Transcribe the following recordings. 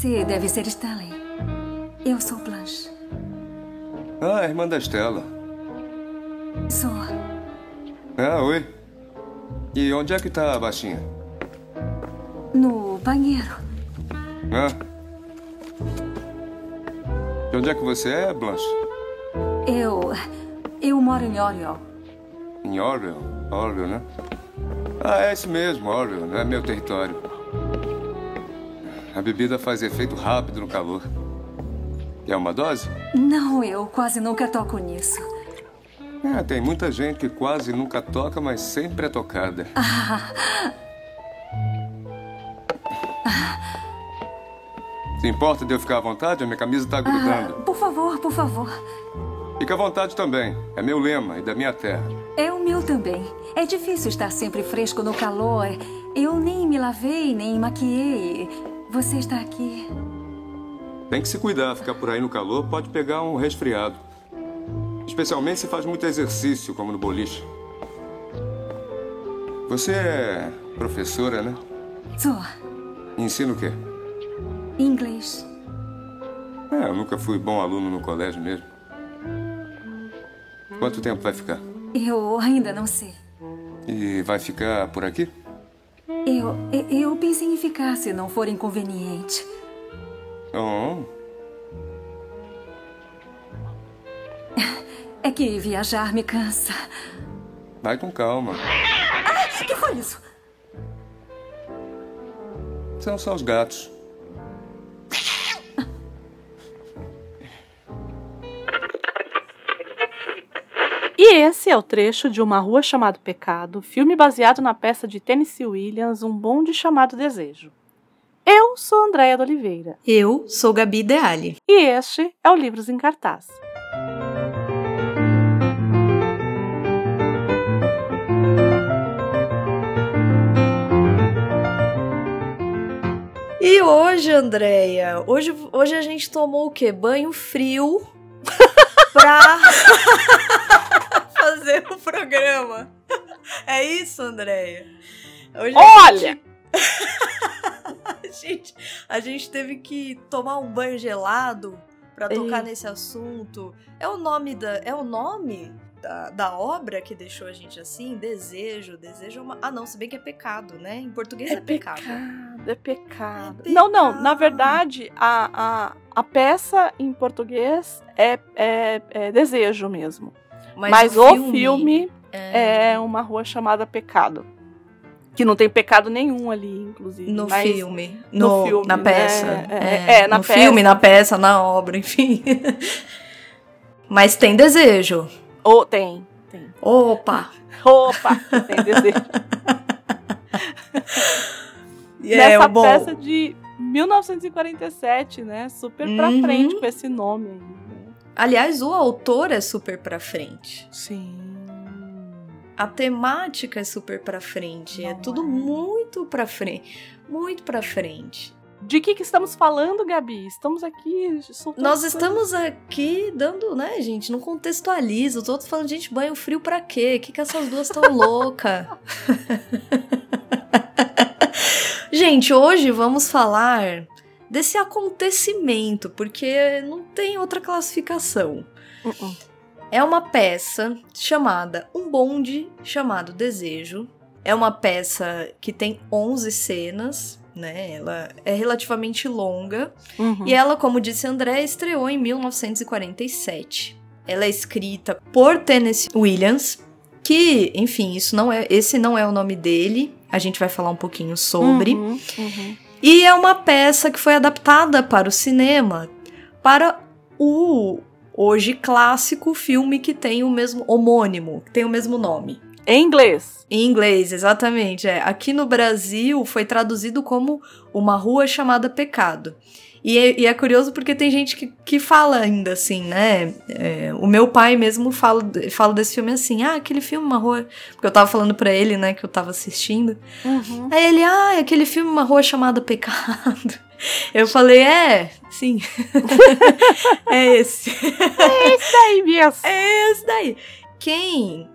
Você deve ser Stanley. Eu sou Blanche. Ah, irmã da Estela. Sou. Ah, oi. E onde é que tá a baixinha? No banheiro. Ah. De onde é que você é, Blanche? Eu. Eu moro em Oriol. Em Orwell? Orwell, né? Ah, é esse mesmo, não é meu território. A bebida faz efeito rápido no calor. Quer uma dose? Não, eu quase nunca toco nisso. É, tem muita gente que quase nunca toca, mas sempre é tocada. Se importa de eu ficar à vontade? A minha camisa tá grudando. Ah, por favor, por favor. Fica à vontade também. É meu lema e da minha terra. É o meu também. É difícil estar sempre fresco no calor. Eu nem me lavei, nem maquiei. Você está aqui. Tem que se cuidar. Ficar por aí no calor pode pegar um resfriado. Especialmente se faz muito exercício, como no boliche. Você é professora, né? Sou. Ensina o quê? Inglês. É, eu nunca fui bom aluno no colégio mesmo. Quanto tempo vai ficar? Eu ainda não sei. E vai ficar por aqui? Eu, eu, pensei em ficar se não for inconveniente. Oh, É que viajar me cansa. vai com calma. O que foi isso? São só os gatos. E esse é o trecho de Uma Rua Chamada Pecado, filme baseado na peça de Tennessee Williams, Um Bonde Chamado Desejo. Eu sou Andréia de Oliveira Eu sou Gabi Deali. e este é o Livros em Cartaz. E hoje, Andréia, hoje, hoje a gente tomou o quê? Banho frio pra fazer o programa. É isso, Andréia? Hoje a Olha! gente- a gente, a gente teve que tomar um banho gelado pra tocar nesse assunto. É o nome da. É o nome da, da obra que deixou a gente assim? Desejo. Desejo é uma. Ah, não, se bem que é pecado, né? Em português é, pecado. É pecado. É Não, não. Na pecado. verdade, a, a, a peça em português é, é, é desejo mesmo. Mas, o filme, é... uma rua chamada Pecado. Que não tem pecado nenhum ali, inclusive. No mas filme. no No, filme, na né? peça. É, é, na no peça. filme, na peça, na obra, enfim. Mas tem desejo. Oh, tem, tem. Opa! Opa, tem desejo. Nessa é bom. peça de 1947, né? Super pra Uhum. frente com esse nome aí. Aliás, o autor é super pra frente. Sim. A temática é super pra frente. é Não tudo é. muito pra frente. Muito pra frente. De que que estamos falando, Gabi? Estamos aqui Nós coisas. estamos aqui dando, né, gente? Não contextualiza. Os outros falando, gente, banho frio pra quê? O que, que essas duas estão loucas? gente, hoje vamos falar desse acontecimento, porque não tem outra classificação. Uh-uh. É uma peça chamada Um Bonde Chamado Desejo. É uma peça que tem 11 cenas, né? Ela é relativamente longa. Uhum. E ela, como disse André, estreou em 1947. Ela é escrita por Tennessee Williams, que, enfim, isso não é, esse não é o nome dele. A gente vai falar um pouquinho sobre. Uhum, uhum. E é uma peça que foi adaptada para o cinema, para o hoje clássico filme que tem o mesmo homônimo, que tem o mesmo nome. Em inglês. Em inglês, exatamente. É. Aqui no Brasil foi traduzido como Uma Rua Chamada Pecado. E é, e é curioso porque tem gente que, que fala ainda assim, né? É, o meu pai mesmo fala, fala desse filme assim, ah, aquele filme Uma Rua. Porque eu tava falando pra ele, né, que eu tava assistindo. Uhum. Aí ele, ah, aquele filme Uma Rua Chamada Pecado. Eu falei, é, sim. é esse. Daí, Bias. É esse daí. Quem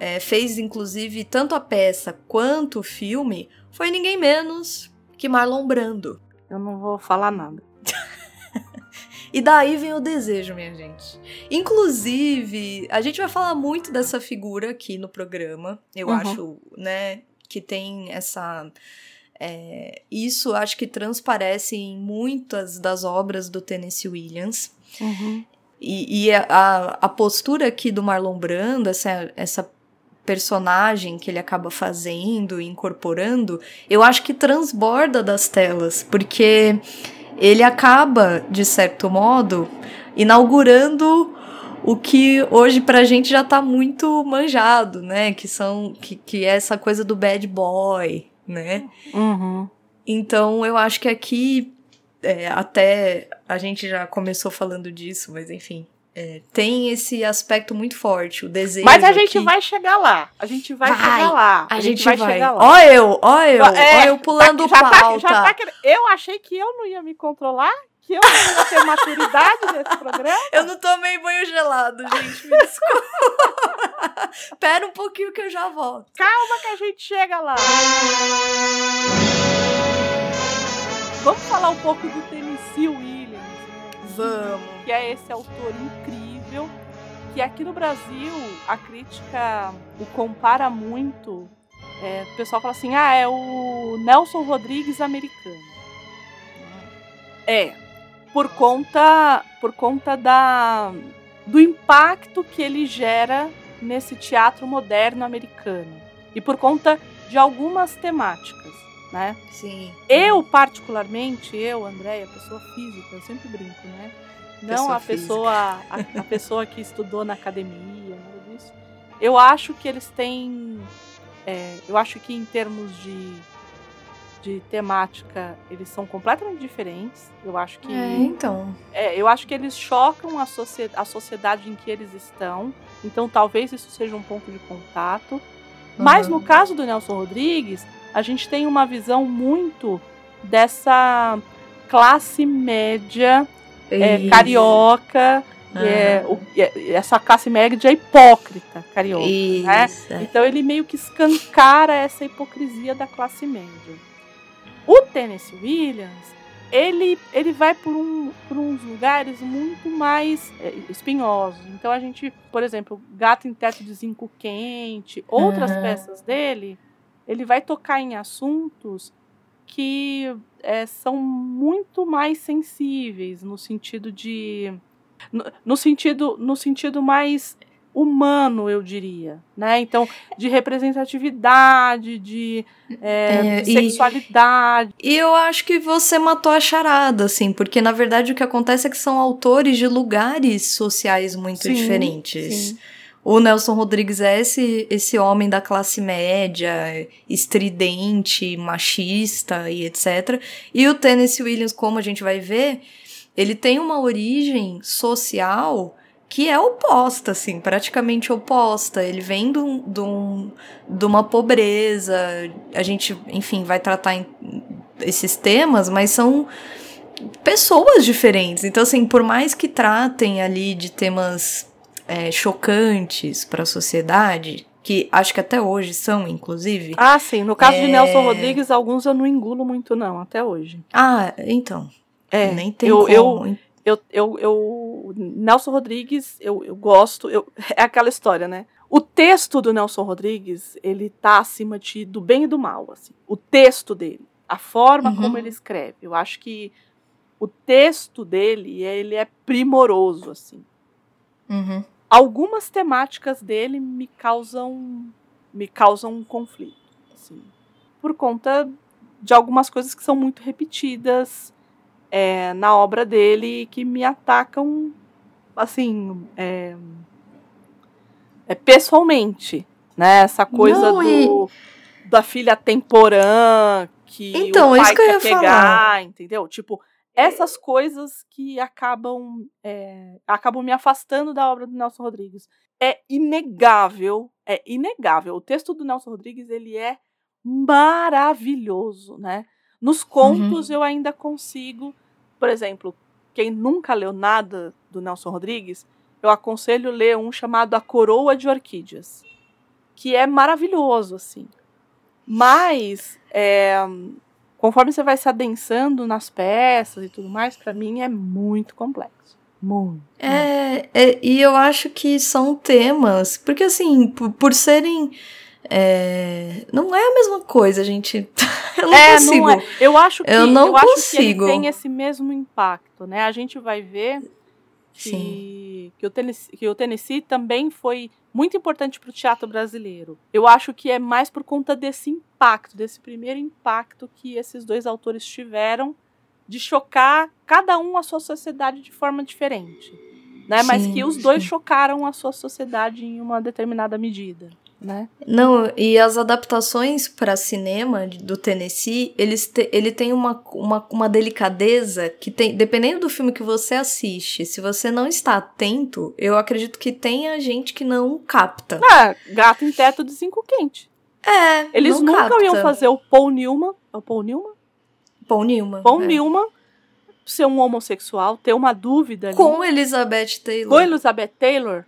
é, fez, inclusive, tanto a peça quanto o filme foi ninguém menos que Marlon Brando. Eu não vou falar nada. E daí vem o desejo, minha gente. Inclusive, a gente vai falar muito dessa figura aqui no programa. Eu uhum. acho, né, que tem essa. É, isso acho que transparece em muitas das obras do Tennessee Williams. Uhum. E, e a, a, postura aqui do Marlon Brando, essa, essa personagem que ele acaba fazendo, incorporando, eu acho que transborda das telas, porque ele acaba, de certo modo, inaugurando o que hoje pra gente já tá muito manjado, né? Que são que, que é essa coisa do bad boy, né? Uhum. Então eu acho que aqui é, até a gente já começou falando disso, mas enfim, é, tem esse aspecto muito forte, o desejo. Mas a gente vai chegar lá. A gente vai, vai chegar lá. A, a gente, gente, vai, vai. chegar lá. Ó eu, ó eu, é, ó eu pulando tá, pauta. Tá, tá, eu achei que eu não ia me controlar, que eu não ia ter maturidade nesse programa. Eu não tomei banho gelado, gente, me desculpa. Pera um pouquinho que eu já volto. Calma que a gente chega lá. Vamos falar um pouco do Tennessee Vamos que é esse autor incrível, que aqui no Brasil a crítica o compara muito. É, o pessoal fala assim: ah, é o Nelson Rodrigues americano. É, por conta, por conta da, do impacto que ele gera nesse teatro moderno americano e por conta de algumas temáticas, né? Sim. Eu particularmente, eu, Andréia, pessoa física, eu sempre brinco, né? Não a pessoa, a, a, pessoa que estudou na academia, nada disso. Eu acho que eles têm. É, eu acho que em termos de, de temática, eles são completamente diferentes. Eu acho que. É, então. É, eu acho que eles chocam a, socie, a sociedade em que eles estão. Então talvez isso seja um ponto de contato. Uhum. Mas no caso do Nelson Rodrigues, a gente tem uma visão muito dessa classe média é, carioca, é, o, é, essa classe média é hipócrita carioca. Né? Então ele meio que escancara essa hipocrisia da classe média. O Tennessee Williams, ele, ele vai por, um, por uns lugares muito mais é, espinhosos. Então a gente, por exemplo, Gato em Teto de Zinco Quente, outras uhum. peças dele, ele vai tocar em assuntos que é, são muito mais sensíveis no sentido de no, no, sentido no sentido mais humano eu diria né? Então de representatividade de é, é, sexualidade e, e eu acho que você matou a charada assim porque na verdade o que acontece é que são autores de lugares sociais muito sim, diferentes. sim. O Nelson Rodrigues é esse, esse homem da classe média, estridente, machista e etc. E o Tennessee Williams, como a gente vai ver, ele tem uma origem social que é oposta, assim, praticamente oposta. Ele vem de, de, um, uma pobreza. A gente, enfim, vai tratar esses temas, mas são pessoas diferentes. Então, assim, por mais que tratem ali de temas é, chocantes para a sociedade, que acho que até hoje são, inclusive. Ah, sim. No caso é... de Nelson Rodrigues, alguns eu não engulo muito, não, até hoje. Ah, então. É, nem tem eu, como. Eu, eu, eu, eu, Nelson Rodrigues, eu, eu gosto. Eu, é aquela história, né? O texto do Nelson Rodrigues, ele tá acima de, do bem e do mal, assim. O texto dele, a forma uhum. como ele escreve. Eu acho que o texto dele, ele é primoroso, assim. Uhum algumas temáticas dele me causam me causam um conflito, assim, por conta de algumas coisas que são muito repetidas é, na obra dele que me atacam, assim, é, é pessoalmente, né? Essa coisa Não, do, e... da filha temporã que então, o pai isso que eu ia pegar, falar. entendeu? Tipo, essas coisas que acabam é, acabam me afastando da obra do Nelson Rodrigues. É inegável, é inegável. O texto do Nelson Rodrigues ele é maravilhoso, né? Nos contos uhum. eu ainda consigo, por exemplo, quem nunca leu nada do Nelson Rodrigues, eu aconselho ler um chamado A Coroa de Orquídeas, que é maravilhoso assim. Mas é, conforme você vai se adensando nas peças e tudo mais, para mim é muito complexo. Muito. É, é, e eu acho que são temas, porque assim, por, por serem. É, não é a mesma coisa, gente. Eu não é, consigo. Não é. Eu acho que, eu não eu consigo. tem esse mesmo impacto, né? A gente vai ver que, que, o, Tennessee, que o Tennessee também foi muito importante para o teatro brasileiro. Eu acho que é mais por conta desse impacto, desse primeiro impacto que esses dois autores tiveram de chocar cada um a sua sociedade de forma diferente. Né? Sim, Mas que os dois sim. chocaram a sua sociedade em uma determinada medida. Né? Não, e as adaptações para cinema do Tennessee, eles te, ele tem uma, uma, uma delicadeza que tem, dependendo do filme que você assiste, se você não está atento, eu acredito que tenha gente que não capta. Ah, gato em teto de cinco quente. É, Eles nunca capta. iam fazer o Paul Newman, é o Paul Newman? Paul Newman. Paul é. Newman ser um homossexual, ter uma dúvida ali. Com Elizabeth Taylor. Com Elizabeth Taylor.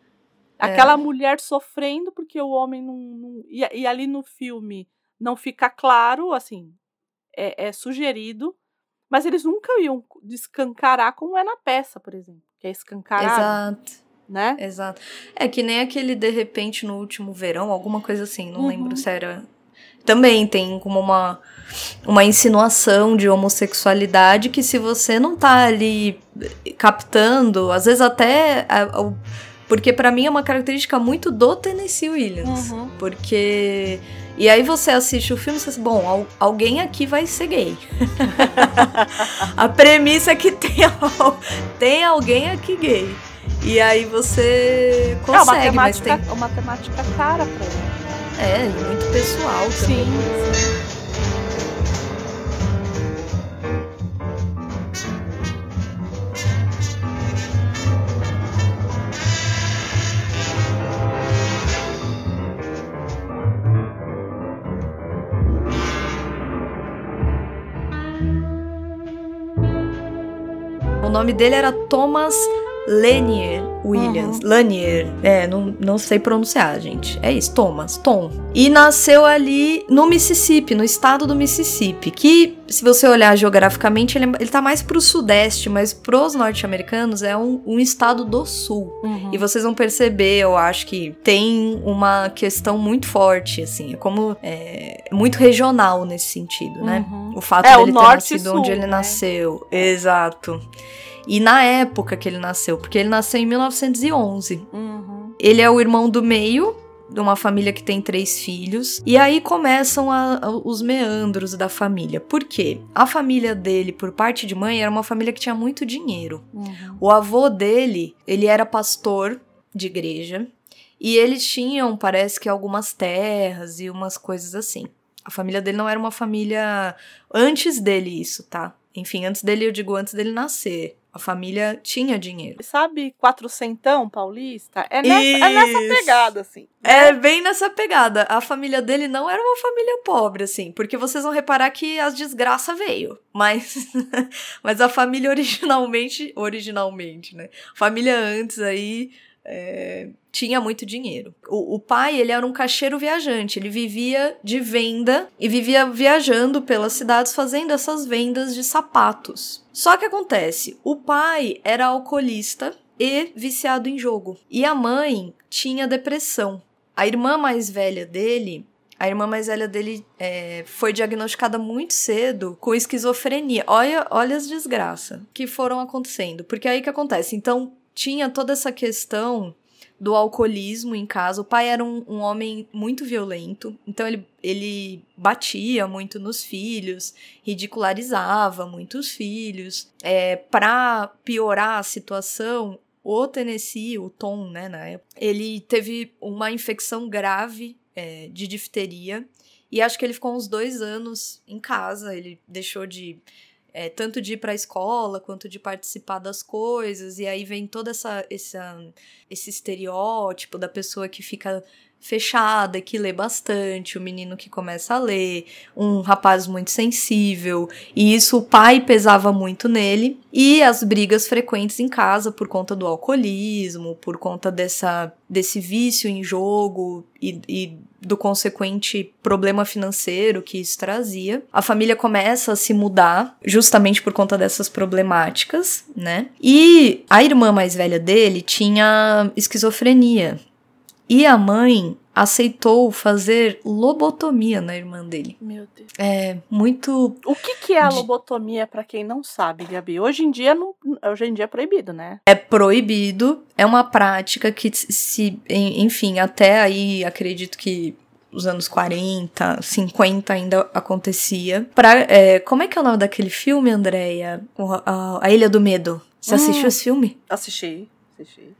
É. Aquela mulher sofrendo porque o homem não. não e, e, ali no filme não fica claro, assim, é, é, sugerido, mas eles nunca iam descancarar como é na peça, por exemplo, que é escancarado. Exato. Né? Exato. É que nem aquele de repente no último verão, alguma coisa assim, não uhum. lembro se era também tem como uma, uma insinuação de homossexualidade que se você não tá ali captando, às vezes até. A, a, porque para mim é uma característica muito do Tennessee Williams. Uhum. Porque. E aí você assiste o filme e você diz, bom, alguém aqui vai ser gay. a premissa é que tem, tem alguém aqui gay. E aí você consegue, é uma mas tem... uma temática cara pra ele. É, muito pessoal também. Sim. Nome dele era Thomas Lanier Williams. Uhum. Lanier. É, não, não sei pronunciar, gente. É isso, Thomas. Tom. E nasceu ali no Mississippi, no estado do Mississippi. Que, se você olhar geograficamente, ele, ele tá mais pro sudeste, mas pros norte-americanos é um, um, estado do sul. Uhum. E vocês vão perceber, eu acho que tem uma questão muito forte, assim. É como. É, muito regional nesse sentido, né? Uhum. O fato é, dele ter nascido sul, onde ele né? nasceu. Exato. E na época que ele nasceu, porque ele nasceu em 1911. Uhum. Ele é o irmão do meio, de uma família que tem três filhos. E aí começam a, a, os meandros da família. Por quê? A família dele, por parte de mãe, era uma família que tinha muito dinheiro. Uhum. O avô dele, ele era pastor de igreja. E eles tinham, parece que, algumas terras e umas coisas assim. A família dele não era uma família. Antes dele, isso, tá? Enfim, antes dele, eu digo antes dele nascer. A família tinha dinheiro. Sabe, quatrocentão paulista? É nessa, é nessa pegada, assim. Né? É bem nessa pegada. A família dele não era uma família pobre, assim, porque vocês vão reparar que as desgraça veio. Mas, mas a família originalmente, originalmente, né? Família antes aí é, tinha muito dinheiro. O, o, pai, ele era um caixeiro viajante, ele vivia de venda e vivia viajando pelas cidades fazendo essas vendas de sapatos. Só que acontece, o pai era alcoolista e viciado em jogo, e a mãe tinha depressão. A irmã mais velha dele a irmã mais velha dele é, foi diagnosticada muito cedo com esquizofrenia. Olha, olha as desgraças que foram acontecendo. Porque aí que acontece. Então, tinha toda essa questão do alcoolismo em casa. O pai era um, um, homem muito violento, então ele, ele batia muito nos filhos, ridicularizava muito os filhos. É, para piorar a situação, o Tennessee, o Tom, né, na época, ele teve uma infecção grave é, de difteria. E acho que ele ficou uns dois anos em casa. Ele deixou de é, tanto de ir para a escola quanto de participar das coisas, e aí vem todo essa, essa, esse estereótipo da pessoa que fica fechada, que lê bastante, o menino que começa a ler, um rapaz muito sensível, e isso o pai pesava muito nele, e as brigas frequentes em casa por conta do alcoolismo, por conta dessa, desse vício em jogo e, e do consequente problema financeiro que isso trazia. A família começa a se mudar justamente por conta dessas problemáticas, né? E a irmã mais velha dele tinha esquizofrenia. E a mãe aceitou fazer lobotomia na irmã dele. Meu Deus. É muito. O que, que é a lobotomia para quem não sabe, Gabi? Hoje em dia não, hoje em dia é proibido, né? É proibido. É uma prática que se, enfim, até aí acredito que os anos 40, 50 ainda acontecia. Pra, é, como é que é o nome daquele filme, Andréia? A, a, Ilha do Medo. Você hum, assistiu esse filme? Assisti, assisti.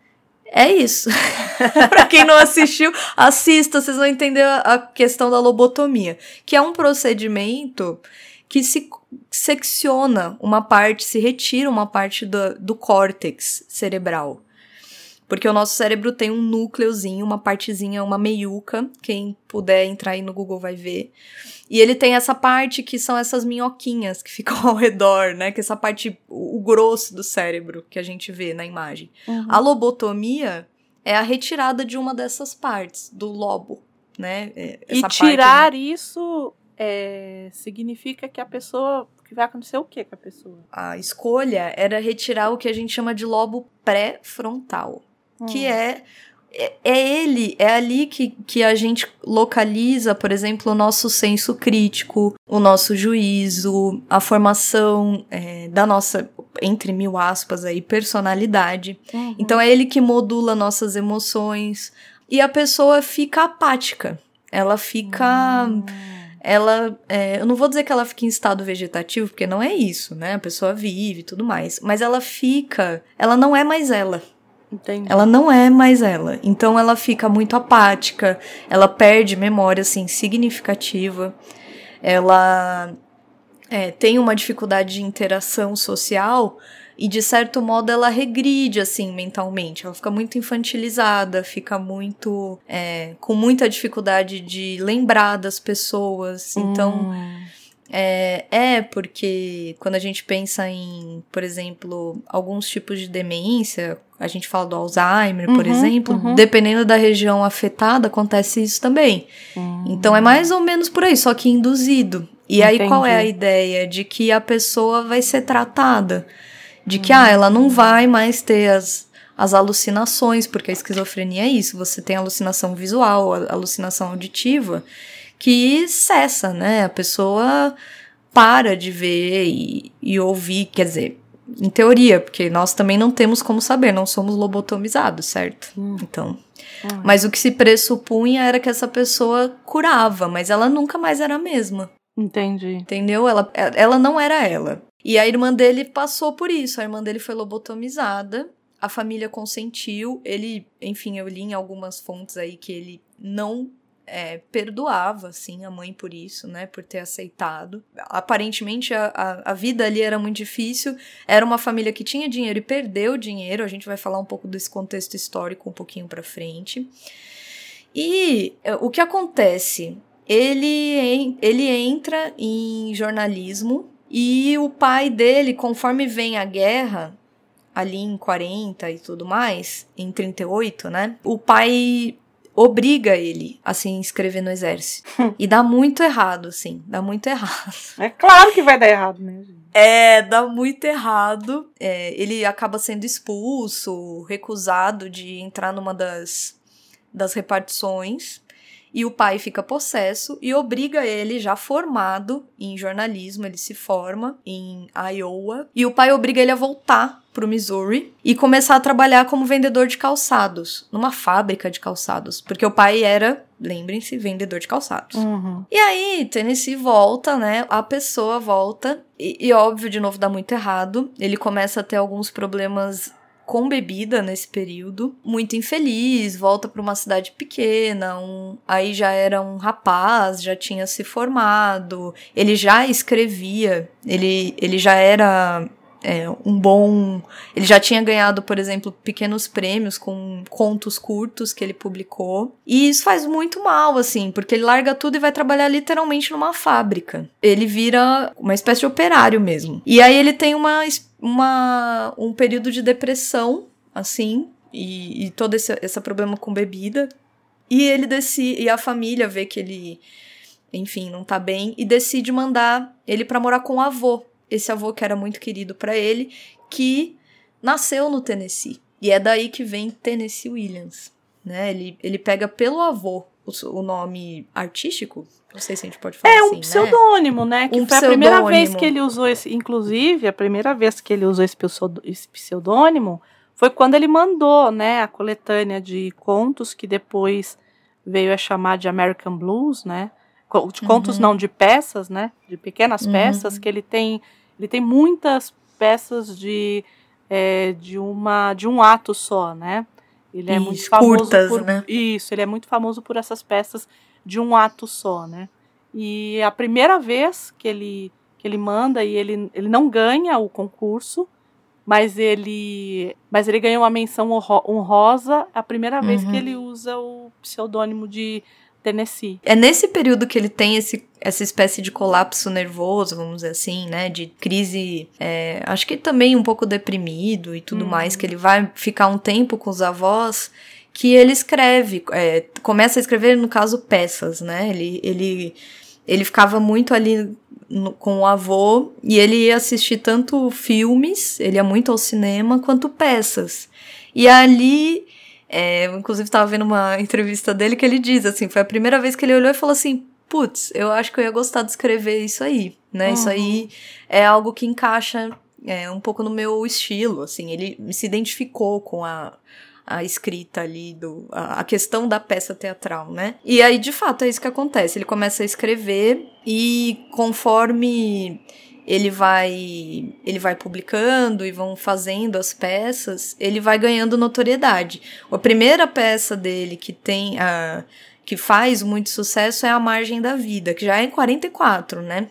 É isso. para quem não assistiu, assista, vocês vão entender a questão da lobotomia, que é um procedimento que se secciona uma parte, se retira uma parte do, do córtex cerebral. Porque o nosso cérebro tem um núcleozinho, uma partezinha, uma meiuca. Quem puder entrar aí no Google vai ver. E ele tem essa parte que são essas minhoquinhas que ficam ao redor, né? Que é essa parte, o, grosso do cérebro que a gente vê na imagem. Uhum. A lobotomia é a retirada de uma dessas partes, do lobo, né? É, essa e tirar parte... isso é, significa que a pessoa. que vai acontecer o que com a pessoa? A escolha era retirar o que a gente chama de lobo pré-frontal hum. é, é é ele, é ali que, que a gente localiza, por exemplo, o nosso senso crítico, o nosso juízo, a formação é, da nossa, entre mil aspas aí, personalidade. Uhum. Então é ele que modula nossas emoções e a pessoa fica apática. Ela fica. Uhum. Ela. É, eu não vou dizer que ela fica em estado vegetativo, porque não é isso, né? A pessoa vive e tudo mais. Mas ela fica. Ela não é mais ela. Entendi. Ela não é mais ela. Então ela fica muito apática, ela perde memória assim significativa. Ela é, tem uma dificuldade de interação social e de certo modo ela regride assim mentalmente. Ela fica muito infantilizada, fica muito é, com muita dificuldade de lembrar das pessoas. Então hum. É, é, porque quando a gente pensa em, por exemplo, alguns tipos de demência, a gente fala do Alzheimer, uhum, por exemplo, uhum. dependendo da região afetada, acontece isso também. Uhum. Então é mais ou menos por aí, só que induzido. E Entendi. aí qual é a ideia? De que a pessoa vai ser tratada. De que, ah, ela não vai mais ter as, as alucinações, porque a esquizofrenia é isso, você tem alucinação visual, alucinação auditiva que cessa, né? A pessoa para de ver e, e ouvir, quer dizer, em teoria, porque nós também não temos como saber, não somos lobotomizados, certo? Hum. Então. Hum. Mas o que se pressupunha era que essa pessoa curava, mas ela nunca mais era a mesma. Entendi. Entendeu? Ela, ela não era ela. E a irmã dele passou por isso. A irmã dele foi lobotomizada. A família consentiu. Ele, enfim, eu li em algumas fontes aí que ele não é, perdoava, assim, a mãe por isso, né? Por ter aceitado. Aparentemente, a, a, a, vida ali era muito difícil. Era uma família que tinha dinheiro e perdeu dinheiro. A gente vai falar um pouco desse contexto histórico um pouquinho pra frente. E é, o que acontece? Ele, ele entra em jornalismo e o pai dele, conforme vem a guerra, ali em 40 e tudo mais, em 38, né? O pai obriga ele a se inscrever no exército. e dá muito errado, assim. Dá muito errado. É claro que vai dar errado, né, gente? É, dá muito errado. É, ele acaba sendo expulso, recusado de entrar numa das, das repartições e o pai fica possesso e obriga ele, já formado em jornalismo, ele se forma em Iowa, e o pai obriga ele a voltar pro Missouri e começar a trabalhar como vendedor de calçados, numa fábrica de calçados, porque o pai era, lembrem-se, vendedor de calçados. Uhum. E aí, Tennessee volta, né? A pessoa volta, e, e óbvio, de novo, dá muito errado. Ele começa a ter alguns problemas com bebida nesse período, muito infeliz, volta para uma cidade pequena, um, aí já era um rapaz, já tinha se formado, ele já escrevia, ele, ele já era é, um bom. Ele já tinha ganhado, por exemplo, pequenos prêmios com contos curtos que ele publicou. E isso faz muito mal, assim, porque ele larga tudo e vai trabalhar literalmente numa fábrica. Ele vira uma espécie de operário mesmo. E aí ele tem uma, uma um período de depressão, assim, e, e todo esse, esse problema com bebida. E ele decide, e a família vê que ele, enfim, não tá bem e decide mandar ele para morar com o avô. Esse avô que era muito querido para ele, que nasceu no Tennessee. E é daí que vem Tennessee Williams, né? Ele, ele pega pelo avô o, o nome artístico, não sei se a gente pode falar é assim, um pseudônimo, né? Que Um foi a primeira vez que ele usou esse, inclusive, a primeira vez que ele usou esse pseudônimo foi quando ele mandou, né, a coletânea de contos que depois veio a chamar de American Blues, né? De contos Uhum. não, de peças, né? De pequenas Uhum. peças que ele tem, ele tem muitas peças de é, de uma de um ato só, né? Ele é muito famoso curtas, por né? isso, ele é muito famoso por essas peças de um ato só, né? E a primeira vez que ele, que ele manda e ele, ele não ganha o concurso, mas ele, mas ele ganha uma menção honro- honrosa a primeira vez Uhum. que ele usa o pseudônimo de Tennessee. É nesse período que ele tem esse, essa espécie de colapso nervoso, vamos dizer assim, né? De crise, é, acho que também um pouco deprimido e tudo Uhum. mais, que ele vai ficar um tempo com os avós, que ele escreve, é, começa a escrever, no caso, peças, né? Ele, ele, ele ficava muito ali no- com o avô e ele ia assistir tanto filmes, ele ia muito ao cinema, quanto peças. E ali é, eu, inclusive, estava vendo uma entrevista dele que ele diz assim: foi a primeira vez que ele olhou e falou assim: putz, eu acho que eu ia gostar de escrever isso aí, né? Isso Uhum. aí é algo que encaixa é, um pouco no meu estilo, assim. Ele se identificou com a, a escrita ali, do, a, a questão da peça teatral, né? E aí, de fato, é isso que acontece. Ele começa a escrever e conforme ele vai ele vai publicando e vão fazendo as peças, ele vai ganhando notoriedade. A primeira peça dele que tem a que faz muito sucesso é A Margem da Vida, que já é em 44, né?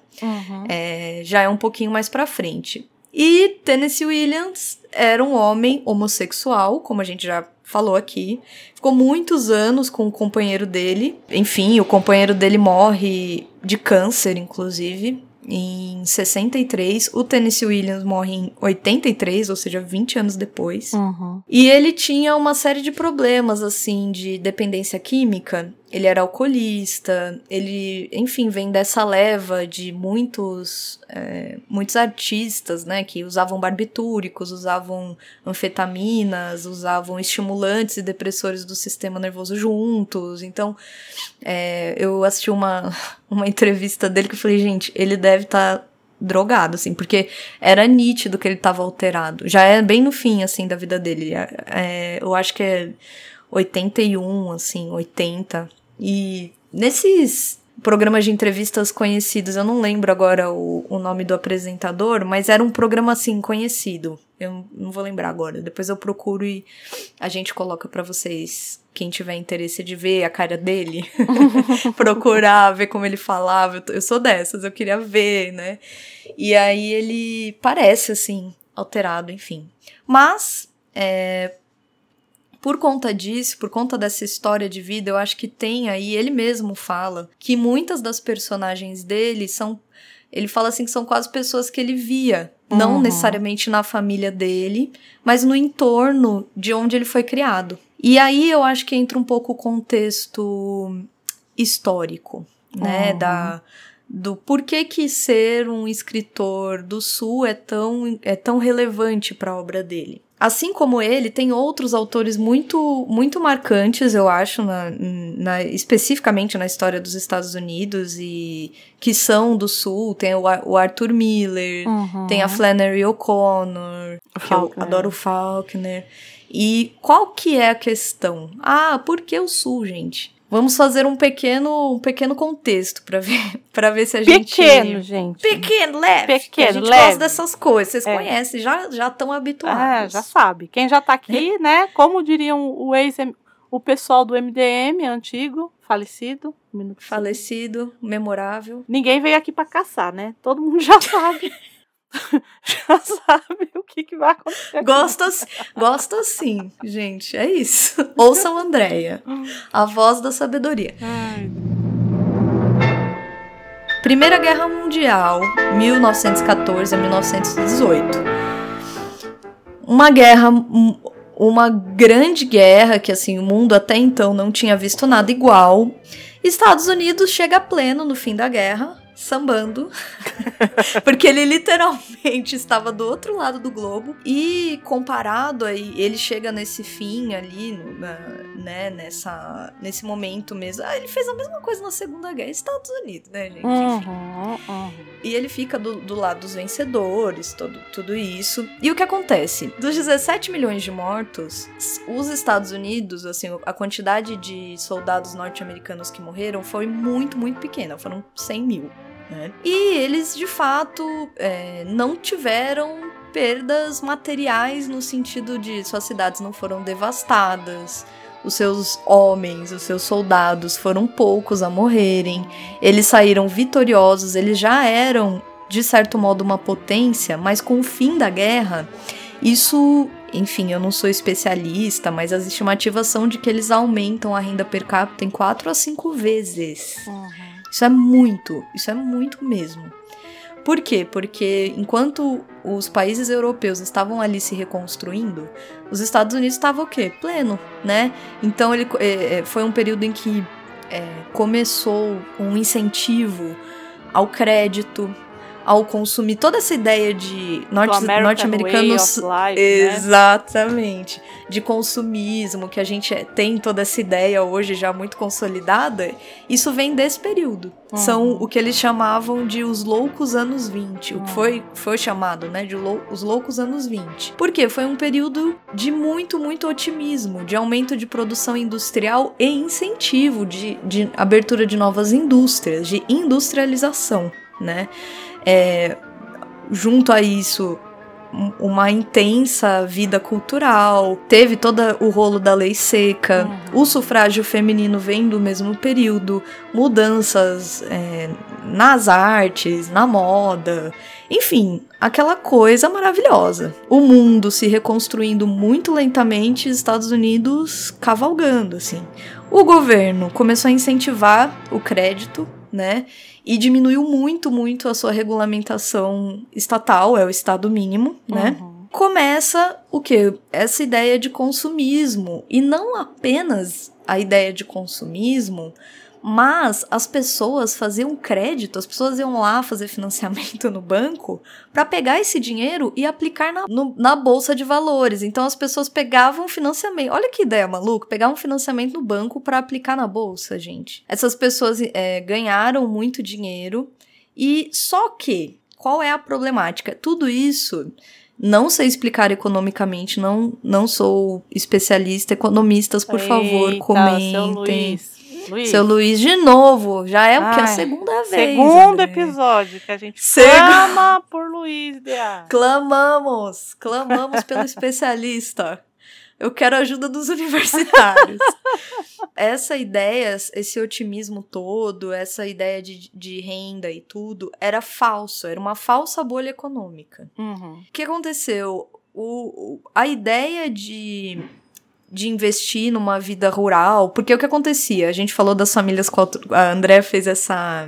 É, já é um pouquinho mais pra frente. E Tennessee Williams era um homem homossexual, como a gente já falou aqui. Ficou muitos anos com o companheiro dele. Enfim, o companheiro dele morre de câncer, inclusive, em 63. O Tennessee Williams morre em 83, ou seja, 20 anos depois. Uhum. E ele tinha uma série de problemas, assim, de dependência química. Ele era alcoolista, ele, enfim, vem dessa leva de muitos, é, muitos artistas, né, que usavam barbitúricos, usavam anfetaminas, usavam estimulantes e depressores do sistema nervoso juntos. Então, é, eu assisti uma, uma entrevista dele que eu falei, gente, ele deve estar drogado, assim, porque era nítido que ele tava alterado. Já é bem no fim, assim, da vida dele. É, é, eu acho que é 81, assim, 80. E nesses programas de entrevistas conhecidos, eu não lembro agora o, o nome do apresentador, mas era um programa, assim, conhecido. Eu não vou lembrar agora. Depois eu procuro e a gente coloca pra vocês, quem tiver interesse de ver a cara dele, procurar, ver como ele falava. Eu, eu sou dessas, eu queria ver, né? E aí ele parece, assim, alterado, enfim. Mas, é, por conta disso, por conta dessa história de vida, eu acho que tem aí, ele mesmo fala, que muitas das personagens dele são. Ele fala assim que são quase pessoas que ele via. Não Uhum. necessariamente na família dele, mas no entorno de onde ele foi criado. E aí eu acho que entra um pouco o contexto histórico, né? Uhum. Da, do porquê que ser um escritor do Sul é tão, é tão relevante para a obra dele. Assim como ele, tem outros autores muito, muito marcantes, eu acho, na, na- especificamente na história dos Estados Unidos e que são do Sul. Tem o, o Arthur Miller, Uhum. tem a Flannery O'Connor, que eu adoro o Faulkner. E qual que é a questão? Ah, por que o Sul, gente? Vamos fazer um pequeno, um pequeno contexto para ver, para ver se a gente Pequeno, gente. Pequeno, leve. que a Pequeno, gente leve. gosta dessas coisas. Vocês É. conhecem, já já estão Ah, habituados. já sabe. Quem já tá aqui, né? Como diriam o ex o pessoal do MDM antigo, falecido. Falecido, memorável. Ninguém veio aqui pra caçar, né? Todo mundo já sabe. já sabe o que, que vai acontecer. aqui. Gosta, gosta sim, gente. É isso. Ouçam Andréia, a voz da sabedoria. Ai, Primeira Guerra Mundial, 1914 a 1918. Uma guerra, um, uma grande guerra que assim o mundo até então não tinha visto nada igual. Estados Unidos chega pleno no fim da guerra, sambando, porque ele literalmente estava do outro lado do globo e comparado aí, ele chega nesse fim ali, né, nessa, nesse momento mesmo. Ah, ele fez a mesma coisa na Segunda Guerra, Estados Unidos, né, gente? Uhum, uhum. E ele fica do, do lado dos vencedores, todo, tudo isso. E o que acontece? Dos 17 milhões de mortos, os Estados Unidos, assim, a quantidade de soldados norte-americanos que morreram foi muito, muito pequena, foram 100 mil. Né? E eles, de fato, é, não tiveram perdas materiais no sentido de suas cidades não foram devastadas, os seus homens, os seus soldados foram poucos a morrerem, eles saíram vitoriosos, eles já eram, de certo modo, uma potência, mas com o fim da guerra, isso enfim, eu não sou especialista, mas as estimativas são de que eles aumentam a renda per capita em 4 a 5 vezes. Uhum. Isso é muito, isso é muito mesmo. Por quê? Porque enquanto os países europeus estavam ali se reconstruindo, os Estados Unidos estavam o quê? Pleno, né? Então ele é, foi um período em que é, começou um incentivo ao crédito, ao consumir toda essa ideia de norte-americanos. Norte né? exatamente. Né? De consumismo, que a gente tem toda essa ideia hoje já muito consolidada, isso vem desse período. Uhum. São o que eles chamavam de os loucos anos 20. Uhum. O que foi, foi chamado, né? De lou os loucos anos 20. Por quê? Foi um período de muito, muito otimismo, de aumento de produção industrial e incentivo de, de abertura de novas indústrias, de industrialização, né? É, junto a isso, uma intensa vida cultural, teve todo o rolo da lei seca, uhum. o sufrágio feminino vem do mesmo período, mudanças é, nas artes, na moda, enfim, aquela coisa maravilhosa. O mundo se reconstruindo muito lentamente, Estados Unidos cavalgando, assim. O governo começou a incentivar o crédito, né? E diminuiu muito, muito a sua regulamentação estatal, é o estado mínimo, né? Uhum. Começa o que? Essa ideia de consumismo. E não apenas a ideia de consumismo, mas as pessoas faziam crédito, as pessoas iam lá fazer financiamento no banco para pegar esse dinheiro e aplicar na, no, na bolsa de valores. Então as pessoas pegavam financiamento. Olha que ideia maluca, pegavam financiamento no banco para aplicar na bolsa, gente. Essas pessoas é, ganharam muito dinheiro e só que qual é a problemática? Tudo isso não sei explicar economicamente, não, não sou especialista. Economistas, por Eita, favor, comentem. Luiz. Seu Luiz de novo. Já é o que? A segunda vez. Segundo André. episódio que a gente Seg... clama por Luiz Dea. Clamamos. Clamamos pelo especialista. Eu quero a ajuda dos universitários. essa ideia, esse otimismo todo, essa ideia de, de renda e tudo, era falso. Era uma falsa bolha econômica. Uhum. O que aconteceu? O, o, a ideia de de investir numa vida rural, porque o que acontecia? A gente falou das famílias a André fez essa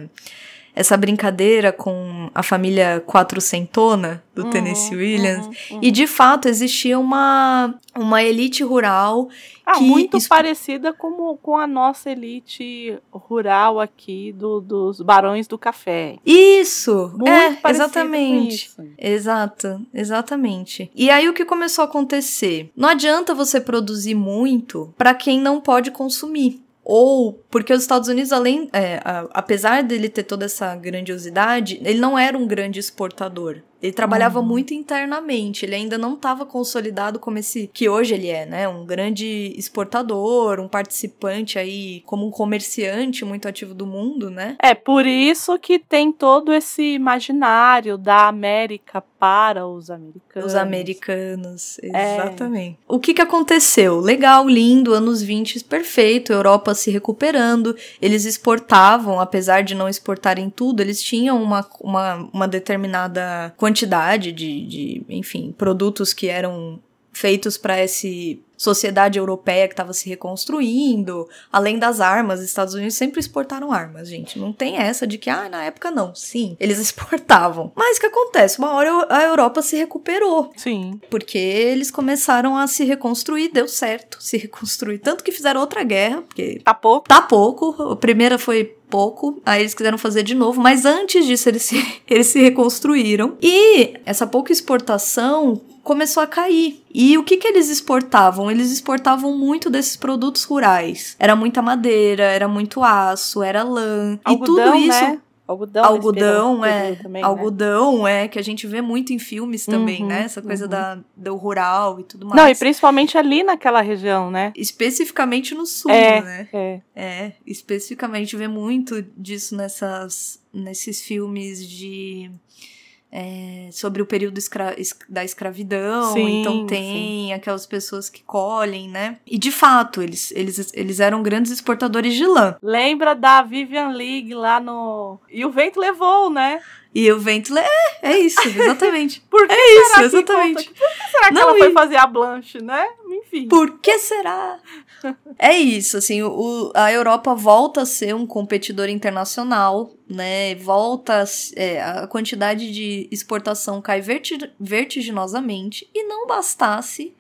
essa brincadeira com a família quatrocentona do uhum, Tennessee Williams. Uhum, uhum. E de fato existia uma, uma elite rural. Ah, muito parecida com, com a nossa elite rural aqui do, dos Barões do Café. Isso! Muito é, exatamente. Isso. Exato, exatamente. E aí o que começou a acontecer? Não adianta você produzir muito para quem não pode consumir. Ou porque os Estados Unidos, além, é, a, apesar dele ter toda essa grandiosidade, ele não era um grande exportador. Ele trabalhava uhum. muito internamente, ele ainda não estava consolidado como esse que hoje ele é, né? Um grande exportador, um participante aí, como um comerciante muito ativo do mundo, né? É por isso que tem todo esse imaginário da América para os americanos. Os americanos, é. exatamente. É. O que que aconteceu? Legal, lindo, anos 20, perfeito, Europa se recuperando, eles exportavam, apesar de não exportarem tudo, eles tinham uma, uma, uma determinada quantidade quantidade de, de enfim, produtos que eram feitos para esse sociedade europeia que estava se reconstruindo, além das armas, os Estados Unidos sempre exportaram armas, gente. Não tem essa de que, ah, na época não. Sim, eles exportavam. Mas o que acontece? Uma hora a Europa se recuperou. Sim. Porque eles começaram a se reconstruir, deu certo se reconstruir. Tanto que fizeram outra guerra, porque. Tá pouco. Tá pouco. A primeira foi pouco, aí eles quiseram fazer de novo, mas antes disso eles se, eles se reconstruíram. E essa pouca exportação começou a cair. E o que, que eles exportavam? Eles exportavam muito desses produtos rurais. Era muita madeira, era muito aço, era lã. Algodão, e tudo isso. Né? Algodão, algodão é, também, né? algodão né? é que a gente vê muito em filmes também, uhum, né? Essa coisa uhum. da, do rural e tudo mais. Não, e principalmente ali naquela região, né? Especificamente no sul, é, né? É. é, especificamente vê muito disso nessas nesses filmes de é, sobre o período escra da escravidão, sim, então tem sim. aquelas pessoas que colhem, né? E de fato, eles, eles, eles eram grandes exportadores de lã. Lembra da Vivian League lá no. E o vento levou, né? E o vento. É, é isso, exatamente. Por que é isso, exatamente. Por que será que Não, ela foi fazer a Blanche, né? Enfim. Por que será? é isso, assim, o, a Europa volta a ser um competidor internacional, né? Volta. A, é, a quantidade de exportação cai verti vertiginosamente. E não bastasse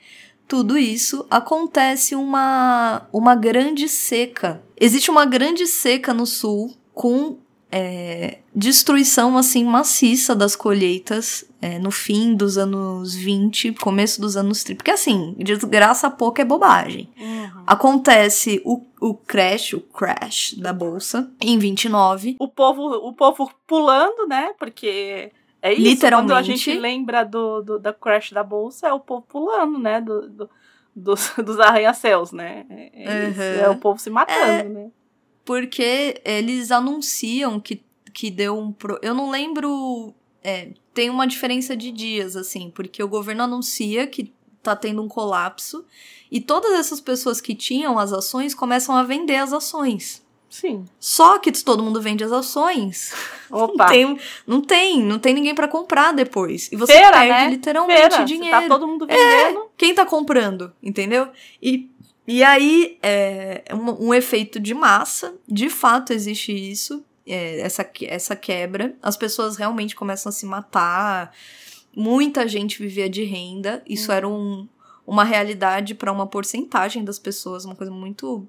tudo isso, acontece uma, uma grande seca. Existe uma grande seca no sul com é, destruição assim maciça das colheitas é, no fim dos anos 20, começo dos anos 30. Porque assim, desgraça pouco é bobagem. Uhum. Acontece o, o crash, o crash da bolsa em 29. O povo, o povo pulando, né? Porque é isso, Literalmente. quando a gente lembra do, do, da crash da bolsa, é o povo pulando, né? Do, do dos, dos arranha-céus, né? É, uhum. é, o povo se matando, é, né? Porque eles anunciam que, que deu um. Pro... Eu não lembro. É, tem uma diferença de dias, assim, porque o governo anuncia que tá tendo um colapso e todas essas pessoas que tinham as ações começam a vender as ações. Sim. Só que todo mundo vende as ações. Opa. Não tem, não tem, não tem ninguém para comprar depois. E você Feira, perde né? literalmente Feira. Dinheiro. tá todo mundo vendendo. É, quem tá comprando, entendeu? E e aí, é um, um, efeito de massa, de fato existe isso, é, essa, essa quebra. As pessoas realmente começam a se matar, muita gente vivia de renda, isso hum. era um, uma realidade para uma porcentagem das pessoas, uma coisa muito.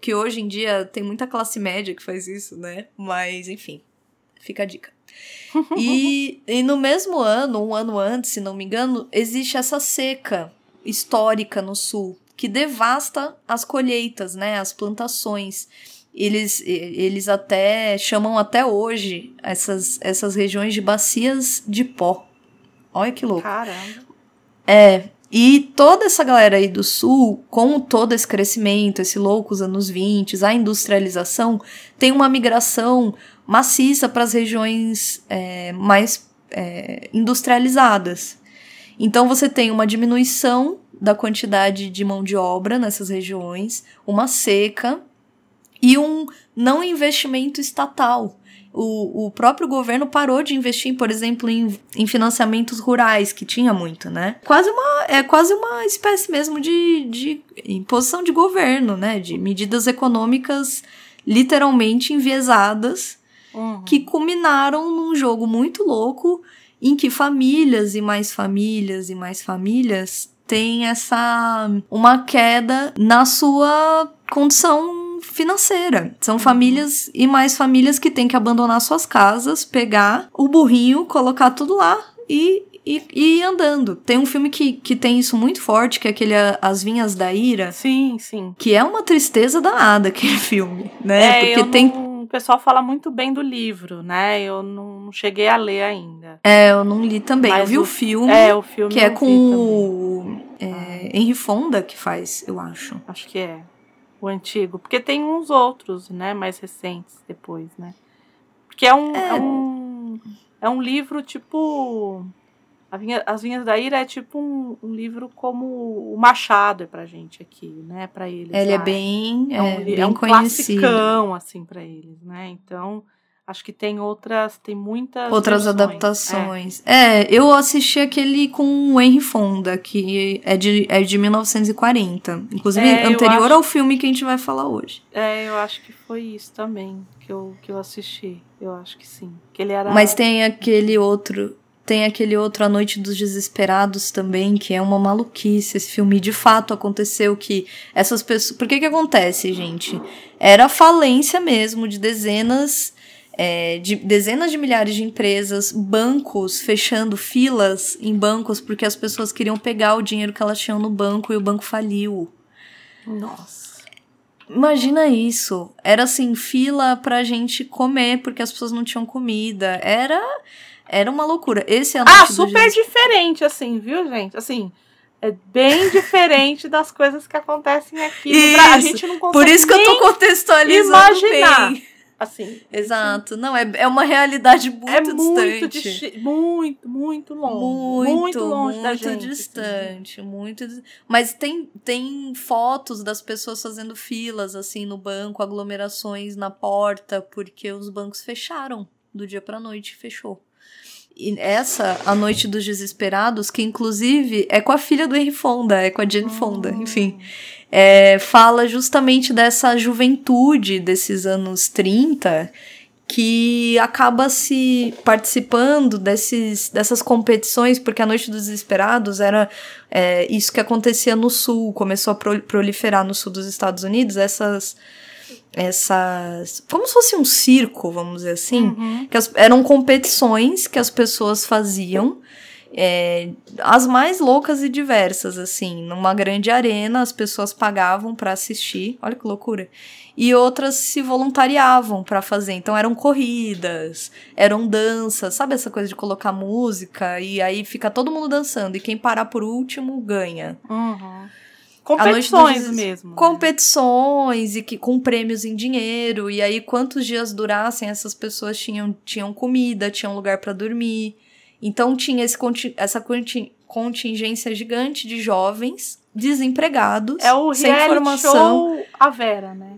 que hoje em dia tem muita classe média que faz isso, né? Mas, enfim, fica a dica. e, e no mesmo ano, um ano antes, se não me engano, existe essa seca histórica no sul que devasta as colheitas, né, as plantações. Eles, eles até chamam até hoje essas, essas regiões de bacias de pó. Olha que louco. Caramba. É, e toda essa galera aí do sul, com todo esse crescimento, esse loucos anos 20, a industrialização, tem uma migração maciça para as regiões é, mais é, industrializadas. Então você tem uma diminuição da quantidade de mão de obra nessas regiões, uma seca e um não investimento estatal. O, o próprio governo parou de investir, por exemplo, em, em financiamentos rurais, que tinha muito, né? Quase uma, é quase uma espécie mesmo de, de imposição de governo, né? De medidas econômicas literalmente enviesadas, uhum. que culminaram num jogo muito louco em que famílias e mais famílias e mais famílias tem essa uma queda na sua condição financeira. São uhum. famílias e mais famílias que têm que abandonar suas casas, pegar o burrinho, colocar tudo lá e e, e andando. Tem um filme que, que tem isso muito forte, que é aquele As Vinhas da Ira. Sim, sim. Que é uma tristeza danada aquele filme, né? É, Porque tem. Não, o pessoal fala muito bem do livro, né? Eu não cheguei a ler ainda. É, eu não li também. Mas eu vi o, o filme. É, o filme. Que é com o é, Henry Fonda que faz, eu acho. Acho que é. O antigo. Porque tem uns outros, né? Mais recentes depois, né? Porque é um. É, é um, é um livro tipo. Vinha, As Vinhas da Ira é tipo um, um, livro como o Machado é pra gente aqui, né? Pra eles. Ele é bem, é, é um, é um classicão, assim, pra eles, né? Então, Acho que tem outras, tem muitas outras versões. adaptações. É. é. eu assisti aquele com o Henry Fonda, que é de, é de 1940. Inclusive, é, anterior acho... ao filme que a gente vai falar hoje. É, eu acho que foi isso também que eu, que eu assisti. Eu acho que sim. Que ele era... Mas tem aquele outro. Tem aquele outro A Noite dos Desesperados também, que é uma maluquice. Esse filme de fato aconteceu que essas pessoas. Por que que acontece, gente? Era falência mesmo de dezenas é, de dezenas de milhares de empresas, bancos fechando filas em bancos porque as pessoas queriam pegar o dinheiro que elas tinham no banco e o banco faliu. Nossa. Imagina isso. Era assim, fila pra gente comer porque as pessoas não tinham comida. Era era uma loucura. Esse é Ah, super diferente assim, viu, gente? Assim, é bem diferente das coisas que acontecem aqui. Isso. A gente não consegue Por isso que eu tô contextualizando imaginar. bem. Assim. Exato. Não, é, é uma realidade muito é muito distante. Muito, muito longe. Muito, muito longe muito da gente. Muito distante, assim. muito. Mas tem, tem fotos das pessoas fazendo filas, assim, no banco, aglomerações na porta, porque os bancos fecharam. Do dia pra noite, fechou. Essa, A Noite dos Desesperados, que inclusive é com a filha do Henry Fonda, é com a Jane Fonda, oh. enfim é, fala justamente dessa juventude desses anos 30 que acaba se participando desses, dessas competições, porque a Noite dos Desesperados era é, isso que acontecia no sul, começou a proliferar no sul dos Estados Unidos, essas essas. Como se fosse um circo, vamos dizer assim. Uhum. Que as, eram competições que as pessoas faziam é, as mais loucas e diversas, assim. Numa grande arena, as pessoas pagavam para assistir, olha que loucura. E outras se voluntariavam para fazer. Então eram corridas, eram danças, sabe essa coisa de colocar música e aí fica todo mundo dançando e quem parar por último ganha. Uhum. Competições mesmo. Né? Competições e que com prêmios em dinheiro. E aí, quantos dias durassem, essas pessoas tinham, tinham comida, tinham lugar para dormir. Então tinha esse, essa contingência gigante de jovens desempregados, é o sem formação. Show a Vera, né?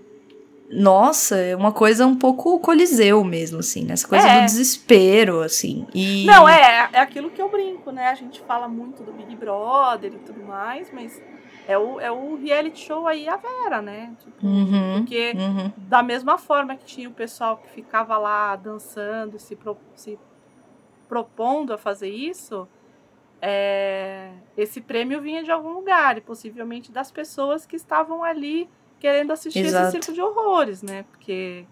Nossa, é uma coisa um pouco coliseu mesmo, assim, né? Essa coisa é. do desespero, assim. E... Não, é, é aquilo que eu brinco, né? A gente fala muito do Big Brother e tudo mais, mas é o, é o reality show aí a Vera, né? Tipo, uhum, porque uhum. da mesma forma que tinha o pessoal que ficava lá dançando, se, pro, se propondo a fazer isso, é, esse prêmio vinha de algum lugar, e possivelmente das pessoas que estavam ali querendo assistir Exato. esse circo de horrores, né? Porque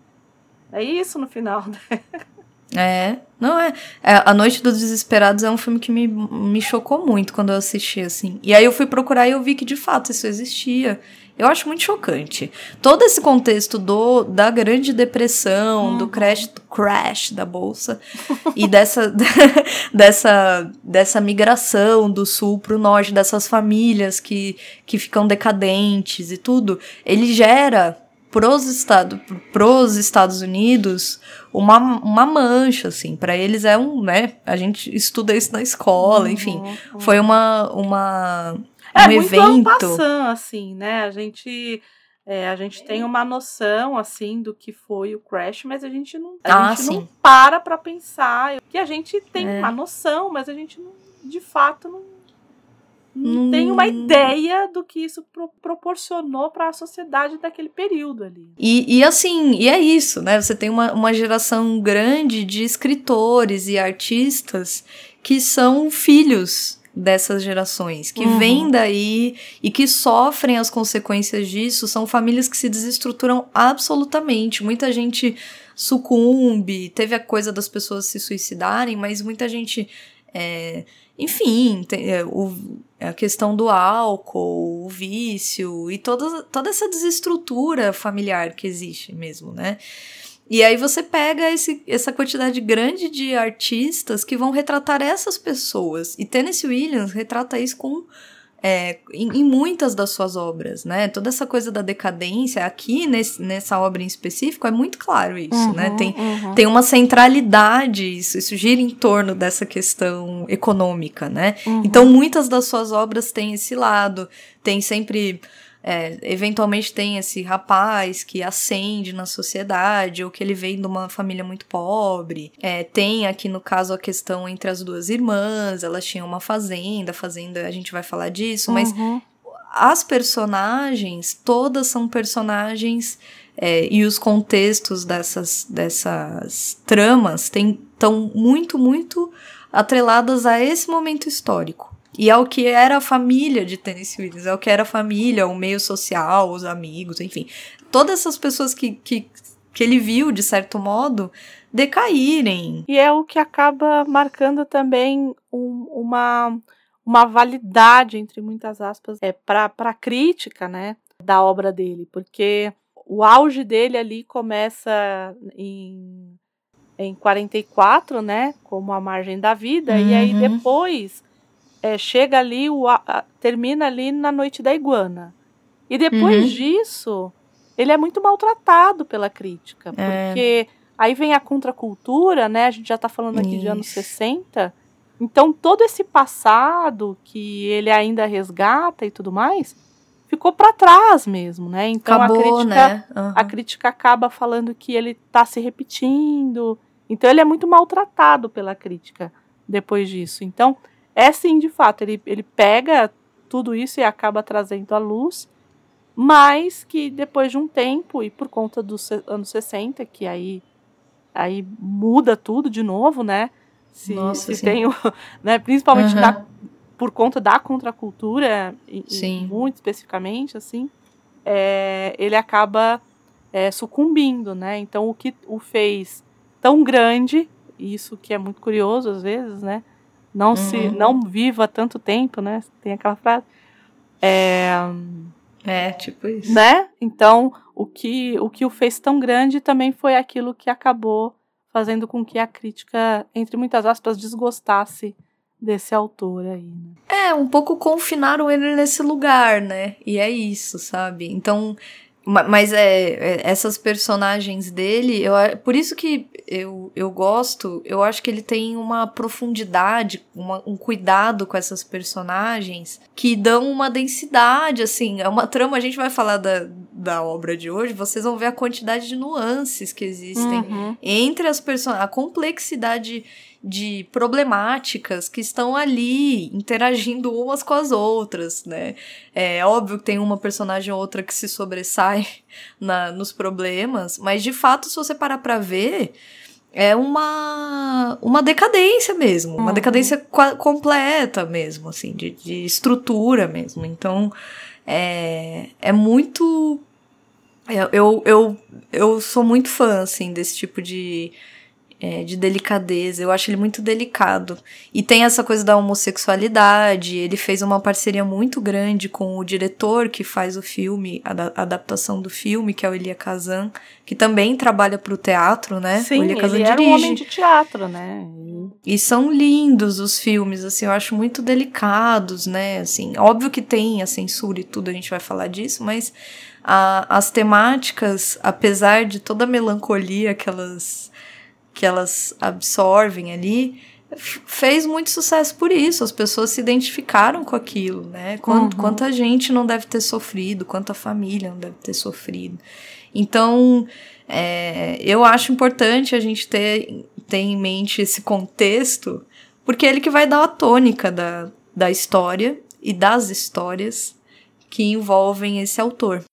é isso no final, né? É, não é. é. A Noite dos Desesperados é um filme que me, me chocou muito quando eu assisti, assim. E aí eu fui procurar e eu vi que de fato isso existia. Eu acho muito chocante. Todo esse contexto do da grande depressão, uhum. do crash, crash da bolsa e dessa dessa dessa migração do sul para o norte, dessas famílias que que ficam decadentes e tudo, ele gera pros, estado, pros Estados Unidos uma, uma mancha, assim. para eles é um, né? A gente estuda isso na escola, enfim. Uhum. Foi uma, uma é, um muito evento. Assim, né? A gente é, a gente tem uma noção assim do que foi o crash, mas a gente não, a ah, gente não para para pensar que a gente tem é. uma noção, mas a gente não, de fato não, não hum. tem uma ideia do que isso pro, proporcionou para a sociedade daquele período ali. E, e assim, e é isso, né? Você tem uma, uma geração grande de escritores e artistas que são filhos dessas gerações, que uhum. vêm daí e que sofrem as consequências disso, são famílias que se desestruturam absolutamente. Muita gente sucumbe, teve a coisa das pessoas se suicidarem, mas muita gente. É, enfim, tem, é, o, a questão do álcool, o vício e toda, toda essa desestrutura familiar que existe mesmo, né? E aí você pega esse, essa quantidade grande de artistas que vão retratar essas pessoas. E Tennessee Williams retrata isso com é, em, em, muitas das suas obras, né? Toda essa coisa da decadência, aqui nesse, nessa obra em específico, é muito claro isso, né? uhum, né? Tem, uhum. tem uma centralidade, isso, isso gira em torno dessa questão econômica, né? Uhum. Então, muitas das suas obras têm esse lado, tem sempre é, eventualmente tem esse rapaz que ascende na sociedade, ou que ele vem de uma família muito pobre. É, tem aqui no caso a questão entre as duas irmãs, elas tinham uma fazenda, fazenda, a gente vai falar disso, mas uhum. as personagens, todas são personagens. É, e os contextos dessas, dessas tramas estão muito, muito atreladas a esse momento histórico. E é o que era a família de Tennessee Williams, é o que era a família, o meio social, os amigos, enfim. Todas essas pessoas que, que, que ele viu, de certo modo, decaírem. E é o que acaba marcando também um, uma, uma validade, entre muitas aspas, é, para a crítica né, da obra dele, porque o auge dele ali começa em, em 44, né, como A Margem da Vida, uhum. e aí uhum. depois é, chega ali, o, a, termina ali na Noite da Iguana. E depois uhum. disso, ele é muito maltratado pela crítica, é. porque aí vem a contracultura, né? A gente já está falando aqui Isso. de anos 60. Então, todo esse passado que ele ainda resgata e tudo mais, ficou para trás mesmo, né? Então Acabou, a crítica, né? uhum. a crítica acaba falando que ele está se repetindo. Então ele é muito maltratado pela crítica depois disso. Então é sim, de fato, ele, ele pega tudo isso e acaba trazendo à luz, mas que depois de um tempo, e por conta dos anos 60, que aí, aí muda tudo de novo, né? Se, Nossa, se tem o, né, principalmente uhum. da, por conta da contracultura, e, muito especificamente, assim, é, ele acaba é, sucumbindo, né? Então o que o fez tão grande, isso que é muito curioso às vezes, né? Não uhum. se não viva tanto tempo, né? Tem aquela frase. É, é, tipo isso. Né? Então, o que o que o fez tão grande também foi aquilo que acabou fazendo com que a crítica, entre muitas aspas, desgostasse desse autor aí. Né? É, um pouco confinaram ele nesse lugar, né? E é isso, sabe? Então, mas é, é, essas personagens dele, eu, por isso que eu, eu gosto, eu acho que ele tem uma profundidade, uma, um cuidado com essas personagens que dão uma densidade, assim, é uma trama, a gente vai falar da, da obra de hoje, vocês vão ver a quantidade de nuances que existem uhum. entre as personagens, a complexidade de problemáticas que estão ali interagindo umas com as outras, né? É óbvio que tem uma personagem ou outra que se sobressai na, nos problemas, mas de fato, se você parar pra ver, é uma, uma decadência mesmo, uma uhum. decadência completa mesmo, assim, de, de estrutura mesmo. Então, é, é muito. É, eu, eu, eu sou muito fã, assim, desse tipo de é, de delicadeza. Eu acho ele muito delicado. E tem essa coisa da homossexualidade. Ele fez uma parceria muito grande com o diretor que faz o filme, a, adaptação do filme, que é o Elia Kazan, que também trabalha para o teatro, né? Sim, o Elia Kazan ele dirige. era um homem de teatro, né? E são lindos os filmes, assim, eu acho muito delicados, né? Assim, óbvio que tem a censura e tudo, a gente vai falar disso, mas a, as temáticas, apesar de toda a melancolia que elas que elas absorvem ali, fez muito sucesso por isso. As pessoas se identificaram com aquilo, né? Quanto, uhum. Quanta gente não deve ter sofrido, quanta família não deve ter sofrido. Então, é, eu acho importante a gente ter, ter em mente esse contexto, porque é ele que vai dar a tônica da, da história e das histórias que envolvem esse autor.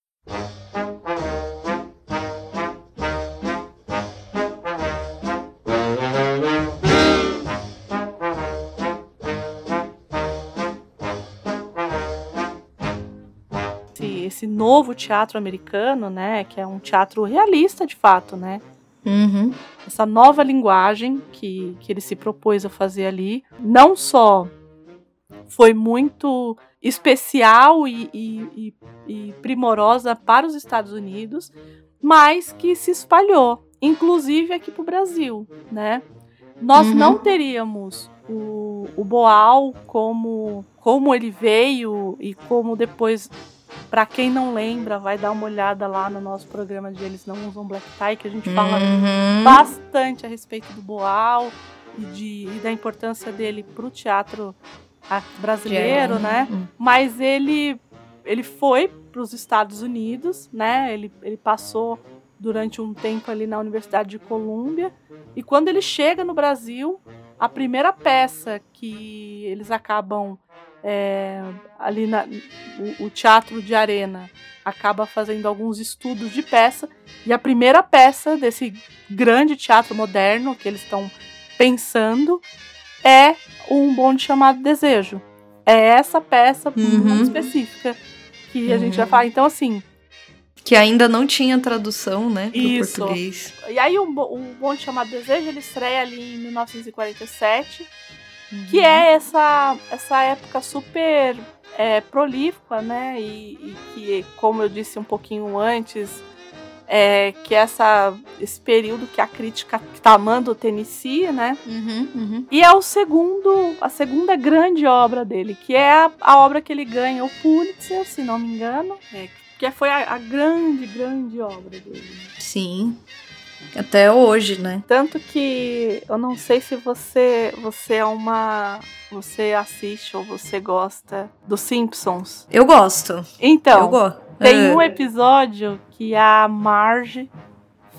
Esse novo teatro americano, né, que é um teatro realista de fato, né? Uhum. Essa nova linguagem que, que ele se propôs a fazer ali, não só foi muito especial e, e, e, e primorosa para os Estados Unidos, mas que se espalhou, inclusive aqui para o Brasil, né? Nós uhum. não teríamos o, o Boal como, como ele veio e como depois para quem não lembra, vai dar uma olhada lá no nosso programa de Eles Não Usam Black Tie, que a gente fala uhum. bastante a respeito do Boal e, de, e da importância dele para o teatro brasileiro, né? Uhum. Mas ele, ele foi para os Estados Unidos, né? Ele, ele passou durante um tempo ali na Universidade de Colômbia. E quando ele chega no Brasil, a primeira peça que eles acabam é, ali na, o, o, teatro de arena acaba fazendo alguns estudos de peça e a primeira peça desse grande teatro moderno que eles estão pensando é um bonde chamado Desejo. É essa peça uhum. muito específica que uhum. a gente vai uhum. falar. Então, assim. Que ainda não tinha tradução, né? Pro isso. português. E aí, o, o bonde chamado Desejo ele estreia ali em 1947, uhum. que é essa, essa época super é, prolífica, né? E, e que, como eu disse um pouquinho antes, é, que é essa, esse período que a crítica está amando o Tennessee, né? Uhum, uhum. E é o segundo, a segunda grande obra dele, que é a, a obra que ele ganha o Pulitzer, se não me engano, é, que foi a, a grande, grande obra dele. Sim. Até hoje, né? Tanto que eu não sei se você você é uma você assiste ou você gosta dos Simpsons. Eu gosto. Então, eu gosto. Tem é. um episódio que a Marge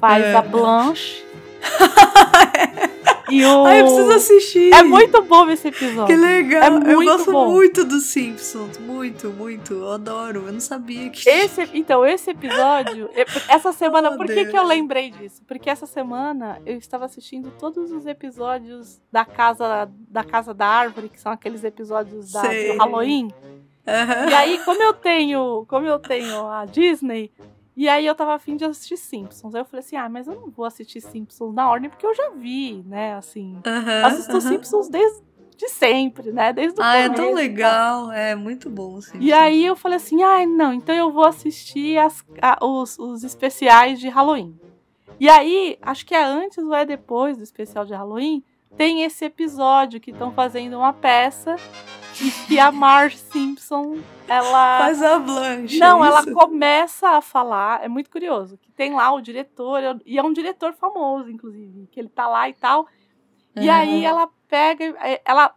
faz é. a Blanche. e o... Ai, eu preciso assistir. É muito bom esse episódio. Que legal. É muito eu gosto bom. muito dos Simpsons. Muito, muito. Eu adoro. Eu não sabia que. Esse, então, esse episódio. essa semana, oh, por que, que eu lembrei disso? Porque essa semana eu estava assistindo todos os episódios da Casa da, casa da Árvore, que são aqueles episódios da, do Halloween. Uhum. E aí, como eu tenho, como eu tenho a Disney, e aí eu tava afim de assistir Simpsons. Aí eu falei assim: ah, mas eu não vou assistir Simpsons na ordem porque eu já vi, né? Assim. Uhum, assisto uhum. Simpsons desde de sempre, né? Desde o Ah, começo, é tão legal, é muito bom. Simpsons. E aí eu falei assim: ah, não, então eu vou assistir as, a, os, os especiais de Halloween. E aí, acho que é antes ou é depois do especial de Halloween, tem esse episódio que estão fazendo uma peça e que a Marge Simpson ela faz a Blanche. Não, é ela começa a falar, é muito curioso, que tem lá o diretor e é um diretor famoso inclusive, que ele tá lá e tal. Uhum. E aí ela pega, é, ela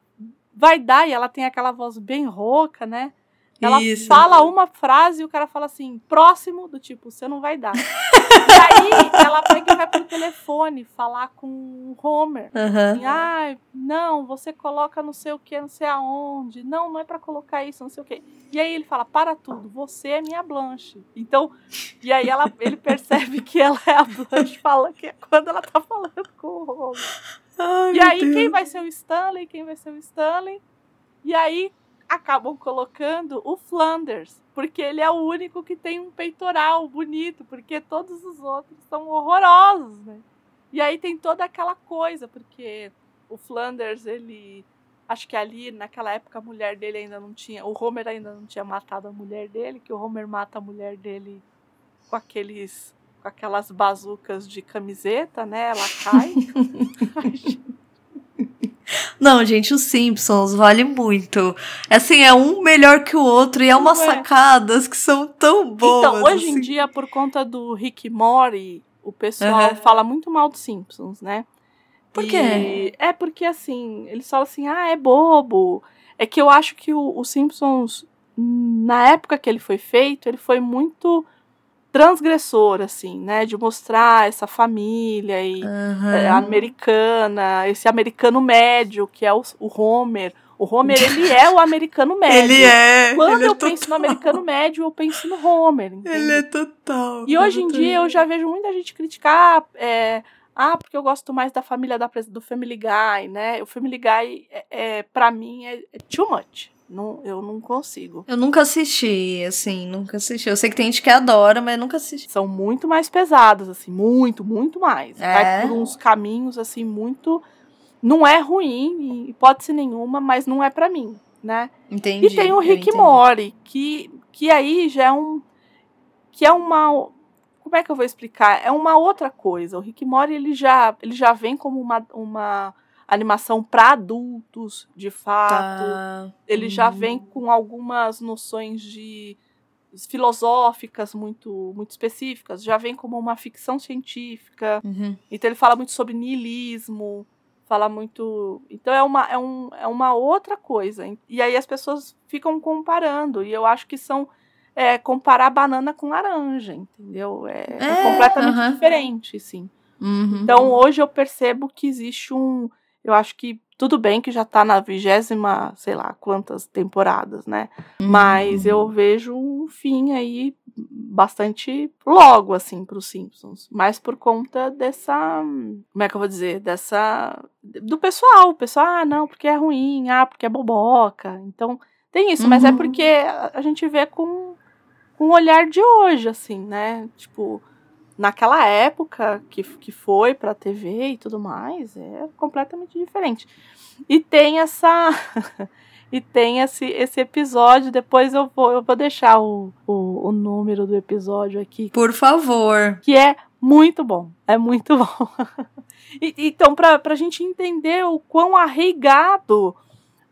vai dar e ela tem aquela voz bem rouca, né? Ela Isso. fala uma frase e o cara fala assim, próximo, do tipo, você não vai dar. e aí ela pega e vai pro telefone falar com o Homer. Uhum. Assim, ah, não, você coloca não sei o que, não sei aonde. Não, não é para colocar isso, não sei o que. E aí ele fala, para tudo, você é minha Blanche. Então, e aí ela, ele percebe que ela é a Blanche, fala que é quando ela tá falando com o Homer. Ai, e aí, Deus. quem vai ser o Stanley? Quem vai ser o Stanley? E aí, acabam colocando o Flanders, porque ele é o único que tem um peitoral bonito, porque todos os outros são horrorosos, né? E aí tem toda aquela coisa, porque o Flanders, ele acho que ali naquela época a mulher dele ainda não tinha, o Homer ainda não tinha matado a mulher dele, que o Homer mata a mulher dele com aqueles com aquelas bazucas de camiseta, né? Ela cai. Não, gente, os Simpsons vale muito. Assim, é um melhor que o outro e é umas é. sacadas que são tão boas. Então, hoje assim. em dia, por conta do Rick Mori, o pessoal uhum. fala muito mal dos Simpsons, né? Por quê? É porque, assim, eles falam assim, ah, é bobo. É que eu acho que o, o Simpsons, na época que ele foi feito, ele foi muito transgressor, assim, né? De mostrar essa família e uhum. é, americana, esse americano médio, que é o, o Homer. O Homer, ele é o americano médio. Ele é. Quando ele eu é penso total. no americano médio, eu penso no Homer. Entende? Ele é total. E hoje em dia eu já vejo muita gente criticar. É, ah, porque eu gosto mais da família da, do Family Guy, né? O Family Guy, é, é, pra mim, é, é too much. Não, eu não consigo. Eu nunca assisti, assim, nunca assisti. Eu sei que tem gente que adora, mas nunca assisti. São muito mais pesados, assim, muito, muito mais. É? Vai por uns caminhos, assim, muito. Não é ruim, hipótese nenhuma, mas não é para mim, né? Entendi. E tem o Rick Mori, que, que aí já é um. Que é uma. Como é que eu vou explicar? É uma outra coisa. O Rick Mori, ele já, ele já vem como uma. uma animação para adultos, de fato. Tá. Ele já vem com algumas noções de filosóficas muito muito específicas, já vem como uma ficção científica. Uhum. Então ele fala muito sobre niilismo, fala muito, então é uma é, um, é uma outra coisa. E aí as pessoas ficam comparando e eu acho que são é, comparar banana com laranja, entendeu? É, é, é completamente uh -huh. diferente, sim. Uhum. Então hoje eu percebo que existe um. Eu acho que tudo bem que já tá na vigésima, sei lá, quantas temporadas, né? Uhum. Mas eu vejo um fim aí bastante logo, assim, pros Simpsons. Mas por conta dessa. Como é que eu vou dizer? Dessa. Do pessoal. O pessoal, ah, não, porque é ruim, ah, porque é boboca. Então, tem isso, uhum. mas é uhum. porque a gente vê com com o olhar de hoje, assim, né? Tipo, naquela época que, que foi pra TV e tudo mais, é completamente diferente. E tem essa. e tem esse, esse episódio. Depois eu vou, eu vou deixar o, o, o número do episódio aqui. Por favor. Que é muito bom. É muito bom. e, então, pra, pra gente entender o quão arraigado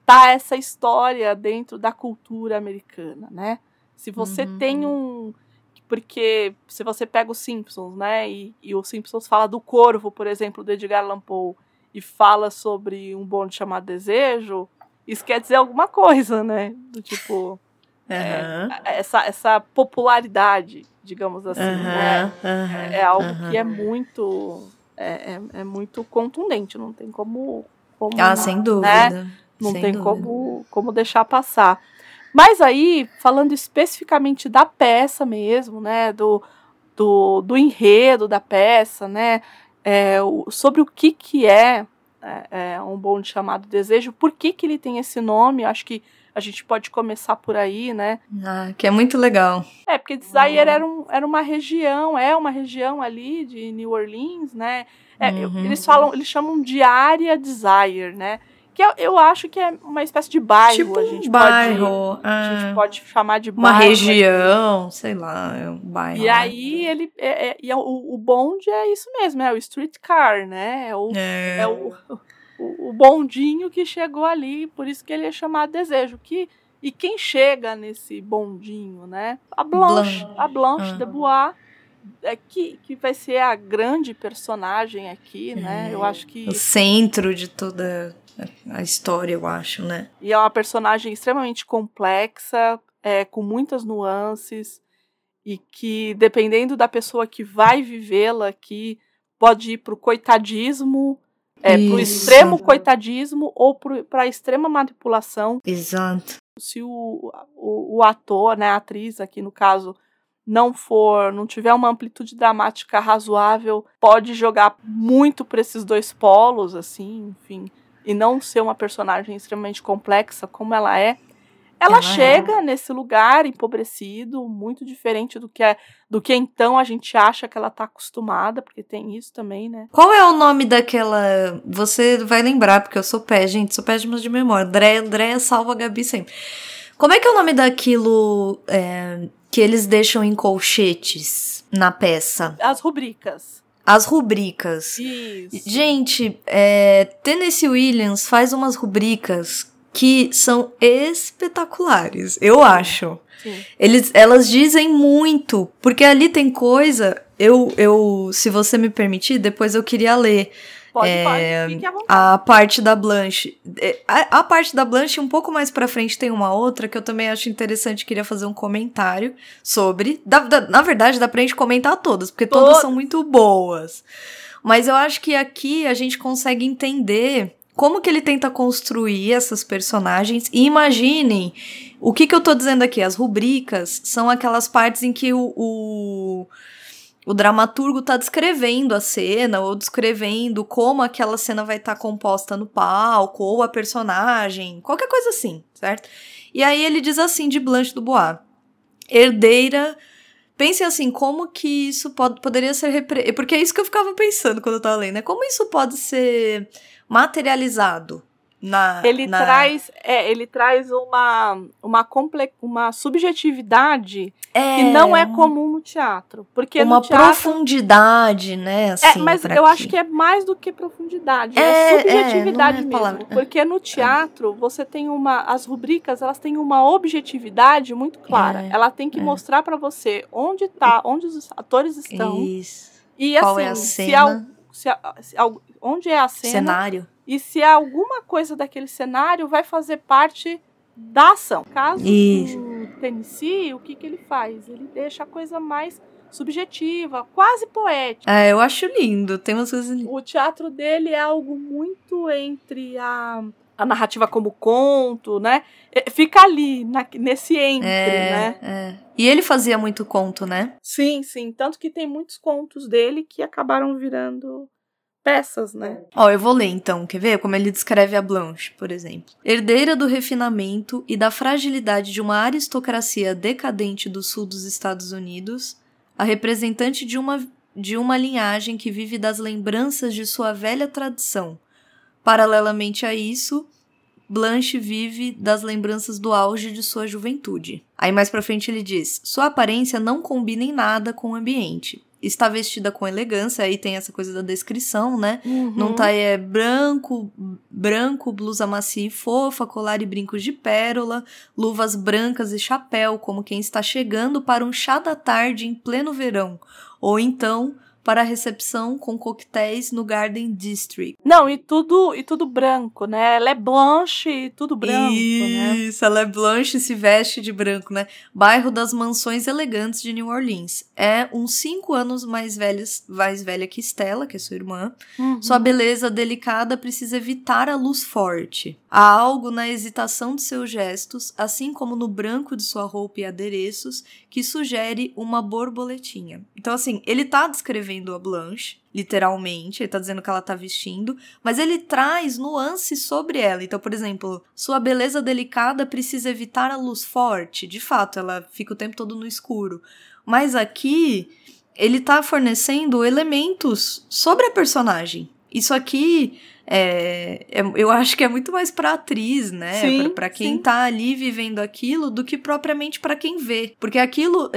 tá essa história dentro da cultura americana, né? Se você uhum. tem um. Porque se você pega os Simpsons, né? E, e os Simpsons fala do corvo, por exemplo, do Edgar Allan Poe, e fala sobre um bonde chamado Desejo, isso quer dizer alguma coisa, né? Do tipo. Uhum. É, essa, essa popularidade, digamos assim, uhum, né? Uhum, é, é, algo que é muito. É, é, é, muito contundente, não tem como. como ah, sem né? dúvida. Né? Não sem tem dúvida. Como, como deixar passar. Mas aí, falando especificamente da peça mesmo, né, do, do, do enredo da peça, né, é, o, sobre o que que é, é, é, um bonde chamado Desejo, por que que ele tem esse nome, acho que a gente pode começar por aí, né? Ah, que é muito legal. É, porque Desire uhum. era, um, era uma região, é uma região ali de New Orleans, né? É, uhum. Eles falam, eles chamam de área Desire, né? Que eu, eu, acho que é uma espécie de bairro. Tipo a gente um bairro. Pode, ah, a gente ah. pode chamar de bairro. Uma região, sei lá, é um bairro. E aí ele. É, é, e é, o, o bonde é isso mesmo, é o streetcar, né? É o, é. é o, o, o, bondinho que chegou ali, por isso que ele é chamado desejo. Que, e quem chega nesse bondinho, né? A Blanche, Blanche. a Blanche uhum. de Bois. É que, que vai ser a grande personagem aqui, né? Eu acho que. O centro de toda a história, eu acho, né? E é uma personagem extremamente complexa, é, com muitas nuances, e que, dependendo da pessoa que vai vivê-la aqui, pode ir pro coitadismo, é, pro extremo coitadismo ou para a extrema manipulação. Exato. Se o, o, o, ator, né, a atriz aqui no caso, não for, não tiver uma amplitude dramática razoável, pode jogar muito para esses dois polos, assim, enfim e não ser uma personagem extremamente complexa como ela é, ela, ela chega é. nesse lugar empobrecido, muito diferente do que é, do que então a gente acha que ela tá acostumada, porque tem isso também, né? Qual é o nome daquela. Você vai lembrar, porque eu sou pé, gente, sou péssima de memória. André, André salva a Gabi sempre. Como é que é o nome daquilo é, que eles deixam em colchetes na peça? As rubricas. As rubricas. Isso. Gente, é, Tennessee Williams faz umas rubricas que são espetaculares, eu acho. Eles, elas dizem muito, porque ali tem coisa. Eu, eu, se você me permitir, depois eu queria ler Pode, é, pode. A parte da Blanche. É, a, a, parte da Blanche, um pouco mais pra frente, tem uma outra que eu também acho interessante, queria fazer um comentário sobre. Da, da, na verdade, dá pra gente comentar todas, porque todas, todas são muito boas. Mas eu acho que aqui a gente consegue entender como que ele tenta construir essas personagens. E imaginem o que, que eu tô dizendo aqui. As rubricas são aquelas partes em que o, o o dramaturgo tá descrevendo a cena ou descrevendo como aquela cena vai estar tá composta no palco ou a personagem, qualquer coisa assim, certo? E aí ele diz assim de Blanche do Bois: herdeira pense assim, como que isso pode, poderia ser repre... porque é isso que eu ficava pensando quando eu tava lendo, né? Como isso pode ser materializado na, ele na... traz é, ele traz uma uma, comple... uma subjetividade é, que não é comum no teatro porque uma teatro... profundidade né assim, é, mas eu acho que é mais do que profundidade é, é, é subjetividade é mesmo porque no teatro você tem uma as rubricas elas têm uma objetividade muito clara é, ela tem que mostrar para você onde tá onde os atores estão Isso. e Qual assim é a cena? Se, se, se, onde é a cena cenário e se alguma coisa daquele cenário vai fazer parte da ação. Caso Isso. Tennessee, o que, que ele faz? Ele deixa a coisa mais subjetiva, quase poética. É, eu acho lindo. Tem umas coisas O teatro dele é algo muito entre a, a narrativa como conto, né? É, fica ali, na, nesse entre, é, né? É. E ele fazia muito conto, né? Sim, sim. Tanto que tem muitos contos dele que acabaram virando peças, né? Ó, eu vou ler então, quer ver como ele descreve a Blanche, por exemplo. Herdeira do refinamento e da fragilidade de uma aristocracia decadente do sul dos Estados Unidos, a representante de uma, de uma linhagem que vive das lembranças de sua velha tradição. Paralelamente a isso, Blanche vive das lembranças do auge de sua juventude. Aí mais pra frente ele diz: sua aparência não combina em nada com o ambiente está vestida com elegância, aí tem essa coisa da descrição, né? Uhum. Não tá é branco, branco, blusa macia e fofa, colar e brincos de pérola, luvas brancas e chapéu, como quem está chegando para um chá da tarde em pleno verão, ou então para a recepção com coquetéis no Garden District. Não, e tudo e tudo branco, né? Ela é blanche e tudo branco, né? Isso, né? ela é blanche e se veste de branco, né? Bairro das mansões elegantes de New Orleans. É uns cinco anos mais, velhas, mais velha que Stella, que é sua irmã. Uhum. Sua beleza delicada precisa evitar a luz forte. Há algo na hesitação de seus gestos, assim como no branco de sua roupa e adereços, que sugere uma borboletinha. Então, assim, ele tá descrevendo a Blanche, literalmente, ele tá dizendo que ela tá vestindo, mas ele traz nuances sobre ela. Então, por exemplo, sua beleza delicada precisa evitar a luz forte. De fato, ela fica o tempo todo no escuro. Mas aqui, ele tá fornecendo elementos sobre a personagem. Isso aqui é, é, eu acho que é muito mais pra atriz, né? Sim, para quem sim. tá ali vivendo aquilo do que propriamente para quem vê. Porque aquilo,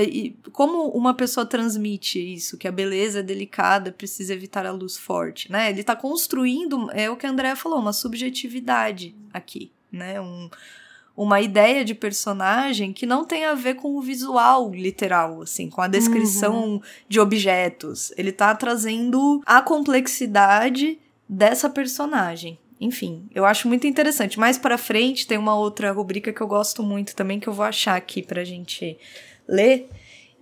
como uma pessoa transmite isso, que a beleza é delicada, precisa evitar a luz forte, né? Ele tá construindo, é o que a Andrea falou, uma subjetividade aqui, né? Um, uma ideia de personagem que não tem a ver com o visual literal, assim, com a descrição Uhum. de objetos. Ele tá trazendo a complexidade dessa personagem. Enfim, eu acho muito interessante. Mais pra frente tem uma outra rubrica que eu gosto muito também, que eu vou achar aqui pra gente ler.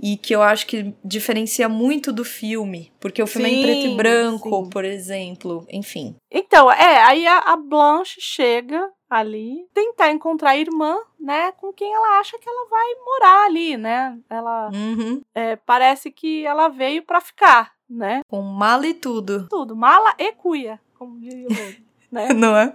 E que eu acho que diferencia muito do filme. Porque o filme é em Sim, preto e branco, sim. por exemplo. Enfim. Então, é, aí a, a Blanche chega ali, tentar encontrar a irmã, né, com quem ela acha que ela vai morar ali, né? Ela Uhum. é, parece que ela veio pra ficar, né? Com mala e tudo. Tudo, mala e cuia, como diria o né? Não é?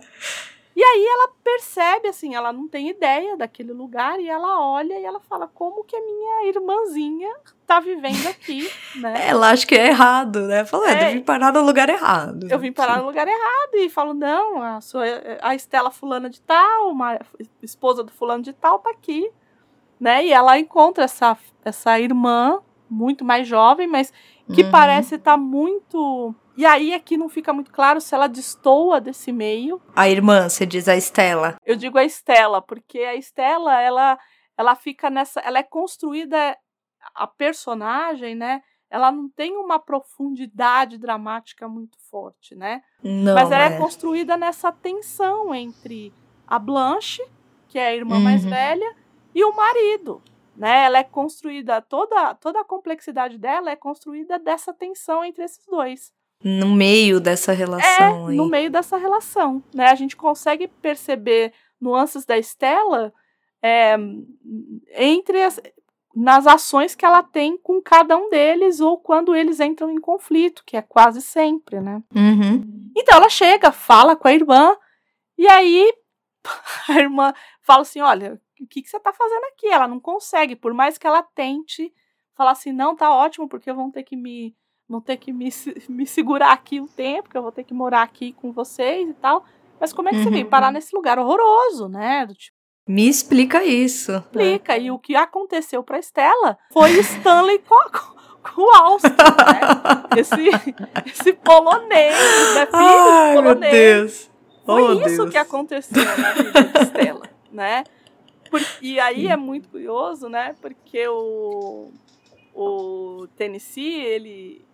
E aí ela percebe, assim, ela não tem ideia daquele lugar e ela olha e ela fala, como que a minha irmãzinha tá vivendo aqui, né? Ela acha que é errado, né? Falou, é, É. deve parar no lugar errado. Eu vim parar no lugar errado e falo, não, a, sua, a Estela fulana de tal, uma esposa do fulano de tal, tá aqui. Né? E ela encontra essa, essa irmã, muito mais jovem, mas que Uhum. parece estar muito. E aí aqui não fica muito claro se ela destoa desse meio. A irmã, você diz a Estela. Eu digo a Estela, porque a Estela, ela, ela fica nessa. Ela é construída. A personagem, né? Ela não tem uma profundidade dramática muito forte, né? Não, Mas ela é. é construída nessa tensão entre a Blanche, que é a irmã mais Uhum. velha, e o marido. Né? Ela é construída, toda, toda a complexidade dela é construída dessa tensão entre esses dois. No meio dessa relação É, aí. no meio dessa relação. Né? A gente consegue perceber nuances da Estela é, entre as, nas ações que ela tem com cada um deles ou quando eles entram em conflito, que é quase sempre, né? Uhum. Então ela chega, fala com a irmã, e aí a irmã fala assim: Olha, o que, que você tá fazendo aqui? Ela não consegue, por mais que ela tente falar assim: Não, tá ótimo, porque vão ter que me. Vão ter que me, me segurar aqui um tempo, que eu vou ter que morar aqui com vocês e tal. Mas como é que você Uhum. veio parar nesse lugar horroroso, né? Do tipo, Me explica isso. explica. E o que aconteceu pra Estela foi Stanley com, com o Alston, né? Esse, esse polonês, né? Filho Ai, meu polonês. Deus. Foi Oh, isso Deus. que aconteceu na vida de Estela, né? Por- e aí é muito curioso, né? Porque o, o Tennessee, ele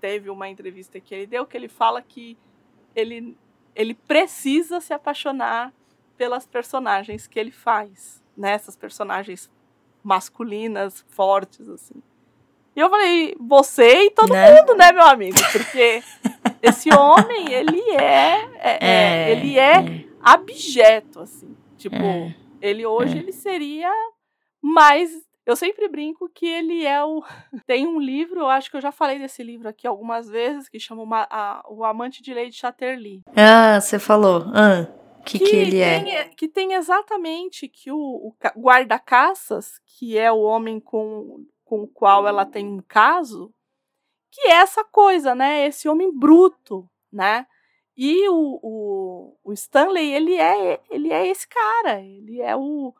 teve uma entrevista que ele deu que ele fala que ele, ele precisa se apaixonar pelas personagens que ele faz, nessas né, personagens masculinas, fortes, assim. E eu falei, você e todo né? mundo, né, meu amigo? Porque esse homem, ele é, é, é, é ele é, é, abjeto, assim. Tipo, é. ele hoje, ele seria mais eu sempre brinco que ele é o. Tem um livro, eu acho que eu já falei desse livro aqui algumas vezes, que chama uma, a, O Amante de Lady Chatterley. Ah, você falou. Ah, que, que, que ele é? tem, é? Que tem exatamente que o, o guarda-caças, que é o homem com, com o qual ela tem um caso, que é essa coisa, né? Esse homem bruto, né? E o, o, o Stanley, ele é, ele é esse cara, ele é o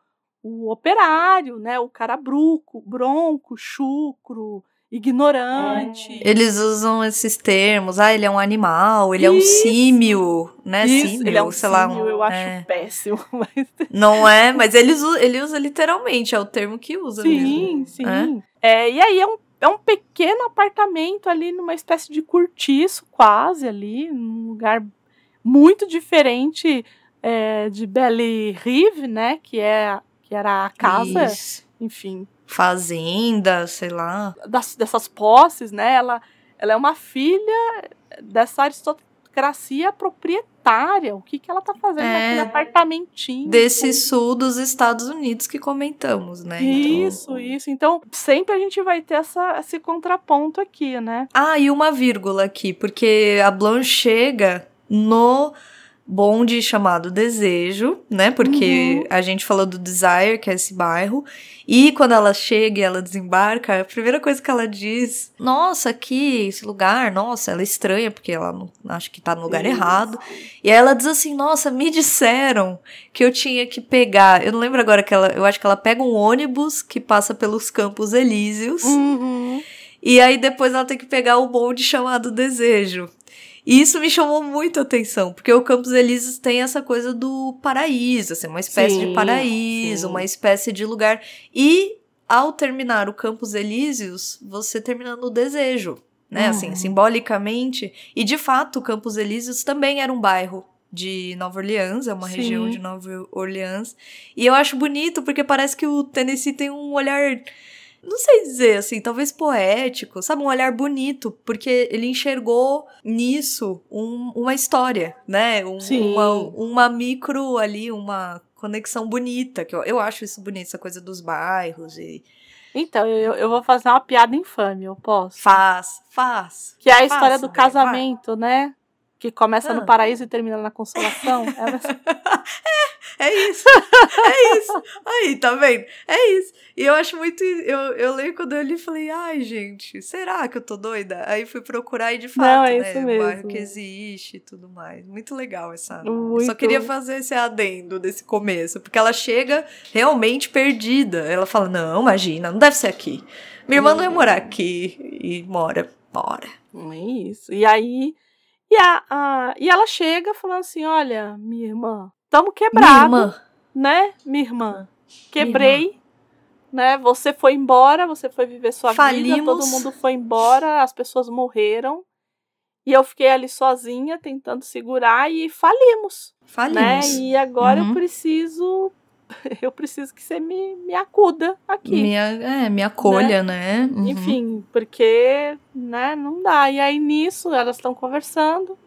o operário, né? O cara bruco, bronco, chucro, ignorante. É. Eles usam esses termos. Ah, ele é um animal, ele Isso. é um símio, né? Isso, símio, ele é um sei símio, lá. Um, eu acho é. péssimo. Mas... Não é, mas ele usa, ele usa literalmente, é o termo que usa sim, mesmo. Sim, sim. É? é, e aí é um, é um pequeno apartamento ali, numa espécie de cortiço quase ali, num lugar muito diferente é, de Belle Rive, né? Que é que era a casa, Isso. enfim. Fazenda, sei lá. Das, dessas posses, né? Ela, ela é uma filha dessa aristocracia proprietária. O que, que ela tá fazendo é, naquele apartamentinho? Desse sul dos Estados Unidos que comentamos, né? Isso, então... isso. Então, sempre a gente vai ter essa, esse contraponto aqui, né? Ah, e uma vírgula aqui, porque a Blanche chega no bonde chamado Desejo, né? Porque uhum. a gente falou do Desire, que é esse bairro. E quando ela chega e ela desembarca, a primeira coisa que ela diz: Nossa, aqui, esse lugar, nossa, ela é estranha, porque ela não, acha que tá no lugar Isso. errado. E aí ela diz assim: Nossa, me disseram que eu tinha que pegar. Eu não lembro agora que ela. Eu acho que ela pega um ônibus que passa pelos Campos Elíseos. Uhum. E aí depois ela tem que pegar o bonde chamado Desejo. E isso me chamou muito a atenção, porque o Campos Elíseos tem essa coisa do paraíso, assim, uma espécie sim, de paraíso, sim. uma espécie de lugar. E ao terminar o Campos Elíseos, você termina no desejo, né? Uhum. Assim, simbolicamente. E de fato, o Campos Elíseos também era um bairro de Nova Orleans, é uma sim. região de Nova Orleans. E eu acho bonito porque parece que o Tennessee tem um olhar não sei dizer assim, talvez poético, sabe? Um olhar bonito, porque ele enxergou nisso um, uma história, né? Um, uma, uma micro ali, uma conexão bonita, que eu, eu acho isso bonito, essa coisa dos bairros e. Então, eu, eu vou fazer uma piada infame, eu posso? Faz, faz. Que é a história do casamento, vai. né? Que começa ah. no paraíso e termina na consolação. é, é isso. É isso. Aí, tá vendo? É isso. E eu acho muito. Eu, eu lembro quando eu li e falei, ai, gente, será que eu tô doida? Aí fui procurar e de fato, Não, é né? Isso mesmo. Um bairro que existe e tudo mais. Muito legal essa. Muito. Só queria fazer esse adendo desse começo, porque ela chega realmente perdida. Ela fala: não, imagina, não deve ser aqui. Minha irmã não ia morar aqui. E mora, mora. É isso. E aí. E, a, a, e ela chega falando assim: olha, minha irmã, Tamo quebrado. Minha irmã. Né, minha irmã? Quebrei. Minha irmã. Né? Você foi embora, você foi viver sua Falimos. vida, todo mundo foi embora, as pessoas morreram. E eu fiquei ali sozinha, tentando segurar e falimos. Falimos. Né? E agora uhum. eu preciso eu preciso que você me, me acuda aqui. Me, é, me acolha, né? né? Uhum. Enfim, porque, né, não dá. E aí nisso elas estão conversando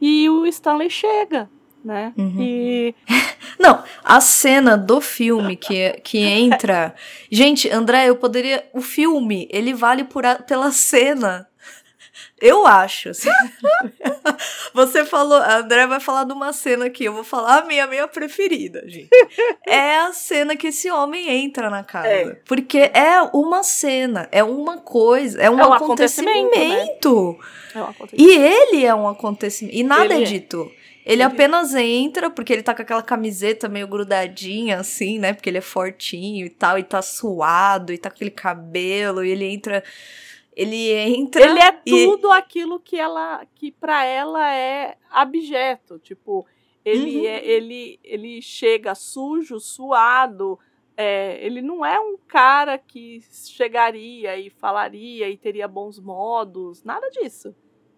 e o Stanley chega né? Uhum. E. Não, a cena do filme que, que entra. Gente, André, eu poderia. O filme, ele vale por a, pela cena. Eu acho. Assim. Você falou, a André vai falar de uma cena aqui, eu vou falar a minha, minha preferida, gente. É a cena que esse homem entra na casa. É. Porque é uma cena, é uma coisa, é um, é um acontecimento. acontecimento. Né? É um acontecimento. E ele é um acontecimento. E nada ele é dito. Ele apenas entra, porque ele tá com aquela camiseta meio grudadinha, assim, né? Porque ele é fortinho e tal, e tá suado, e tá com aquele cabelo, e ele entra. Ele entra. Ele é tudo e... aquilo que ela. que para ela é abjeto. Tipo, ele, uhum. é, ele, ele chega sujo, suado. É, ele não é um cara que chegaria e falaria e teria bons modos, nada disso.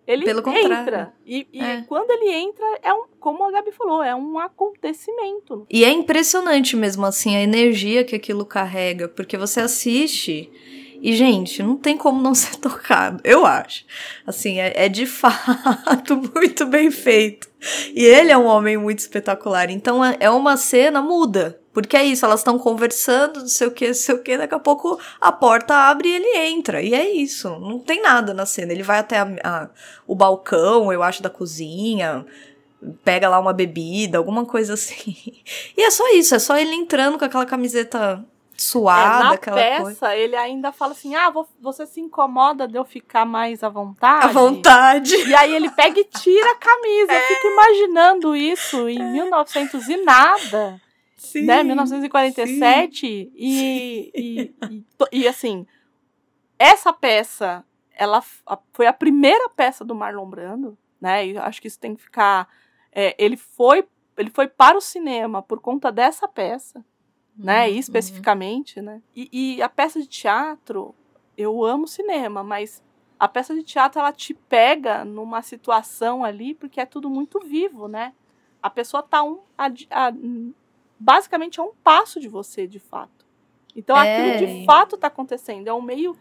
ele Pelo entra. E, e é. quando ele entra, é um, como a Gabi falou, é um acontecimento. E é impressionante mesmo, assim, a energia que aquilo carrega, porque você assiste. E, gente, não tem como não ser tocado, eu acho. Assim, é, é, de fato muito bem feito. E ele é um homem muito espetacular. Então é, é uma cena muda. Porque é isso, elas estão conversando, não sei o que, não sei o que, daqui a pouco a porta abre e ele entra. E é isso, não tem nada na cena. Ele vai até a, a, o balcão, eu acho, da cozinha, pega lá uma bebida, alguma coisa assim. E é só isso, é só ele entrando com aquela camiseta suada, é, na aquela peça, coisa. ele ainda fala assim: ah, você se incomoda de eu ficar mais à vontade? À vontade. E aí ele pega e tira a camisa. É. Eu fico imaginando isso em é. 1900 e nada. Sim, né? 1947. Sim. E, e, e, e, assim, essa peça, ela foi a primeira peça do Marlon Brando, né? E acho que isso tem que ficar. É, ele foi ele foi para o cinema por conta dessa peça, né? Uhum. Especificamente, né? E, e, a peça de teatro, eu amo cinema, mas a peça de teatro ela te pega numa situação ali porque é tudo muito vivo, né? A pessoa tá um, a, a, basicamente é um passo de você, de fato. Então é. aquilo de fato está acontecendo. É um meio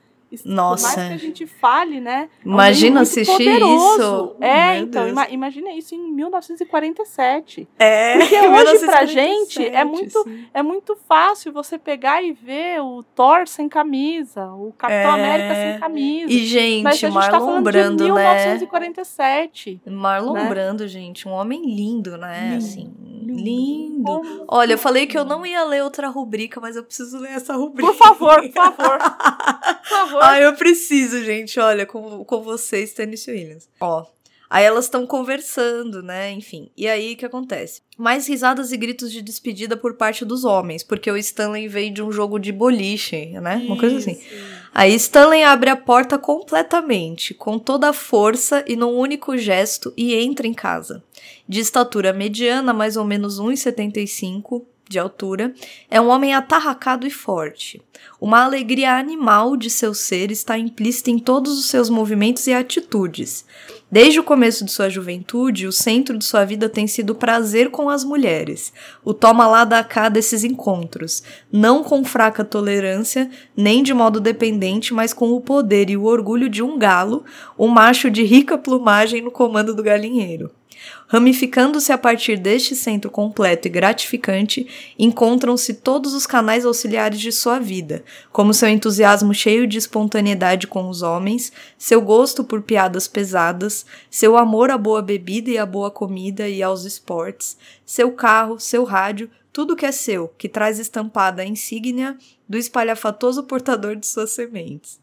nossa. Por mais que a gente fale, né? É imagina assistir poderoso. isso. É, Meu então, ima imagina isso em 1947. É, Porque hoje pra gente é muito, é muito fácil você pegar e ver o Thor sem camisa, o Capitão é. América sem camisa. E, gente, Mas a gente Marlon tá falando Brando, de 1947. Né? Marlon né? Brando, gente, um homem lindo, né? Lindo. Assim, lindo. Olha, eu falei que eu não ia ler outra rubrica, mas eu preciso ler essa rubrica. Por favor, por favor. por favor. Ah, eu preciso, gente. Olha, com, com vocês, Tennessee Williams. Ó. Aí elas estão conversando, né? Enfim. E aí o que acontece? Mais risadas e gritos de despedida por parte dos homens, porque o Stanley veio de um jogo de boliche, né? Uma coisa assim. Aí Stanley abre a porta completamente, com toda a força e num único gesto, e entra em casa. De estatura mediana, mais ou menos 1,75, de altura, é um homem atarracado e forte. Uma alegria animal de seu ser está implícita em todos os seus movimentos e atitudes. Desde o começo de sua juventude, o centro de sua vida tem sido o prazer com as mulheres, o toma lá da cá desses encontros, não com fraca tolerância, nem de modo dependente, mas com o poder e o orgulho de um galo, um macho de rica plumagem no comando do galinheiro. Ramificando-se a partir deste centro completo e gratificante, encontram-se todos os canais auxiliares de sua vida, como seu entusiasmo cheio de espontaneidade com os homens, seu gosto por piadas pesadas, seu amor à boa bebida e à boa comida e aos esportes, seu carro, seu rádio, tudo que é seu, que traz estampada a insígnia do espalhafatoso portador de suas sementes.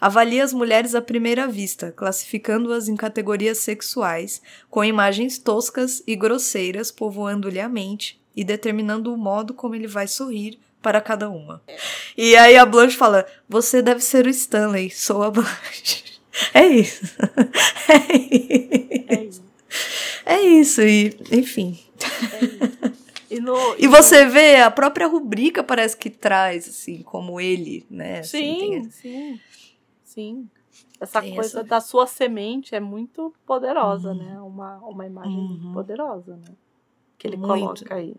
Avalia as mulheres à primeira vista, classificando-as em categorias sexuais, com imagens toscas e grosseiras povoando-lhe a mente e determinando o modo como ele vai sorrir para cada uma. E aí a Blanche fala: Você deve ser o Stanley, sou a Blanche. É isso. É isso. É isso, e enfim. É isso. E, no, e, e você no... vê, a própria rubrica parece que traz, assim, como ele, né? Assim, sim, sim. Sim. Essa Tem coisa essa... da sua semente é muito poderosa, uhum. né? Uma, uma imagem uhum. poderosa, né? Que ele muito. coloca aí.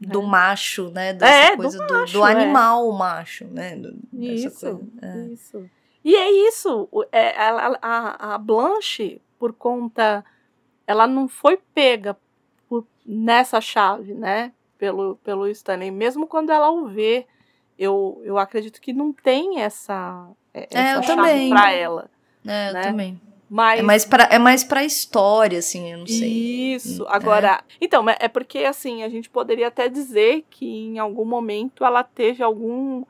Do né? macho, né? Dessa é, coisa do, macho, do, do é. animal é. macho, né? Do, isso, coisa, é. isso. E é isso. É, a, a, a Blanche, por conta. Ela não foi pega nessa chave, né? Pelo, pelo Stanley. Mesmo quando ela o vê, eu, eu acredito que não tem essa, é, essa é, eu chave também. pra ela. É, né? eu também. Mas... É mais pra, é mais pra história, assim, eu não sei. Isso. Hum, Agora, é. então, é porque, assim, a gente poderia até dizer que em algum momento ela teve algum,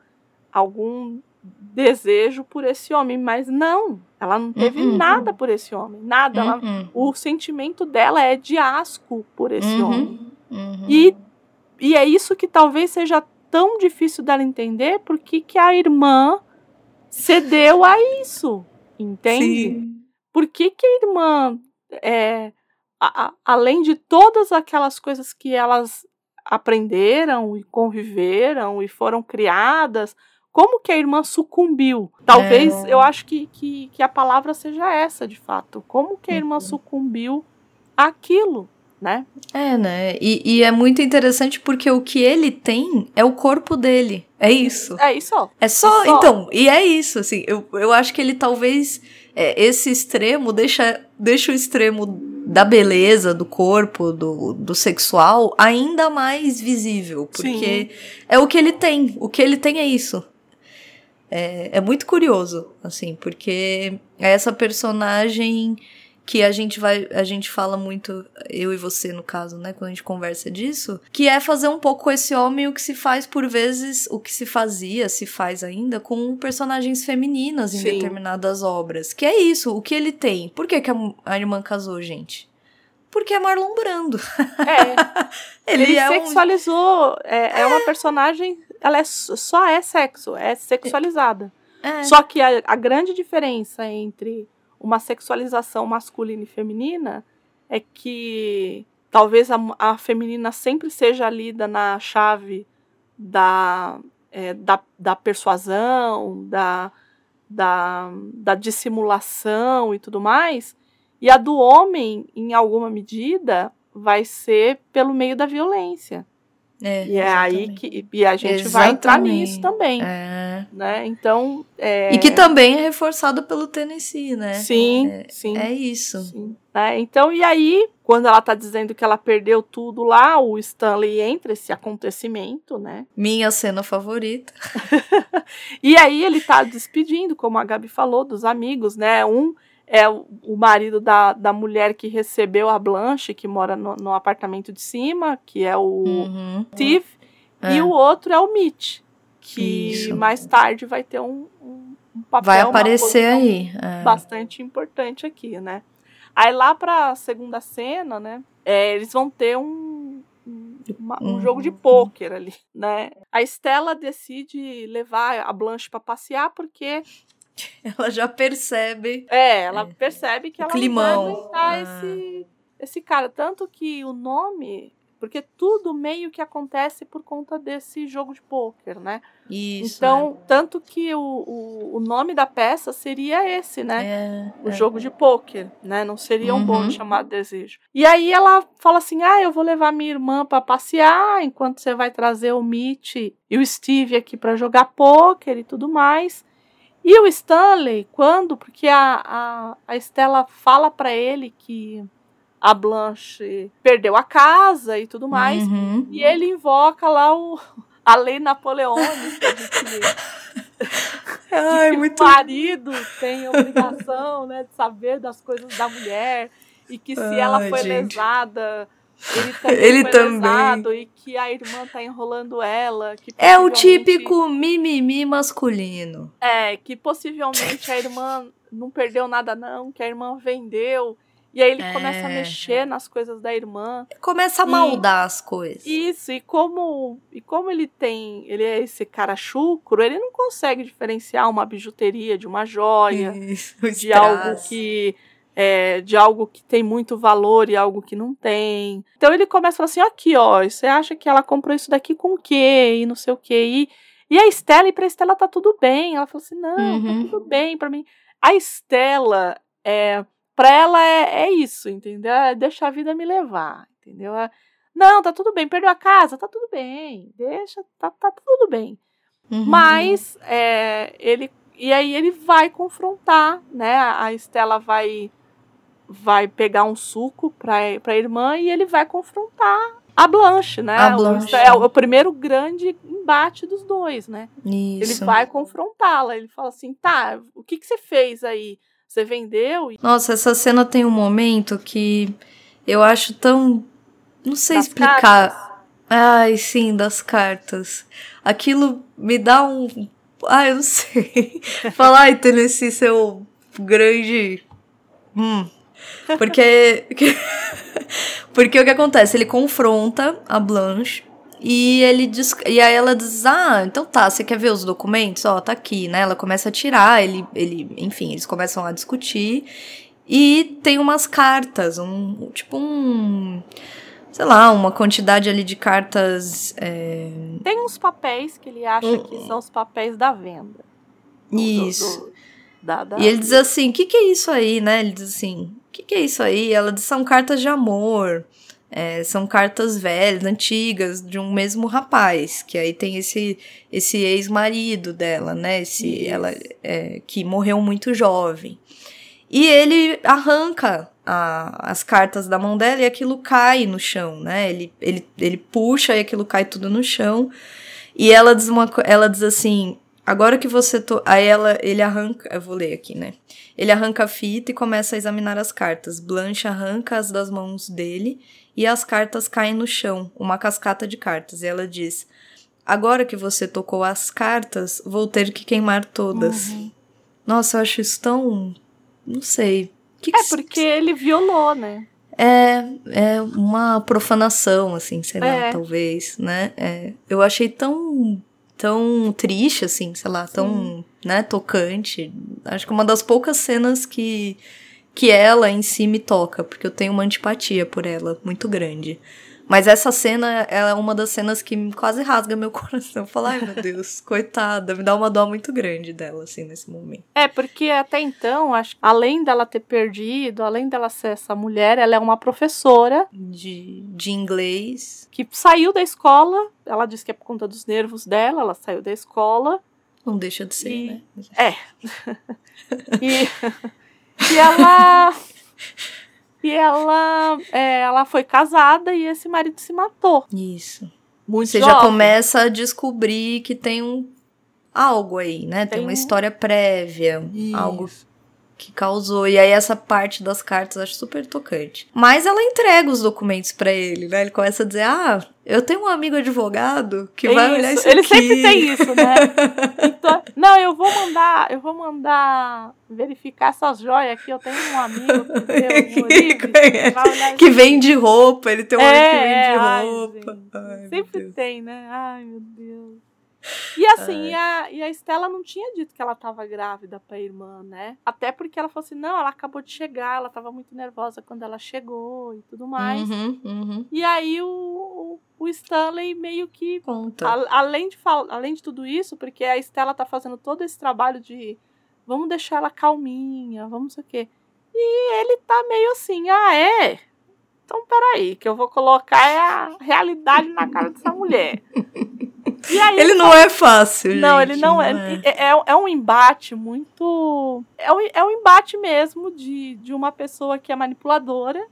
algum desejo por esse homem, mas não. Ela não teve uhum. nada por esse homem, nada. Uhum. Ela, o sentimento dela é de asco por esse uhum. homem. Uhum. E, e é isso que talvez seja tão difícil dela entender, porque que a irmã cedeu a isso, entende? Sim. Por que, que a irmã, é, a, a, além de todas aquelas coisas que elas aprenderam e conviveram e foram criadas como que a irmã sucumbiu? Talvez, é. eu acho que, que, que, a palavra seja essa, de fato. Como que a irmã uhum. sucumbiu àquilo, né? É, né? E, e, é muito interessante porque o que ele tem é o corpo dele. É isso. É isso. É só, é só. então, e é isso, assim. Eu, eu acho que ele talvez. É, esse extremo deixa, deixa o extremo da beleza, do corpo, do, do sexual ainda mais visível. Porque Sim. é o que ele tem. O que ele tem é isso. É, é muito curioso, assim, porque é essa personagem que a gente vai, a gente fala muito, eu e você no caso, né, quando a gente conversa disso, que é fazer um pouco com esse homem o que se faz por vezes, o que se fazia, se faz ainda com personagens femininas em Sim. determinadas obras. Que é isso, o que ele tem. Por que, que a, a irmã casou, gente? Porque é Marlon Brando. É. ele, ele é sexualizou. Um... É, é, uma personagem ela é, só é sexo, é sexualizada. É. Só que a, a grande diferença entre uma sexualização masculina e feminina é que talvez a, a feminina sempre seja lida na chave da, é, da, da persuasão, da, da, da dissimulação e tudo mais, e a do homem, em alguma medida, vai ser pelo meio da violência. É, e é exatamente. aí que e a gente exatamente. vai entrar nisso também. É. Né? Então. É... E que também é reforçado pelo Tennessee, né? Sim, é, sim. É isso. Sim. É, então, e aí, quando ela tá dizendo que ela perdeu tudo lá, o Stanley entra esse acontecimento, né? Minha cena favorita. e aí ele tá despedindo, como a Gabi falou, dos amigos, né? Um é o, marido da, da mulher que recebeu a Blanche, que mora no, no apartamento de cima, que é o uhum. Steve, é. e o outro é o Mitch, que Isso. mais tarde vai ter um, um, um papel. Vai aparecer aí. É. Bastante importante aqui, né? Aí lá pra segunda cena, né? É, eles vão ter um, uma, um jogo de pôquer ali, né? A Estela decide levar a Blanche para passear porque Ela já percebe. É, ela é, percebe que ela climão. não vai aguentar ah. esse, esse cara. Tanto que o nome. Porque tudo meio que acontece por conta desse jogo de pôquer, né? Isso. Então, é. tanto que o, o, o, nome da peça seria esse, né? É, o é. jogo de pôquer, né? Não seria um uhum. bom chamado desejo. E aí ela fala assim: ah, eu vou levar minha irmã para passear, enquanto você vai trazer o Mitch e o Steve aqui para jogar pôquer e tudo mais. E o Stanley, quando, porque a, a, a Estela fala para ele que a Blanche perdeu a casa e tudo mais, uhum. e ele invoca lá o, a lei napoleônica de que, Ai, de que muito... o marido tem obrigação né, de saber das coisas da mulher e que se Ai, ela foi gente. lesada ele também ele também. e que a irmã tá enrolando ela. é o típico mimimi masculino. É, que possivelmente a irmã não perdeu nada não, que a irmã vendeu. E aí ele é. começa a mexer nas coisas da irmã. Começa a maldar as coisas. Isso, e como, e como ele tem, ele é esse cara chucro, ele não consegue diferenciar uma bijuteria de uma joia, isso, de algo que é, de algo que tem muito valor e algo que não tem. Então ele começa a falar assim: aqui, ó, você acha que ela comprou isso daqui com o quê? E não sei o quê. E, e a Estela, e pra Estela tá tudo bem. Ela falou assim: não, tá uhum. tá tudo bem para mim. A Estela, é, pra ela é, é isso, entendeu? É deixa a vida me levar, entendeu? É, não, tá tudo bem, perdeu a casa, tá tudo bem, deixa, tá, tá tudo bem. Uhum. Mas é, ele. E aí ele vai confrontar, né? A Estela vai vai pegar um suco para a irmã e ele vai confrontar a Blanche, né? A Blanche. É o, é o primeiro grande embate dos dois, né? Isso. Ele vai confrontá-la. Ele fala assim: tá, o que, que você fez aí? Você vendeu? Nossa, essa cena tem um momento que eu acho tão. Não sei das explicar. Cartas? Ai, sim, das cartas. Aquilo me dá um. Ai, eu não sei. Falar, ai, Tennessee, seu grande. Hum, porque. Porque o que acontece? Ele confronta a Blanche e ele diz, e aí ela diz: "Ah, então tá, você quer ver os documentos? Ó, tá aqui", né? Ela começa a tirar, ele ele, enfim, eles começam a discutir e tem umas cartas, um tipo um sei lá, uma quantidade ali de cartas. É... Tem uns papéis que ele acha que são os papéis da venda. Isso. Do, do, da, da... E ele diz assim: o que, que é isso aí, né? Ele diz assim: que, que é isso aí? Ela diz: são cartas de amor. É, são cartas velhas, antigas, de um mesmo rapaz, que aí tem esse esse ex-marido dela, né? Esse, ela, é, que morreu muito jovem. E ele arranca a, as cartas da mão dela e aquilo cai no chão, né? Ele, ele, ele puxa e aquilo cai tudo no chão. E ela diz, uma, ela diz assim: agora que você. To... Aí ela, ele arranca. Eu vou ler aqui, né? Ele arranca a fita e começa a examinar as cartas. Blanche arranca as das mãos dele e as cartas caem no chão, uma cascata de cartas. E ela diz: Agora que você tocou as cartas, vou ter que queimar todas. Uhum. Nossa, eu acho isso tão não sei. Que que é porque ele violou, né? É, é uma profanação, assim, sei lá, é. talvez, né? É, eu achei tão, tão triste, assim, sei lá, tão, né, tocante. Acho que uma das poucas cenas que, que ela em si me toca, porque eu tenho uma antipatia por ela muito grande. Mas essa cena é uma das cenas que quase rasga meu coração. Eu falo, ai meu Deus, coitada, me dá uma dó muito grande dela, assim, nesse momento. É, porque até então, acho além dela ter perdido, além dela ser essa mulher, ela é uma professora de, de inglês. Que saiu da escola, ela disse que é por conta dos nervos dela, ela saiu da escola. Não deixa de ser, e, né? É. e, e ela. E ela, é, ela foi casada e esse marido se matou. Isso. Muito Você jovem. já começa a descobrir que tem um algo aí, né? Tem, tem uma história prévia, Isso. algo que causou. E aí essa parte das cartas eu acho super tocante. Mas ela entrega os documentos para ele, né? Ele começa a dizer: "Ah, eu tenho um amigo advogado que vai olhar isso Ele aqui. sempre tem isso, né? Então, não, eu vou mandar, eu vou mandar verificar essas joias aqui. Eu tenho um amigo que, que vende roupa. Ele tem um é, amigo que vende é, roupa. Ai, ai, sempre tem, né? Ai, meu Deus. E assim, e a, e a Estela não tinha dito que ela estava grávida pra irmã, né? Até porque ela falou assim: não, ela acabou de chegar, ela estava muito nervosa quando ela chegou e tudo mais. Uhum, uhum. E aí o, o Stanley meio que. Conta. A, além, de além de tudo isso, porque a Estela tá fazendo todo esse trabalho de vamos deixar ela calminha, vamos sei o quê. E ele tá meio assim, ah, é? Então peraí, que eu vou colocar é a realidade na cara dessa mulher. Aí, ele não é fácil, Não, gente, ele não, é, não é. é. É, é. um embate muito. É um, é um embate mesmo de, de uma pessoa que é manipuladora.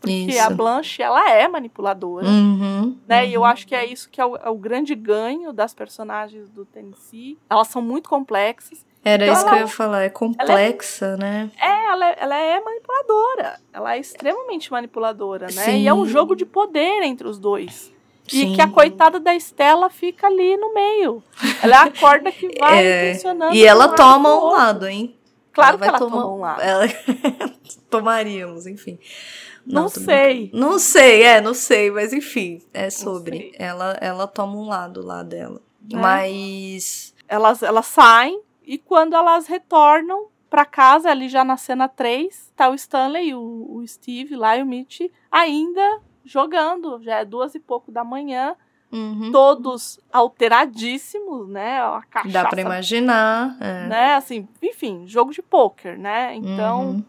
Porque isso. a Blanche, ela é manipuladora. Uhum, né? Uhum. E eu acho que é isso que é o, é o, grande ganho das personagens do Tennessee. Elas são muito complexas. Era então isso ela, que eu ia falar, é complexa, é, né? É ela, é, ela é manipuladora. Ela é extremamente manipuladora, né? Sim. E é um jogo de poder entre os dois. Sim. E que a coitada da Estela fica ali no meio. Ela é a corda que vai é, tensionando. E ela toma um lado, hein? Claro ela que ela toma um lado. Ela... Tomaríamos, enfim. Não, não sei. Não sei, é, não sei, mas enfim, é sobre. Ela, ela toma um lado lá dela. É. Mas. Elas, elas saem e quando elas retornam pra casa, ali já na cena 3, tá o Stanley, o, o Steve lá e o Mitch ainda jogando. Já é duas e pouco da manhã. Uhum. Todos alteradíssimos, né? A cachaça, Dá pra imaginar. É. Né? Assim, enfim, jogo de pôquer, né? Então. Uhum.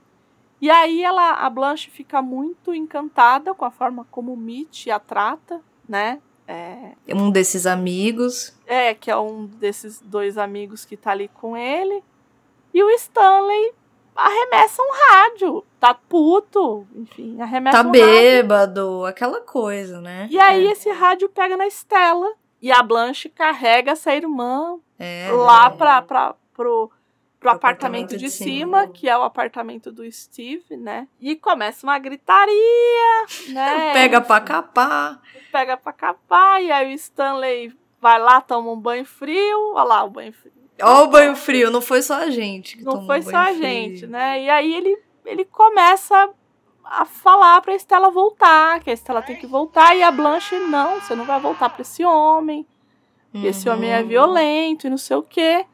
E aí ela, a Blanche fica muito encantada com a forma como o Mitch a trata, né? É, um desses amigos. É, que é um desses dois amigos que tá ali com ele. E o Stanley arremessa um rádio. Tá puto, enfim, arremessa tá um bêbado, rádio. aquela coisa, né? E aí é. esse rádio pega na Estela e a Blanche carrega essa irmã é, lá. Pra, pra, pro, pro apartamento, apartamento de, de cima, cima, que é o apartamento do Steve, né? E começa uma gritaria, né? Pega pra capar. Pega pra capar, e aí o Stanley vai lá, toma um banho frio, olha lá o banho frio Ó o banho frio, não foi só a gente. Que não foi só a gente, né? E aí ele, ele começa a falar pra Estela voltar, que a Estela tem que voltar, e a Blanche, não, você não vai voltar pra esse homem. Uhum. Esse homem é violento e não sei o quê.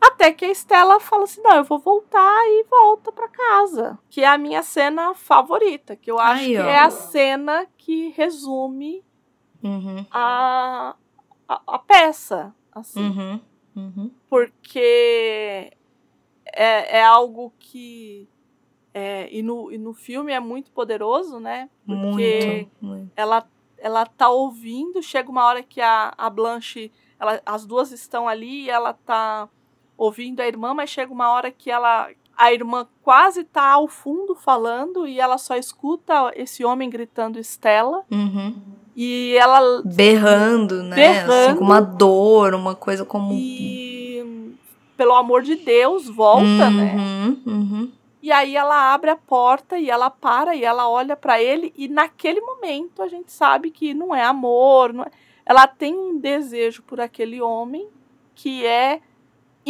Até que a Estela fala assim: não, eu vou voltar e volta para casa. Que é a minha cena favorita, que eu acho Ai, que ó. é a cena que resume uhum. a, a, a, peça. Assim. Uhum. Uhum. Porque é, é algo que. É, e, no, e no filme é muito poderoso, né? Porque muito, muito. Ela, ela tá ouvindo, chega uma hora que a, a Blanche. Ela, as duas estão ali e ela tá ouvindo a irmã, mas chega uma hora que ela a irmã quase tá ao fundo falando e ela só escuta esse homem gritando Estela. Uhum. E ela. Berrando, né? Berrando, assim, com uma dor, uma coisa como. E. Pelo amor de Deus, volta, né? uhum, né? Uhum. E aí ela abre a porta e ela para e ela olha para ele e naquele momento a gente sabe que não é amor, não é... ela tem um desejo por aquele homem que é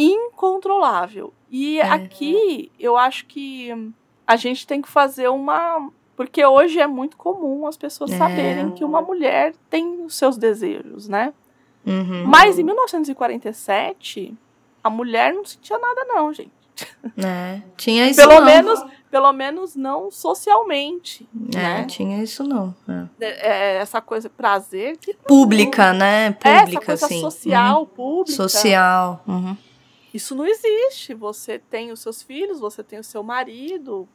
incontrolável. E é. aqui eu acho que a gente tem que fazer uma. Porque hoje é muito comum as pessoas é. saberem que uma mulher tem os seus desejos, né? Uhum. Mas em 1947, a mulher não sentia nada, não, gente. É, tinha isso pelo não. menos Pelo menos não socialmente. É, né? tinha isso não. É. É, é essa coisa prazer. Pública, né? Pública, é, essa coisa assim. social, uhum. pública. Social. Uhum. Isso não existe. Você tem os seus filhos, você tem o seu marido.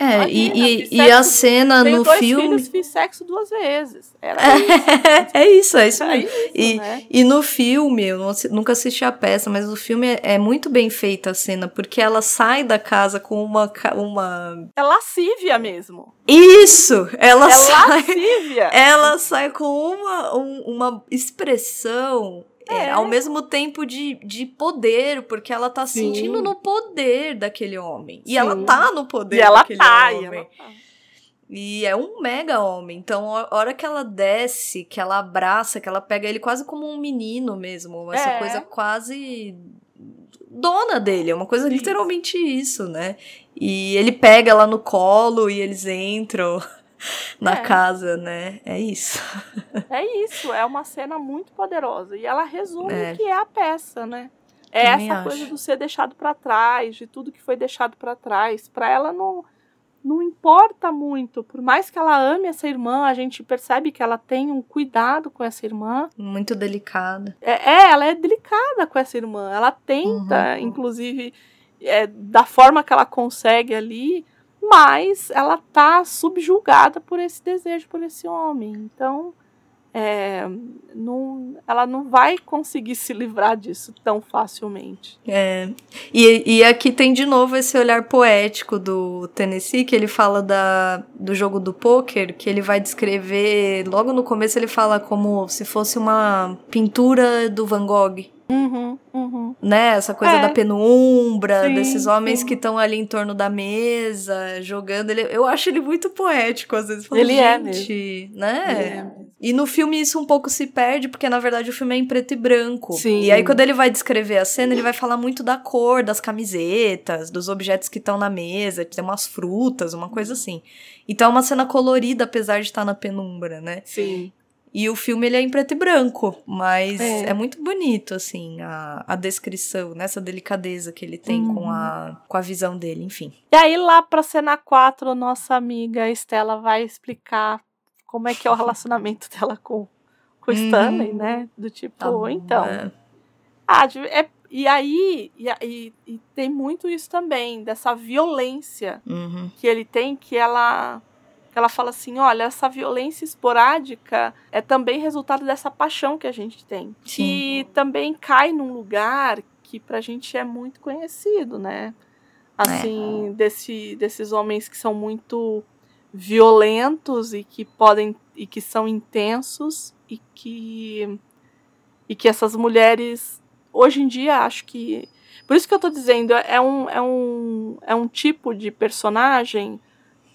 É, Imagina, e, e, e a cena no dois filme. Filhos, fiz sexo duas vezes. Era isso. é isso, é isso mesmo. É isso, e, né? e no filme, eu nunca assisti a peça, mas no filme é, é, muito bem feita a cena, porque ela sai da casa com uma. uma... É lascívia mesmo. Isso! Ela é sai. Lascívia. Ela sai com uma, um, uma expressão é, ao mesmo tempo de, de poder, porque ela tá Sim. sentindo no poder daquele homem. E ela tá no poder e ela daquele tá, homem. E, ela tá. e é um mega homem. Então, a hora que ela desce, que ela abraça, que ela pega ele quase como um menino mesmo. Essa é. coisa quase dona dele. É uma coisa Sim. literalmente isso, né? E ele pega ela no colo e eles entram na é. casa, né? É isso. É isso, é uma cena muito poderosa. E ela resume é. o que é a peça, né? É Também essa acho. coisa do ser deixado para trás, de tudo que foi deixado para trás. Para ela não, não importa muito. Por mais que ela ame essa irmã, a gente percebe que ela tem um cuidado com essa irmã. Muito delicada. É, é ela é delicada com essa irmã. Ela tenta, uhum. inclusive, é, da forma que ela consegue ali, mas ela tá subjugada por esse desejo por esse homem. Então, é, não, ela não vai conseguir se livrar disso tão facilmente. É. E, e aqui tem de novo esse olhar poético do Tennessee, que ele fala da, do jogo do poker, que ele vai descrever. Logo no começo, ele fala como se fosse uma pintura do Van Gogh. Uhum, uhum. Né? Essa coisa é. da penumbra, sim, desses homens sim. que estão ali em torno da mesa, jogando. Ele, eu acho ele muito poético, às vezes. Falo, ele é mesmo. Né? É. E no filme isso um pouco se perde, porque na verdade o filme é em preto e branco. Sim. E aí, quando ele vai descrever a cena, ele vai falar muito da cor, das camisetas, dos objetos que estão na mesa, tem umas frutas, uma coisa assim. Então é uma cena colorida, apesar de estar na penumbra, né? Sim. E o filme ele é em preto e branco, mas é, é muito bonito, assim, a, a descrição, nessa né, delicadeza que ele tem uhum. com, a, com a visão dele, enfim. E aí, lá pra cena 4, nossa amiga Estela vai explicar como é que é o relacionamento dela com, com o Stanley, uhum. né? Do tipo, tá então. É. Ah, é, e aí, e, e, e, tem muito isso também, dessa violência uhum. que ele tem, que ela ela fala assim: olha, essa violência esporádica é também resultado dessa paixão que a gente tem. Sim. Que também cai num lugar que pra gente é muito conhecido, né? Assim, é. desse, desses homens que são muito violentos e que podem e que são intensos e que e que essas mulheres hoje em dia acho que por isso que eu tô dizendo é um, é um, é um tipo de personagem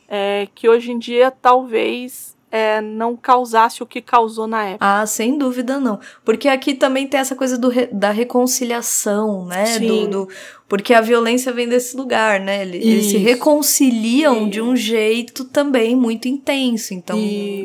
é, que hoje em dia talvez é, não causasse o que causou na época. Ah, sem dúvida não. Porque aqui também tem essa coisa do re, da reconciliação, né? Sim. Do, do, porque a violência vem desse lugar, né? Eles, eles se reconciliam Isso. de um jeito também muito intenso. Então,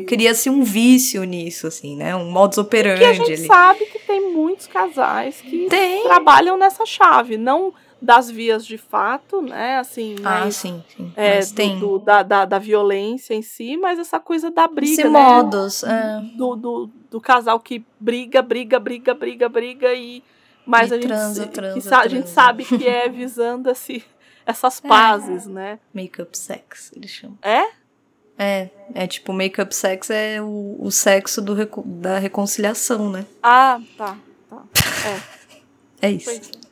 cria-se um vício nisso, assim, né? Um modus operandi. E que a gente ali. sabe que tem muitos casais que tem. trabalham nessa chave, não das vias de fato, né? Assim, ah, mas, sim, sim. É, mas tem. Do, da, da, da, violência em si, mas essa coisa da briga, Esse né? modos, é. do, do, do, casal que briga, briga, briga, briga, briga e mas e a gente transa, transa, que transa. a gente sabe que é visando esse, essas pazes, é. né? Make-up sex, eles chamam. É? É, é tipo, make-up sex é o, o sexo do, da reconciliação, né? Ah, tá, tá. É, é isso.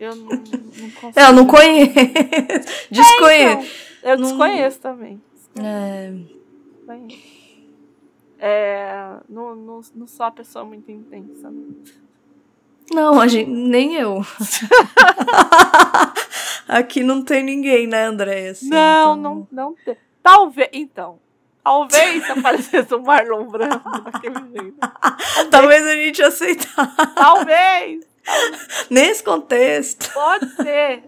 Eu não, não consigo. Eu não conheço. Desconheço. É, então, eu desconheço não... também. É. É, não, não, não sou uma pessoa muito intensa. Né? Não, a gente, nem eu. Aqui não tem ninguém, né, Andréia? Assim, não, então... não, não tem. Talvez, então, talvez se aparecesse o Marlon Brando daquele jeito. Talvez a gente aceitar. Talvez. Nesse contexto. Pode ser.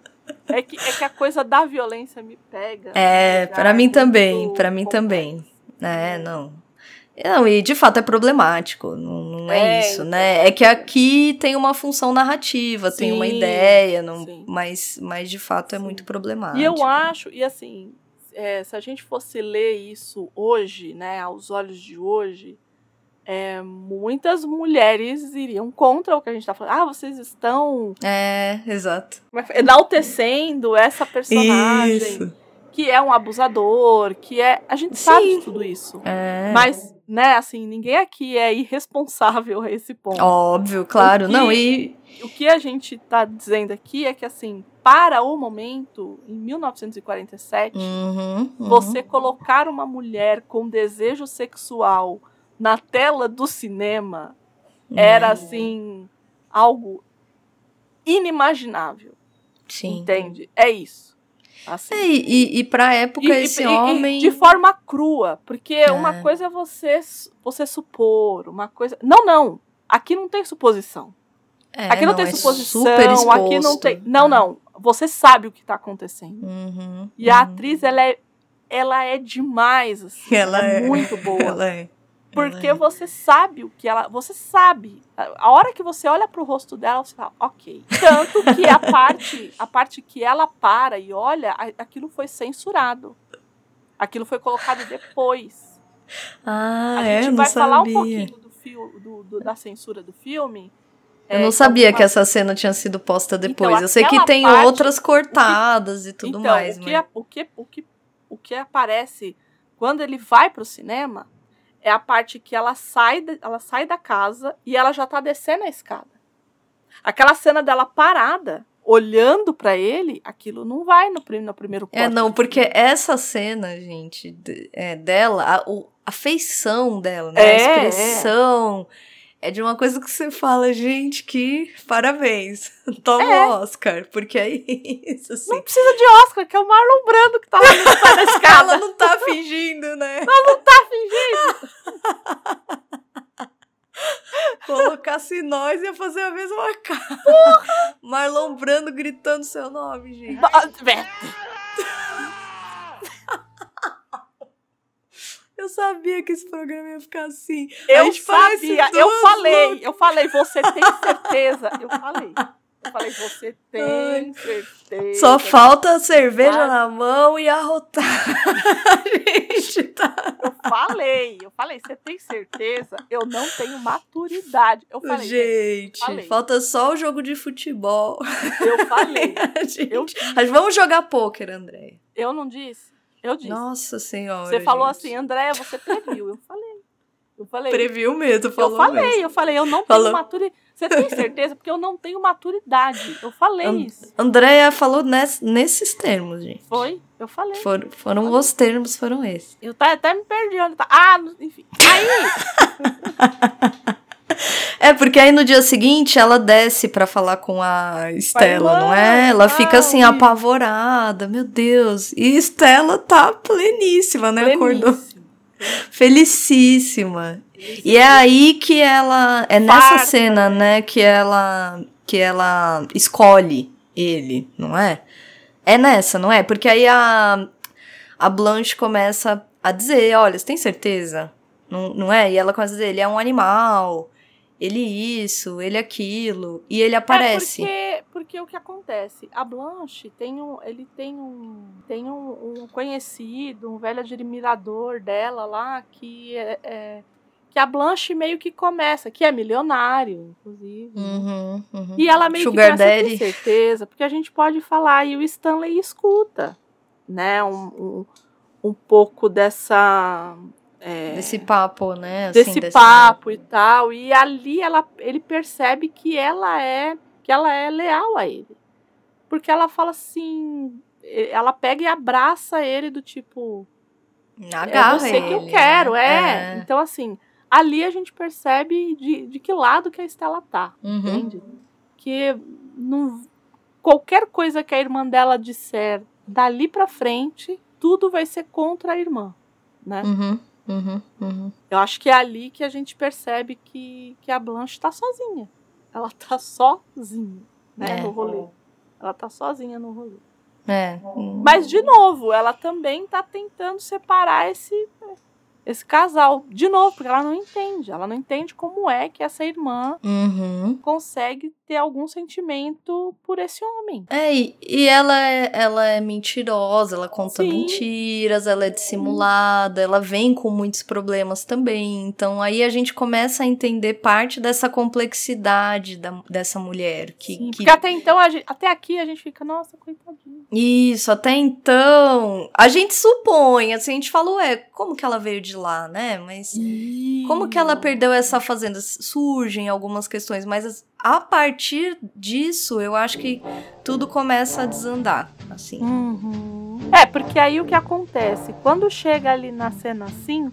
É que, é que a coisa da violência me pega. É, para mim também, para mim também. É, não. Não, e de fato é problemático, não, não é, é, isso, então. né? É que aqui tem uma função narrativa, sim, tem uma ideia, não, mas, mas de fato é sim. muito problemático. E eu acho, e assim, é, se a gente fosse ler isso hoje, né, aos olhos de hoje, é, muitas mulheres iriam contra o que a gente está falando. Ah, vocês estão. É, exato. Enaltecendo essa personagem. Isso. Que é um abusador, que é. A gente Sim. sabe de tudo isso. É. Mas, né, assim, ninguém aqui é irresponsável a esse ponto. Óbvio, claro. Que, Não, e. O que a gente está dizendo aqui é que, assim, para o momento, em 1947, uhum, uhum. você colocar uma mulher com desejo sexual na tela do cinema era uhum. assim algo inimaginável. Sim. Entende? É isso. Assim. É, e, e pra época e, esse e, homem. de forma crua. Porque é. uma coisa é você, você supor, uma coisa. Não, não. Aqui não tem suposição. É, aqui não, não tem é suposição, aqui não tem. Não, não. Você sabe o que está acontecendo. Uhum, e a atriz, ela é, ela é demais, assim. Ela, ela é, é muito boa. Ela é. Porque é. você sabe o que ela. Você sabe. A hora que você olha pro rosto dela, você fala, ok. Tanto que a parte, a parte que ela para e olha, aquilo foi censurado. Aquilo foi colocado depois. Ah, a é, gente não vai sabia. falar um pouquinho do, fio, do, do, da censura do filme. Eu não é, sabia que essa cena tinha sido posta então, depois. Então, eu sei que tem parte, outras cortadas que, e tudo então, mais. O mas... que, é, o, que, o, que, o que aparece quando ele vai pro cinema é a parte que ela sai, ela sai da casa e ela já tá descendo a escada. Aquela cena dela parada, olhando para ele, aquilo não vai no, no primeiro corte. É, não, porque essa cena, gente, é, dela, a, a feição dela, né? É, a expressão. É é de uma coisa que você fala, gente, que parabéns. Toma é. o Oscar, porque é isso, assim. Não precisa de Oscar, que é o Marlon Brando que tá lá no da escada. Ela não tá fingindo, né? Ela não tá fingindo. Colocasse nós ia fazer a mesma cara. Porra! Marlon Brando gritando seu nome, gente. Ba Eu sabia que esse programa ia ficar assim. Eu sabia, eu falei, eu falei, você tem certeza? Eu falei. Eu falei, você tem certeza. Só falta a cerveja na mão e arrotar. gente, tá. Eu falei, eu falei, você tem certeza? Eu não tenho maturidade. Eu falei. Gente, falei. falta só o jogo de futebol. Eu falei. gente, eu Mas vamos jogar pôquer, André. Eu não disse. Eu disse. Nossa senhora. Você falou gente. assim, Andréia, você previu. Eu falei. Eu falei. Previu mesmo, falou. Eu falei, mesmo. eu falei, eu não falou. tenho maturidade. Você tem certeza? Porque eu não tenho maturidade. Eu falei And isso. Andréia falou nesse, nesses termos, gente. Foi, eu falei. For, foram falei. os termos, foram esses. Eu tá, até me perdi onde tá. Ah, enfim. Aí. É, porque aí no dia seguinte ela desce para falar com a Estela, não é? Ela fica assim apavorada, meu Deus. E Estela tá pleníssima, né? Acordou. Felicíssima. E é aí que ela é nessa Farta. cena, né, que ela que ela escolhe ele, não é? É nessa, não é? Porque aí a a Blanche começa a dizer, olha, você tem certeza? Não, não é? E ela começa a dizer, ele é um animal ele isso, ele aquilo, e ele aparece. É porque, porque o que acontece? A Blanche tem um, ele tem um, tem um, um conhecido, um velho admirador dela lá que é, é que a Blanche meio que começa, que é milionário, inclusive. Uhum, uhum. E ela meio Sugar que começa Daddy. a ter certeza, porque a gente pode falar e o Stanley escuta, né, um, um, um pouco dessa é, desse papo, né? Assim, desse, desse, papo e tal. E ali ela, ele percebe que ela é que ela é leal a ele. Porque ela fala assim, ela pega e abraça ele do tipo Agarra é você ele, que eu quero, né? é. é. Então assim, ali a gente percebe de, de que lado que a Estela tá, uhum. entende? Que não, qualquer coisa que a irmã dela disser dali para frente, tudo vai ser contra a irmã, né? Uhum. Uhum, uhum. Eu acho que é ali que a gente percebe que, que a Blanche tá sozinha. Ela tá sozinha, né, é. no rolê. Ela tá sozinha no rolê. É. Mas, de novo, ela também tá tentando separar esse, esse casal. De novo, porque ela não entende. Ela não entende como é que essa irmã uhum. consegue ter algum sentimento por esse homem. É, e, ela, é, ela é mentirosa, ela conta Sim. mentiras, ela é dissimulada, ela vem com muitos problemas também. Então aí a gente começa a entender parte dessa complexidade da, dessa mulher. Que, Sim, que... Porque até então, gente, até aqui a gente fica, nossa, coitadinha. Isso, até então. A gente supõe, assim, a gente falou, é, como que ela veio de lá, né? Mas como que ela perdeu essa fazenda? Surgem algumas questões, mas a partir disso, eu acho que tudo começa a desandar, assim. Uhum. É, porque aí o que acontece? Quando chega ali na cena 5,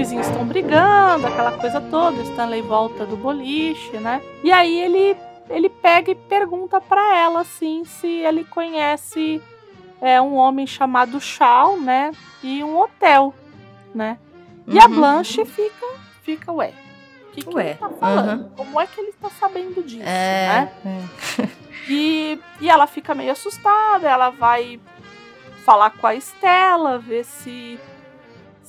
vizinhos estão brigando, aquela coisa toda, Stanley volta do boliche, né? E aí ele ele pega e pergunta para ela assim se ele conhece é, um homem chamado Shaw, né? E um hotel, né? E uhum. a Blanche fica fica ué. O que, que ué. ele tá falando? Uhum. Como é que ele tá sabendo disso, é. né? É. e, e ela fica meio assustada, ela vai falar com a Estela, ver se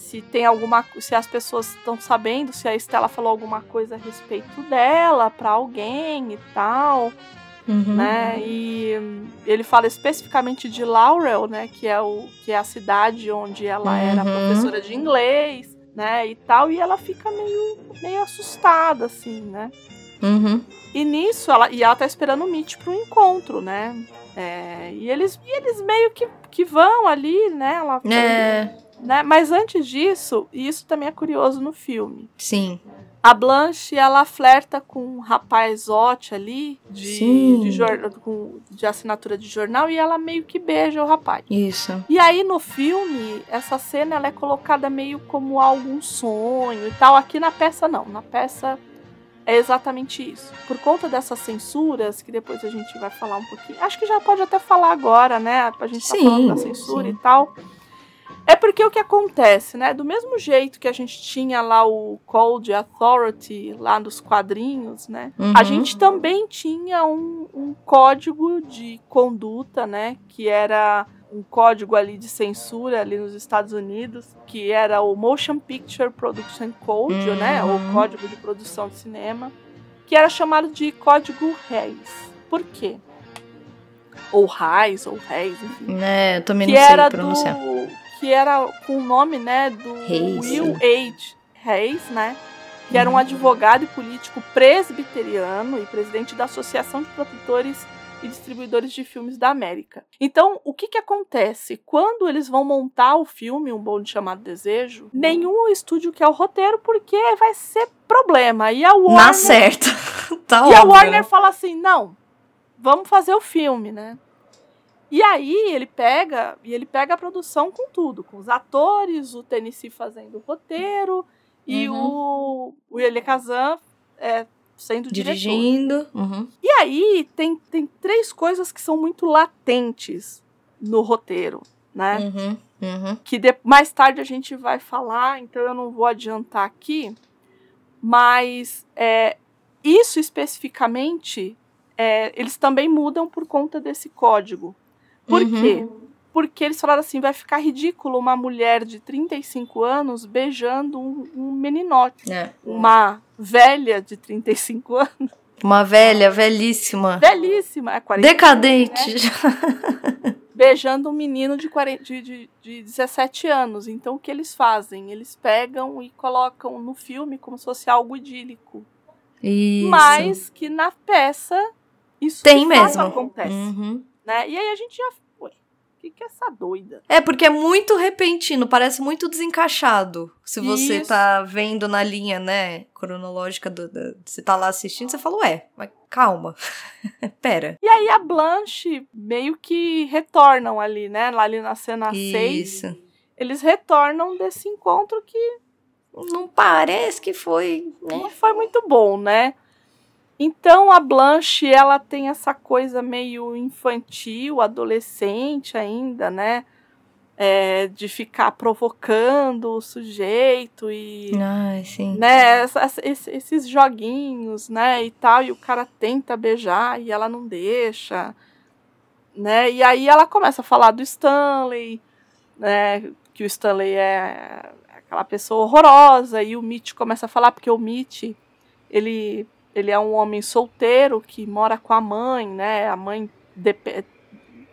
se tem alguma se as pessoas estão sabendo se a Estela falou alguma coisa a respeito dela para alguém e tal uhum. né e ele fala especificamente de Laurel né que é o que é a cidade onde ela uhum. era professora de inglês né e tal e ela fica meio meio assustada assim né uhum. e nisso ela e ela tá esperando o Mitch pro encontro né é, e eles e eles meio que, que vão ali né ela é. Né? Mas antes disso, e isso também é curioso no filme. Sim. A Blanche, ela flerta com um rapaz Ote ali, de, de, de, assinatura de jornal, e ela meio que beija o rapaz. Isso. E aí no filme, essa cena ela é colocada meio como algum sonho e tal. Aqui na peça, não. Na peça é exatamente isso. Por conta dessas censuras, que depois a gente vai falar um pouquinho. Acho que já pode até falar agora, né? A gente sim, tá falando da censura sim. e tal. É porque o que acontece, né? Do mesmo jeito que a gente tinha lá o Code Authority lá nos quadrinhos, né? Uhum. A gente também tinha um, um código de conduta, né? Que era um código ali de censura ali nos Estados Unidos, que era o Motion Picture Production Code, uhum. né? O código de produção de cinema, que era chamado de código Reis. Por quê? Ou Reis, ou Reis, enfim. É, eu também que não sei pronunciar. Do, que era com o nome, né, do Reis. Will H. Reis, né? Que era um uhum. advogado e político presbiteriano e presidente da Associação de Produtores e Distribuidores de Filmes da América. Então, o que que acontece? Quando eles vão montar o filme Um Bonde Chamado Desejo, nenhum estúdio quer o roteiro porque vai ser problema. E a Warner... Na certa. tá e óbvio. a Warner fala assim, não, vamos fazer o filme, né? E aí ele pega e ele pega a produção com tudo, com os atores, o Tennessee fazendo o roteiro e uhum. o, o Elie Kazan é, sendo dirigindo. Uhum. E aí tem, tem três coisas que são muito latentes no roteiro, né? Uhum. Uhum. Que de, mais tarde a gente vai falar, então eu não vou adiantar aqui, mas é, isso especificamente, é, eles também mudam por conta desse código. Por uhum. quê? Porque eles falaram assim: vai ficar ridículo uma mulher de 35 anos beijando um, um meninote. É. Uma velha de 35 anos. Uma velha, velhíssima. Velhíssima, é 40 Decadente. Né? Beijando um menino de, 40, de, de, de 17 anos. Então, o que eles fazem? Eles pegam e colocam no filme como se fosse algo idílico. Isso. Mas que na peça isso Tem mesmo. acontece. Uhum. Né? E aí a gente já que, que é essa doida? É, porque é muito repentino, parece muito desencaixado. Se você Isso. tá vendo na linha, né, cronológica do, do, Você tá lá assistindo, você fala, ué, mas calma. Pera. E aí a Blanche meio que retornam ali, né? Lá ali na cena 6. Isso. Eles retornam desse encontro que. Não parece que foi. Né? Não foi muito bom, né? Então a Blanche, ela tem essa coisa meio infantil, adolescente ainda, né? É, de ficar provocando o sujeito e Ai, sim. né esses joguinhos né e tal e o cara tenta beijar e ela não deixa né e aí ela começa a falar do Stanley né que o Stanley é aquela pessoa horrorosa e o Mitch começa a falar porque o Mitch ele ele é um homem solteiro que mora com a mãe, né? A mãe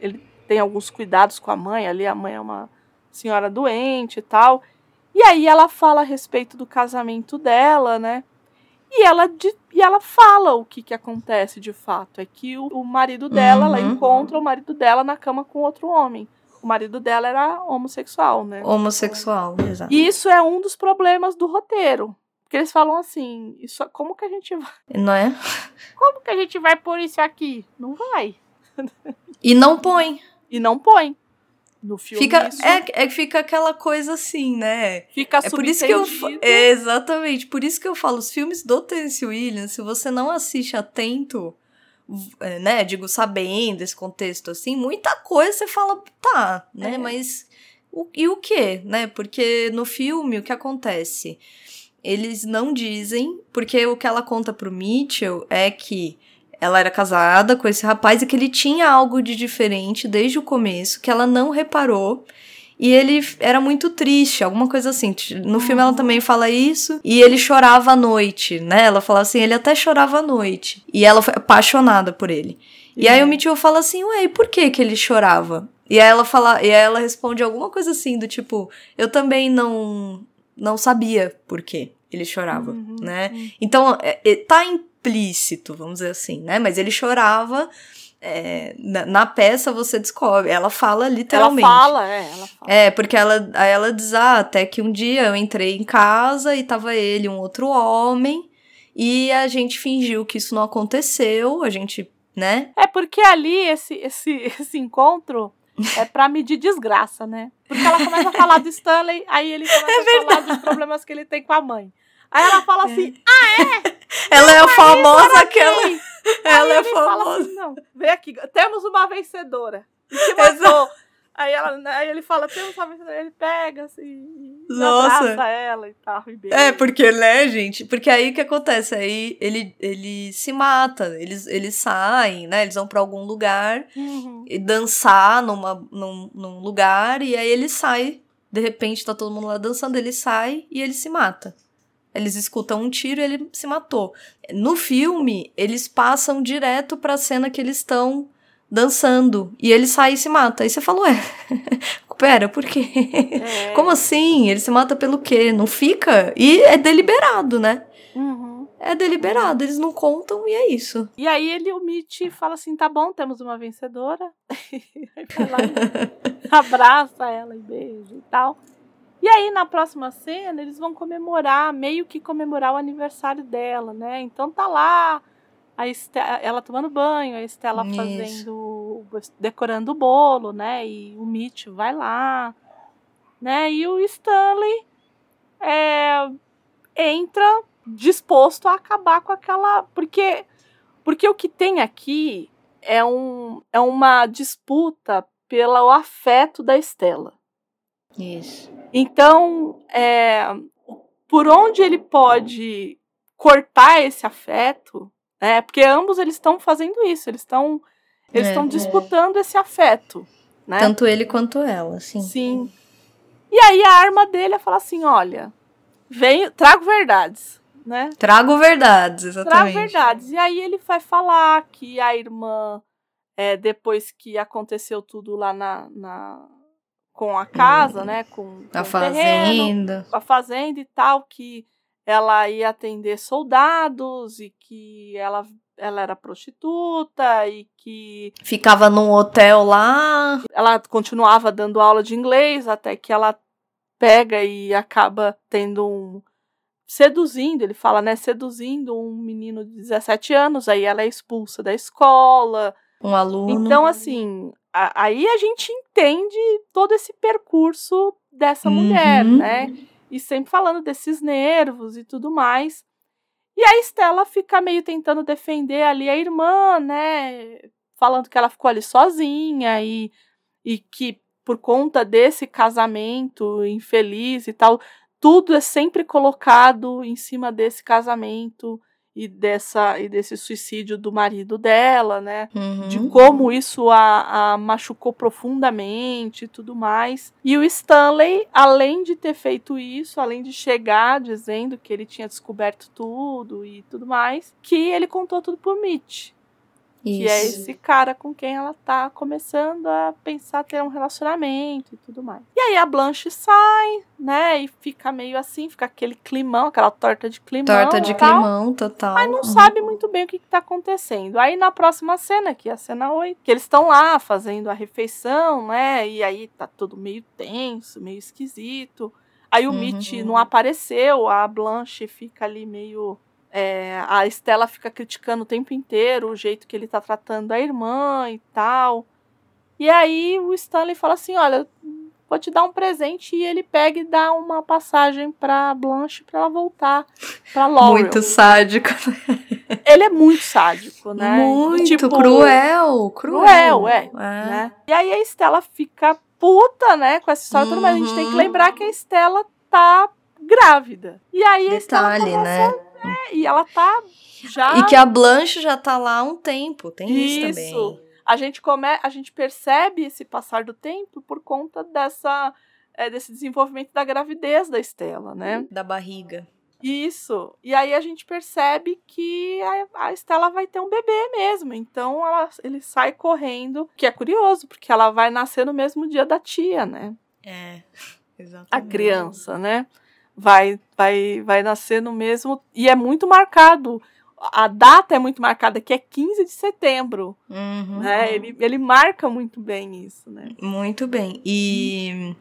ele tem alguns cuidados com a mãe, ali a mãe é uma senhora doente e tal. E aí ela fala a respeito do casamento dela, né? E ela, e ela fala o que, que acontece de fato. É que o, o marido dela, uhum. ela encontra o marido dela na cama com outro homem. O marido dela era homossexual, né? Homossexual, exato. E isso é um dos problemas do roteiro. Porque eles falam assim, isso, como que a gente vai. Não é? Como que a gente vai pôr isso aqui? Não vai. E não põe. E não põe. No filme. Fica, isso... é, é fica aquela coisa assim, né? Fica é por isso que eu é, Exatamente. Por isso que eu falo, os filmes do Tennessee Williams, se você não assiste atento, é, né? Digo, sabendo esse contexto assim, muita coisa você fala, tá, né? É. Mas. O, e o que, né? Porque no filme, o que acontece? Eles não dizem, porque o que ela conta pro Mitchell é que ela era casada com esse rapaz e que ele tinha algo de diferente desde o começo, que ela não reparou. E ele era muito triste, alguma coisa assim. No filme ela também fala isso. E ele chorava à noite, né? Ela fala assim, ele até chorava à noite. E ela foi apaixonada por ele. E aí o Mitchell fala assim, ué, e por que que ele chorava? E aí ela fala, e aí ela responde alguma coisa assim, do tipo, eu também não não sabia por quê ele chorava, uhum, né? Uhum. Então, é, é, tá implícito, vamos dizer assim, né? Mas ele chorava. É, na, na, peça você descobre, ela fala literalmente. Ela fala, é, ela fala. É, porque ela, ela diz, ah, até que um dia eu entrei em casa e tava ele, um outro homem, e a gente fingiu que isso não aconteceu, a gente, né? É porque ali, esse, esse, esse encontro, é pra medir desgraça, né? Porque ela começa a falar do Stanley, aí ele começa é a falar dos problemas que ele tem com a mãe. Aí ela fala é. assim: Ah, é? Ela é famosa aquela. Ela é famosa. Assim, não, vem aqui, temos uma vencedora. E matou. Aí, ela, aí ele fala, tem um ele pega assim, Nossa. abraça ela e tal. E é, porque, né, gente? Porque aí o que acontece? Aí ele, ele se mata, eles, eles saem, né? Eles vão para algum lugar uhum. e dançar numa, num, num lugar, e aí ele sai. De repente tá todo mundo lá dançando, ele sai e ele se mata. Eles escutam um tiro e ele se matou. No filme, eles passam direto pra cena que eles estão dançando. E ele sai e se mata. Aí você falou, ué, pera, por quê? É. Como assim? Ele se mata pelo quê? Não fica? E é deliberado, né? Uhum. É deliberado, eles não contam e é isso. E aí ele, o Mitch, fala assim: tá bom, temos uma vencedora. aí vai lá, abraça ela e beija e tal. E aí, na próxima cena, eles vão comemorar, meio que comemorar o aniversário dela, né? Então tá lá a Estela, ela tomando banho, a Estela Isso. fazendo, decorando o bolo, né? E o Mitch vai lá, né? E o Stanley é, entra disposto a acabar com aquela, porque porque o que tem aqui é um é uma disputa pelo afeto da Estela. Isso. Então, é, por onde ele pode cortar esse afeto, né? Porque ambos eles estão fazendo isso, eles estão eles estão é, disputando é. esse afeto, né? Tanto ele quanto ela, sim. Sim. E aí a arma dele é falar assim, olha, venho, trago verdades, né? Trago verdades, exatamente. Trago verdades. E aí ele vai falar que a irmã, é, depois que aconteceu tudo lá na, na com a casa, hum. né? Com, com a fazenda. Terreno, a fazenda e tal, que ela ia atender soldados e que ela, ela era prostituta e que. Ficava num hotel lá. Ela continuava dando aula de inglês até que ela pega e acaba tendo um. Seduzindo, ele fala, né? Seduzindo um menino de 17 anos, aí ela é expulsa da escola. Um aluno. Então, assim, a, aí a gente entende todo esse percurso dessa uhum. mulher, né? E sempre falando desses nervos e tudo mais. E a Estela fica meio tentando defender ali a irmã, né? Falando que ela ficou ali sozinha e, e que por conta desse casamento infeliz e tal, tudo é sempre colocado em cima desse casamento e dessa e desse suicídio do marido dela, né? Uhum. De como isso a, a, machucou profundamente e tudo mais. E o Stanley, além de ter feito isso, além de chegar dizendo que ele tinha descoberto tudo e tudo mais, que ele contou tudo pro Mitch. Isso. Que é esse cara com quem ela tá começando a pensar ter um relacionamento e tudo mais. E aí a Blanche sai, né? E fica meio assim, fica aquele climão, aquela torta de climão. Torta de tal, climão, total. Mas não uhum. sabe muito bem o que, que tá acontecendo. Aí na próxima cena, que é a cena 8, que eles estão lá fazendo a refeição, né? E aí tá tudo meio tenso, meio esquisito. Aí o uhum. Mitch não apareceu, a Blanche fica ali meio é, a Estela fica criticando o tempo inteiro o jeito que ele tá tratando a irmã e tal. E aí o Stanley fala assim: Olha, vou te dar um presente. E ele pega e dá uma passagem pra Blanche pra ela voltar pra Laurel. Muito sádico. Ele é muito sádico, né? Muito tipo, cruel, cruel. Cruel, é. é. Né? E aí a Estela fica puta, né, com essa história uhum. mas a gente tem que uhum. lembrar que a Estela tá grávida. E aí Detalhe, a né? É, e ela tá já. E que a Blanche já tá lá há um tempo, tem isso, isso também. A gente, come... a gente percebe esse passar do tempo por conta dessa, é, desse desenvolvimento da gravidez da Estela, né? Da barriga. Isso. E aí a gente percebe que a, a Estela vai ter um bebê mesmo. Então ela, ele sai correndo, que é curioso, porque ela vai nascer no mesmo dia da tia, né? É, exatamente. A criança, né? Vai, vai, vai nascer no mesmo. E é muito marcado. A data é muito marcada, que é 15 de setembro. Uhum. Né? Ele, ele marca muito bem isso, né? Muito bem. E.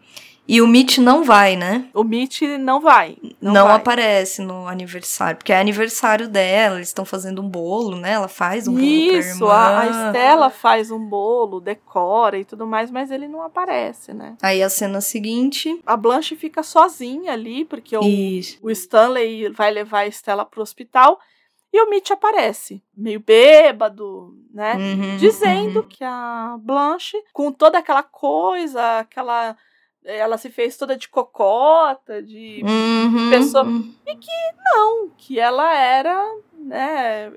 E o Mitch não vai, né? O Mitch não vai. Não, não vai. aparece no aniversário, porque é aniversário dela, eles estão fazendo um bolo, né? Ela faz um bolo. Isso, a, a Estela faz um bolo, decora e tudo mais, mas ele não aparece, né? Aí a cena seguinte. A Blanche fica sozinha ali, porque o, o Stanley vai levar a Estela pro hospital. E o Mitch aparece, meio bêbado, né? Uhum, dizendo uhum. que a Blanche, com toda aquela coisa, aquela ela se fez toda de cocota, de uhum, pessoa. Uhum. E que não, que ela era. Né,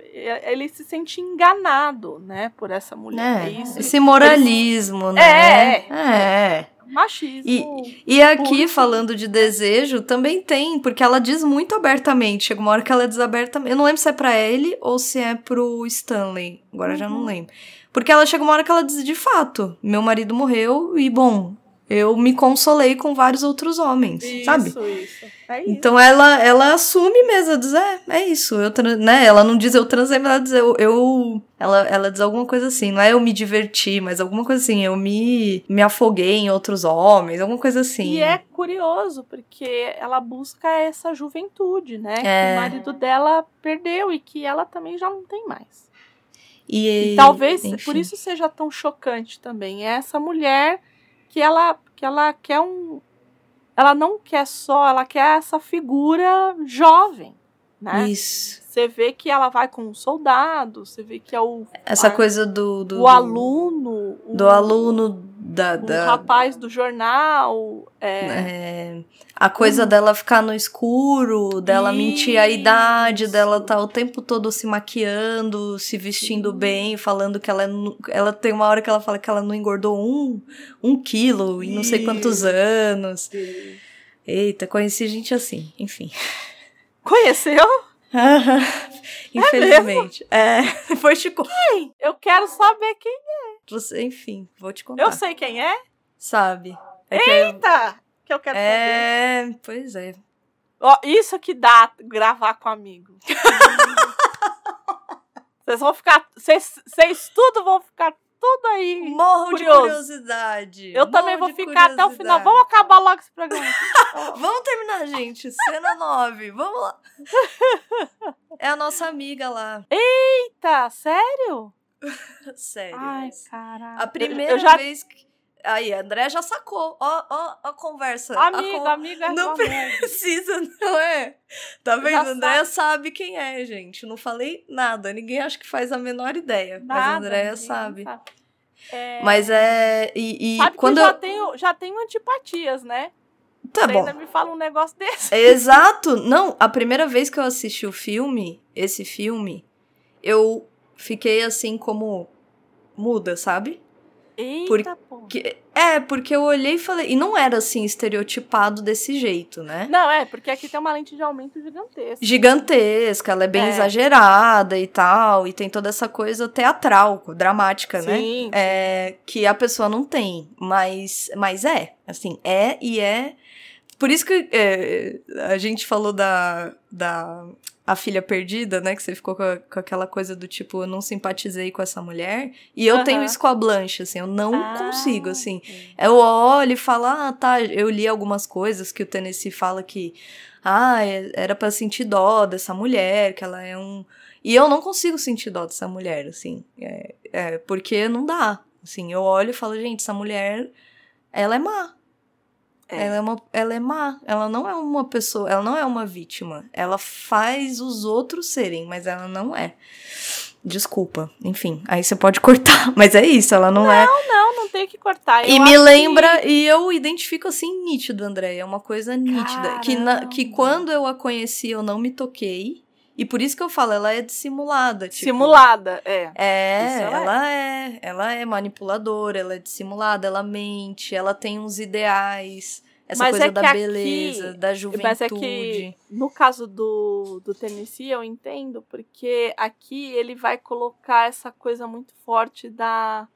ele se sente enganado, né, por essa mulher. É, isso. Esse moralismo, ele... né? É, é. Machismo. E, e aqui, falando de desejo, também tem, porque ela diz muito abertamente. Chega uma hora que ela diz abertamente. Eu não lembro se é pra ele ou se é pro Stanley. Agora uhum. já não uhum. lembro. Porque ela chega uma hora que ela diz de fato: meu marido morreu e, bom, eu me consolei com vários outros homens, isso, sabe? Isso, isso. É então ela, ela assume mesmo, ela diz, é, é isso, eu, né? Ela não diz eu transei, mas ela diz eu, eu, ela, ela diz alguma coisa assim, não é eu me diverti, mas alguma coisa assim, eu me, me afoguei em outros homens, alguma coisa assim. E é curioso, porque ela busca essa juventude, né? É. Que o marido dela perdeu e que ela também já não tem mais. E, e talvez enfim. por isso seja tão chocante também. Essa mulher que ela que ela quer um ela não quer só, ela quer essa figura jovem, né? Isso. Você vê que ela vai com um soldado, você vê que é o essa a, coisa do, do o aluno, do o, aluno da, da... O rapaz do jornal. É... É, a coisa dela ficar no escuro, dela Isso. mentir a idade, dela tá o tempo todo se maquiando, se vestindo Sim. bem, falando que ela, é ela tem uma hora que ela fala que ela não engordou um, um quilo em não sei quantos anos. Sim. Eita, conheci gente assim, enfim. Conheceu? Infelizmente. É, é, foi Chico. Quem? Eu quero saber quem é. Você, enfim, vou te contar. Eu sei quem é? Sabe. É Eita! Que eu, que eu quero é, saber. Pois é. Ó, isso que dá gravar com amigo. Vocês vão ficar. Vocês tudo vão ficar tudo aí. Morro curioso. de curiosidade. Eu Morro também vou ficar até o final. Vamos acabar logo esse programa. Vamos terminar, gente. Cena 9. Vamos lá. É a nossa amiga lá. Eita, sério? sério. Ai, caralho. A primeira já... vez que. Aí, a André já sacou. Ó, ó, a conversa. Amiga, a con... amiga. É não precisa, não é? Tá vendo? André sabe. sabe. quem é, gente. Não falei nada. Ninguém acho que faz a menor ideia. Nada, mas a Andréia sabe. sabe. É... Mas é. E, e sabe quando já eu... tenho, já tenho antipatias, né? Tá Você bom. ainda me fala um negócio desse. Exato. Não, a primeira vez que eu assisti o filme, esse filme, eu fiquei assim como muda, sabe? Eita, porque, É, porque eu olhei e falei. E não era assim estereotipado desse jeito, né? Não, é, porque aqui tem uma lente de aumento gigantesca. Gigantesca, ela é bem é. exagerada e tal. E tem toda essa coisa teatral, dramática, sim, né? Sim. É, que a pessoa não tem. Mas, mas é. Assim, é e é. Por isso que é, a gente falou da, da a filha perdida, né? Que você ficou com, a, com, aquela coisa do tipo, eu não simpatizei com essa mulher. E eu tenho isso com a Blanche, assim, eu não ah, consigo, assim. Eu olho e falo, ah, tá, eu li algumas coisas que o Tennessee fala que, ah, é, era para sentir dó dessa mulher, que ela é um. E eu não consigo sentir dó dessa mulher, assim. É, é, porque não dá. Assim, eu olho e falo, gente, essa mulher, ela é má. É. Ela, é uma, ela é má. Ela não é uma pessoa. Ela não é uma vítima. Ela faz os outros serem, mas ela não é. Desculpa. Enfim, aí você pode cortar. Mas é isso, ela não, não é. Não, não, não tem que cortar. Eu e me lembra, que... e eu identifico assim nítido, André. É uma coisa nítida. Que, na, que quando eu a conheci, eu não me toquei. E por isso que eu falo, ela é dissimulada. Tipo, Simulada, é. É, ela, ela é. é. Ela é manipuladora, ela é dissimulada, ela mente, ela tem uns ideais. Essa mas coisa é da beleza, aqui, da juventude. Mas é que, no caso do, do Tennessee, eu entendo, porque aqui ele vai colocar essa coisa muito forte da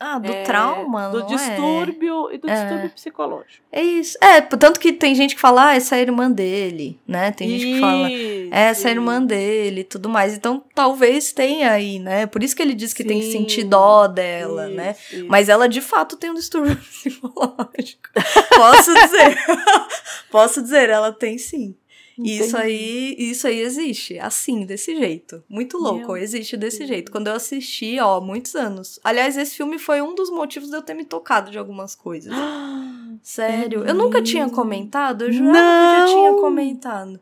ah, do é, trauma? Do é? distúrbio é. e do é. distúrbio psicológico. É isso. É, tanto que tem gente que fala, ah, essa é a irmã dele, né? Tem gente que fala, essa é a irmã dele e tudo mais. Então, talvez tenha aí, né? Por isso que ele diz que Sim. tem que sentir dó dela, né? isso, né? Isso. Mas ela, de fato, tem um distúrbio psicológico. Posso dizer. Posso dizer, ela tem sim. Isso aí, isso aí existe, assim, desse jeito. Muito louco, Meu existe desse Deus. jeito. Quando eu assisti, ó, muitos anos. Aliás, esse filme foi um dos motivos de eu ter me tocado de algumas coisas. Sério, eu nunca tinha comentado, eu jurava que eu já tinha comentado.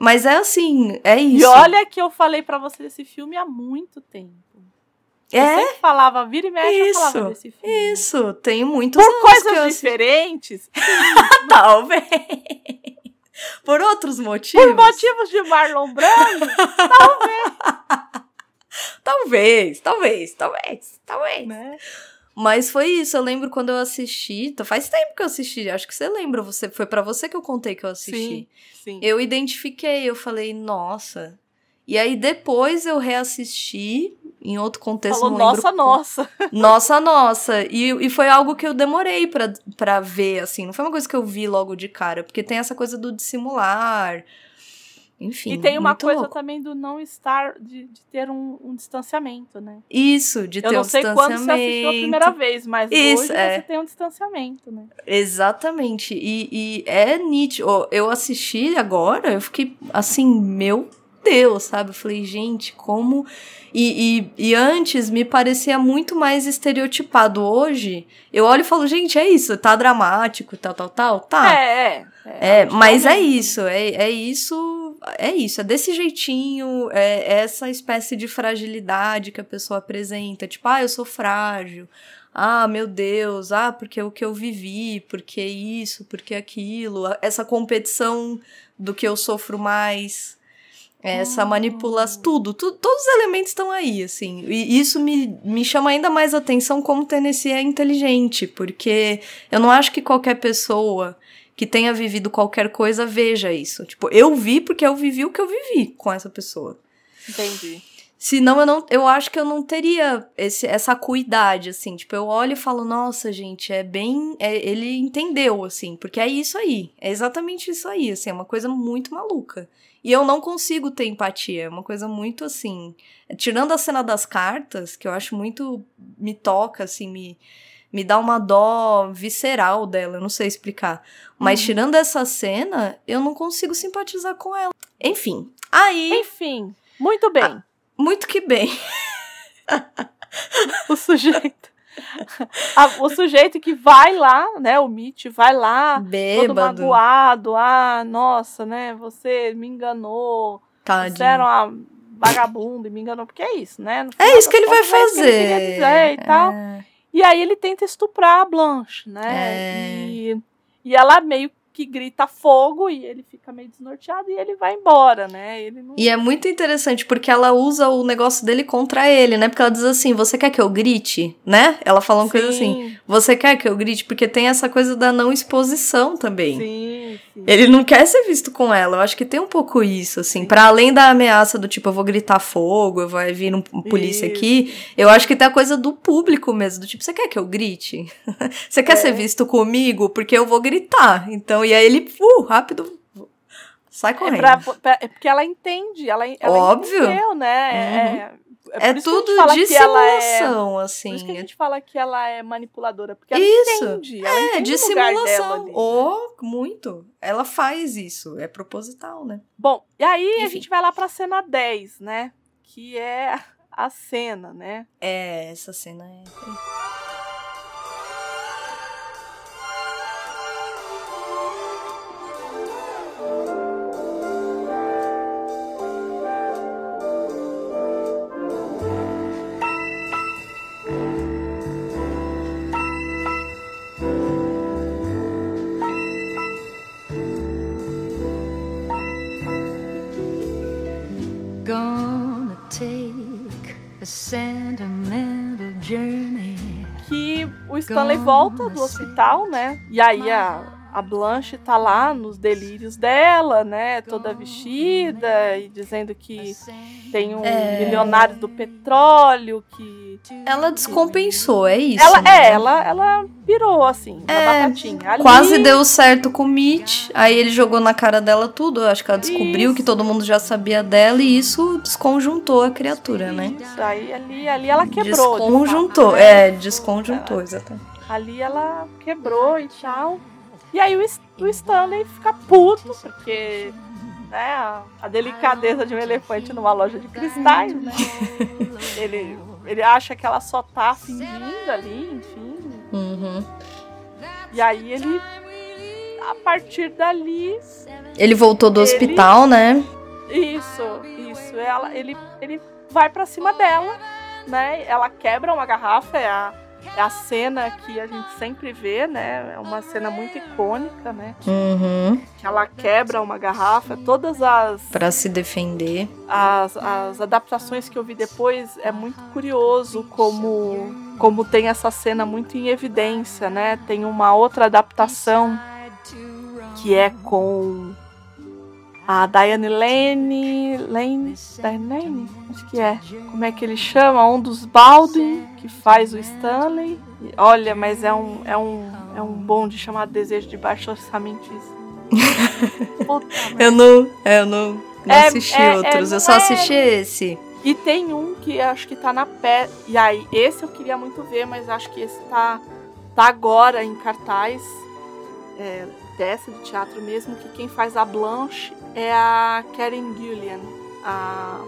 Mas é assim, é isso. E olha que eu falei para você desse filme há muito tempo. É? Eu sempre falava, vira e mexe, isso, eu falava desse filme. Isso, tenho muitos Por coisas diferentes. Talvez. Por outros motivos? Por motivos de Marlon Brando? talvez. talvez, talvez, talvez, talvez. Né? Mas foi isso, eu lembro quando eu assisti, faz tempo que eu assisti, acho que você lembra, você foi para você que eu contei que eu assisti. Sim, sim. Eu identifiquei, eu falei, nossa. E aí depois eu reassisti em outro contexto. Falou, nossa, nossa. Nossa, nossa. E, e foi algo que eu demorei para ver, assim. Não foi uma coisa que eu vi logo de cara. Porque tem essa coisa do dissimular. Enfim. E tem uma coisa louco. também do não estar, de, de ter um, um, distanciamento, né? Isso, de ter um distanciamento. Eu não sei quando você assistiu a primeira vez, mas Isso, hoje é. você tem um distanciamento, né? Exatamente. E, e é nítido. Eu assisti agora, eu fiquei assim, meu Deus, sabe? Eu falei, gente, como e, e, e, antes me parecia muito mais estereotipado. Hoje, eu olho e falo, gente, é isso, tá dramático, tal, tal, tal, tá. É, é. É, é mas é isso, é, é isso, é isso, é desse jeitinho, é essa espécie de fragilidade que a pessoa apresenta. Tipo, ah, eu sou frágil. ah, meu Deus, ah, porque o que eu vivi, porque isso, porque aquilo, essa competição do que eu sofro mais, essa manipulação, tudo, tudo, todos os elementos estão aí, assim. E isso me, me chama ainda mais atenção como Tennessee é inteligente, porque eu não acho que qualquer pessoa que tenha vivido qualquer coisa veja isso. Tipo, eu vi porque eu vivi o que eu vivi com essa pessoa. Entendi. Senão eu não, eu acho que eu não teria esse, essa acuidade, assim. Tipo, eu olho e falo, nossa, gente, é bem. É, ele entendeu, assim, porque é isso aí. É exatamente isso aí, assim, é uma coisa muito maluca. E eu não consigo ter empatia. É uma coisa muito assim. Tirando a cena das cartas, que eu acho muito. me toca, assim, me, me dá uma dó visceral dela, eu não sei explicar. Mas uhum. tirando essa cena, eu não consigo simpatizar com ela. Enfim. Aí. Enfim, muito bem. Ah, muito que bem. o sujeito. o sujeito que vai lá, né? O Mitch vai lá, Bêbado. todo magoado. Ah, nossa, né? Você me enganou. Tadinho. Era uma vagabunda e me enganou. Porque é isso, né? É isso que ele vai fazer. ele dizer e tal. É. E aí ele tenta estuprar a Blanche, né? É. E, e ela meio que grita fogo e ele fica meio desnorteado e ele vai embora, né? Ele não... E é muito interessante porque ela usa o negócio dele contra ele, né? Porque ela diz assim: Você quer que eu grite? Né? Ela fala uma Sim. coisa assim: Você quer que eu grite? Porque tem essa coisa da não exposição também. Sim, sim. Ele não quer ser visto com ela. Eu acho que tem um pouco isso, assim. para além da ameaça do tipo, eu vou gritar fogo, vai vir um polícia isso. aqui. Eu acho que tem a coisa do público mesmo, do tipo, você quer que eu grite? você quer é. ser visto comigo? Porque eu vou gritar. Então e aí ele, uh, rápido, sai é correndo. É, pra, pra, é porque ela entende, ela, ela Óbvio. entendeu, né? Uhum. É, é, é tudo de simulação, é, assim. Por isso que a gente fala que ela é manipuladora, porque ela isso. entende. Ela é, entende de simulação. Oh, muito. Ela faz isso, é proposital, né? Bom, e aí Enfim. a gente vai lá pra cena 10, né? Que é a cena, né? É, essa cena é. O Stanley volta do hospital, né? E aí a, a Blanche tá lá nos delírios dela, né? Toda vestida e dizendo que tem um é... milionário do petróleo que. Ela descompensou, é isso. Ela, né? É, ela, ela pirou, assim, é, batatinha. Ali... Quase deu certo com o Mitch. Aí ele jogou na cara dela tudo. Acho que ela descobriu isso. que todo mundo já sabia dela e isso desconjuntou a criatura, né? Isso aí ali, ali ela quebrou. Desconjuntou, de é, desconjuntou, exatamente. Ali ela quebrou e tchau. E aí o, o Stanley fica puto, porque né, a, a, delicadeza de um elefante numa loja de cristais, né? ele, ele acha que ela só tá fingindo ali, enfim. Uhum. E aí ele, a partir dali. Ele voltou do ele, hospital, né? Isso, isso. Ela, ele, ele vai para cima dela, né? Ela quebra uma garrafa, é a a cena que a gente sempre vê, né? É uma cena muito icônica, né? Uhum. Que ela quebra uma garrafa, todas as. Para se defender. As, as adaptações que eu vi depois é muito curioso como, como tem essa cena muito em evidência, né? Tem uma outra adaptação que é com a Diane Lane, Lane, Diane Lane, acho que é. Como é que ele chama? Um dos Baldwin que faz o Stanley. Olha, mas é um é um é um bonde chamado Desejo de Baixo Orçamento. eu não, eu não, não é, assisti é, outros, é, eu só é. assisti esse. E tem um que acho que tá na pé. E aí, esse eu queria muito ver, mas acho que esse tá, tá agora em cartaz. É, dessa de teatro mesmo, que quem faz a Blanche é a Karen Gillian, a,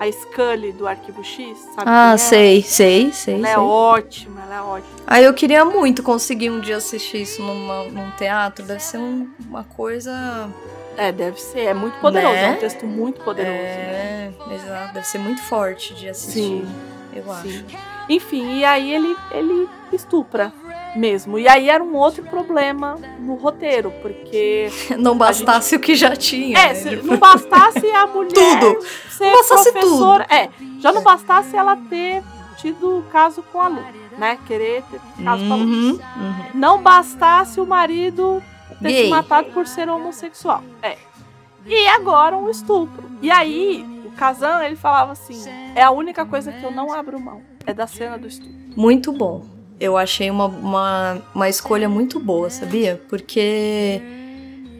a Scully do Arquivo X, sabe? Ah, é? sei, sei, sei. Ela é sei. é ótima, ela é ótima. Ah, eu queria muito conseguir um dia assistir isso numa, num teatro, deve ser um, uma coisa. É, deve ser, é muito poderoso, né? é um texto muito poderoso. É, né? exato, deve ser muito forte de assistir, Sim. eu acho. Sim. Enfim, e aí ele, ele estupra mesmo. E aí era um outro problema no roteiro, porque. Não bastasse gente... o que já tinha. É, né? não bastasse a mulher tudo. ser professora. Tudo. É, já não bastasse ela ter tido caso com a Lu, né? Querer ter caso uhum, com a Lu. Uhum, uhum. Não bastasse o marido ter se matado por ser homossexual. É. E agora um estupro. E aí, o Kazan, ele falava assim: é a única coisa que eu não abro mão. É da cena do estupro. Muito bom. Eu achei uma, uma, uma escolha muito boa, sabia? Porque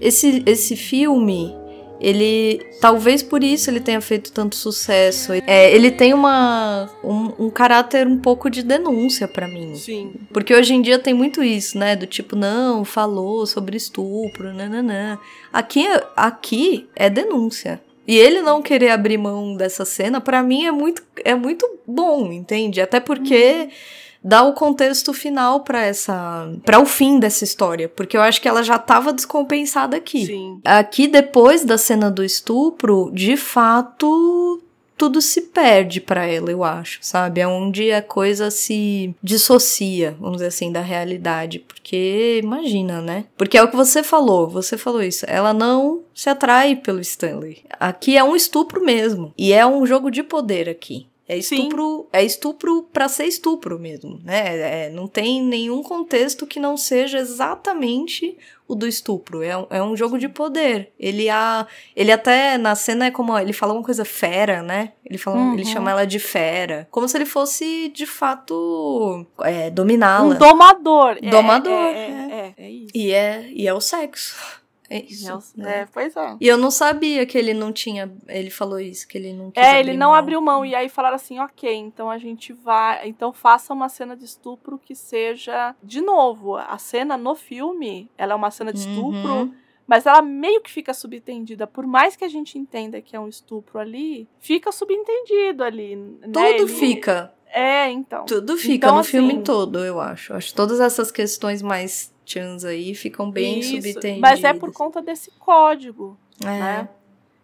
esse, esse filme, ele talvez por isso ele tenha feito tanto sucesso. É, ele tem uma um, um, caráter um pouco de denúncia para mim. Sim. Porque hoje em dia tem muito isso, né? Do tipo, não, falou sobre estupro, nananã. Aqui, aqui é denúncia. E ele não querer abrir mão dessa cena, para mim é muito, é muito bom, entende? Até porque. Uhum dar o contexto final para essa para o fim dessa história, porque eu acho que ela já estava descompensada aqui. Sim. Aqui depois da cena do estupro, de fato, tudo se perde para ela, eu acho, sabe? É onde a coisa se dissocia, vamos dizer assim, da realidade. Porque, imagina, né? Porque é o que você falou, você falou isso. Ela não se atrai pelo Stanley. Aqui é um estupro mesmo. E é um jogo de poder aqui. É estupro, Sim. é estupro para ser estupro mesmo, né? É, não tem nenhum contexto que não seja exatamente o do estupro. É um, é um jogo de poder. Ele a, ele até na cena é como ele fala uma coisa fera, né? Ele fala, uhum. ele chama ela de fera, como se ele fosse de fato é, dominá-la. Um domador. Domador. É, é, é, é, é isso. E é e é o sexo. É isso. Nossa, né? É, pois é. E eu não sabia que ele não tinha. Ele falou isso, que ele não É, ele não mão. abriu mão. E aí falaram assim: ok, então a gente vai. Então faça uma cena de estupro que seja. De novo, a cena no filme, ela é uma cena de estupro. Uhum. Mas ela meio que fica subentendida. Por mais que a gente entenda que é um estupro ali, fica subentendido ali. Né? Tudo ele... fica. É, então. Tudo fica então, no assim, filme todo, eu acho. Acho todas essas questões mais chans aí ficam bem Isso, subentendidas. Mas é por conta desse código, é. né?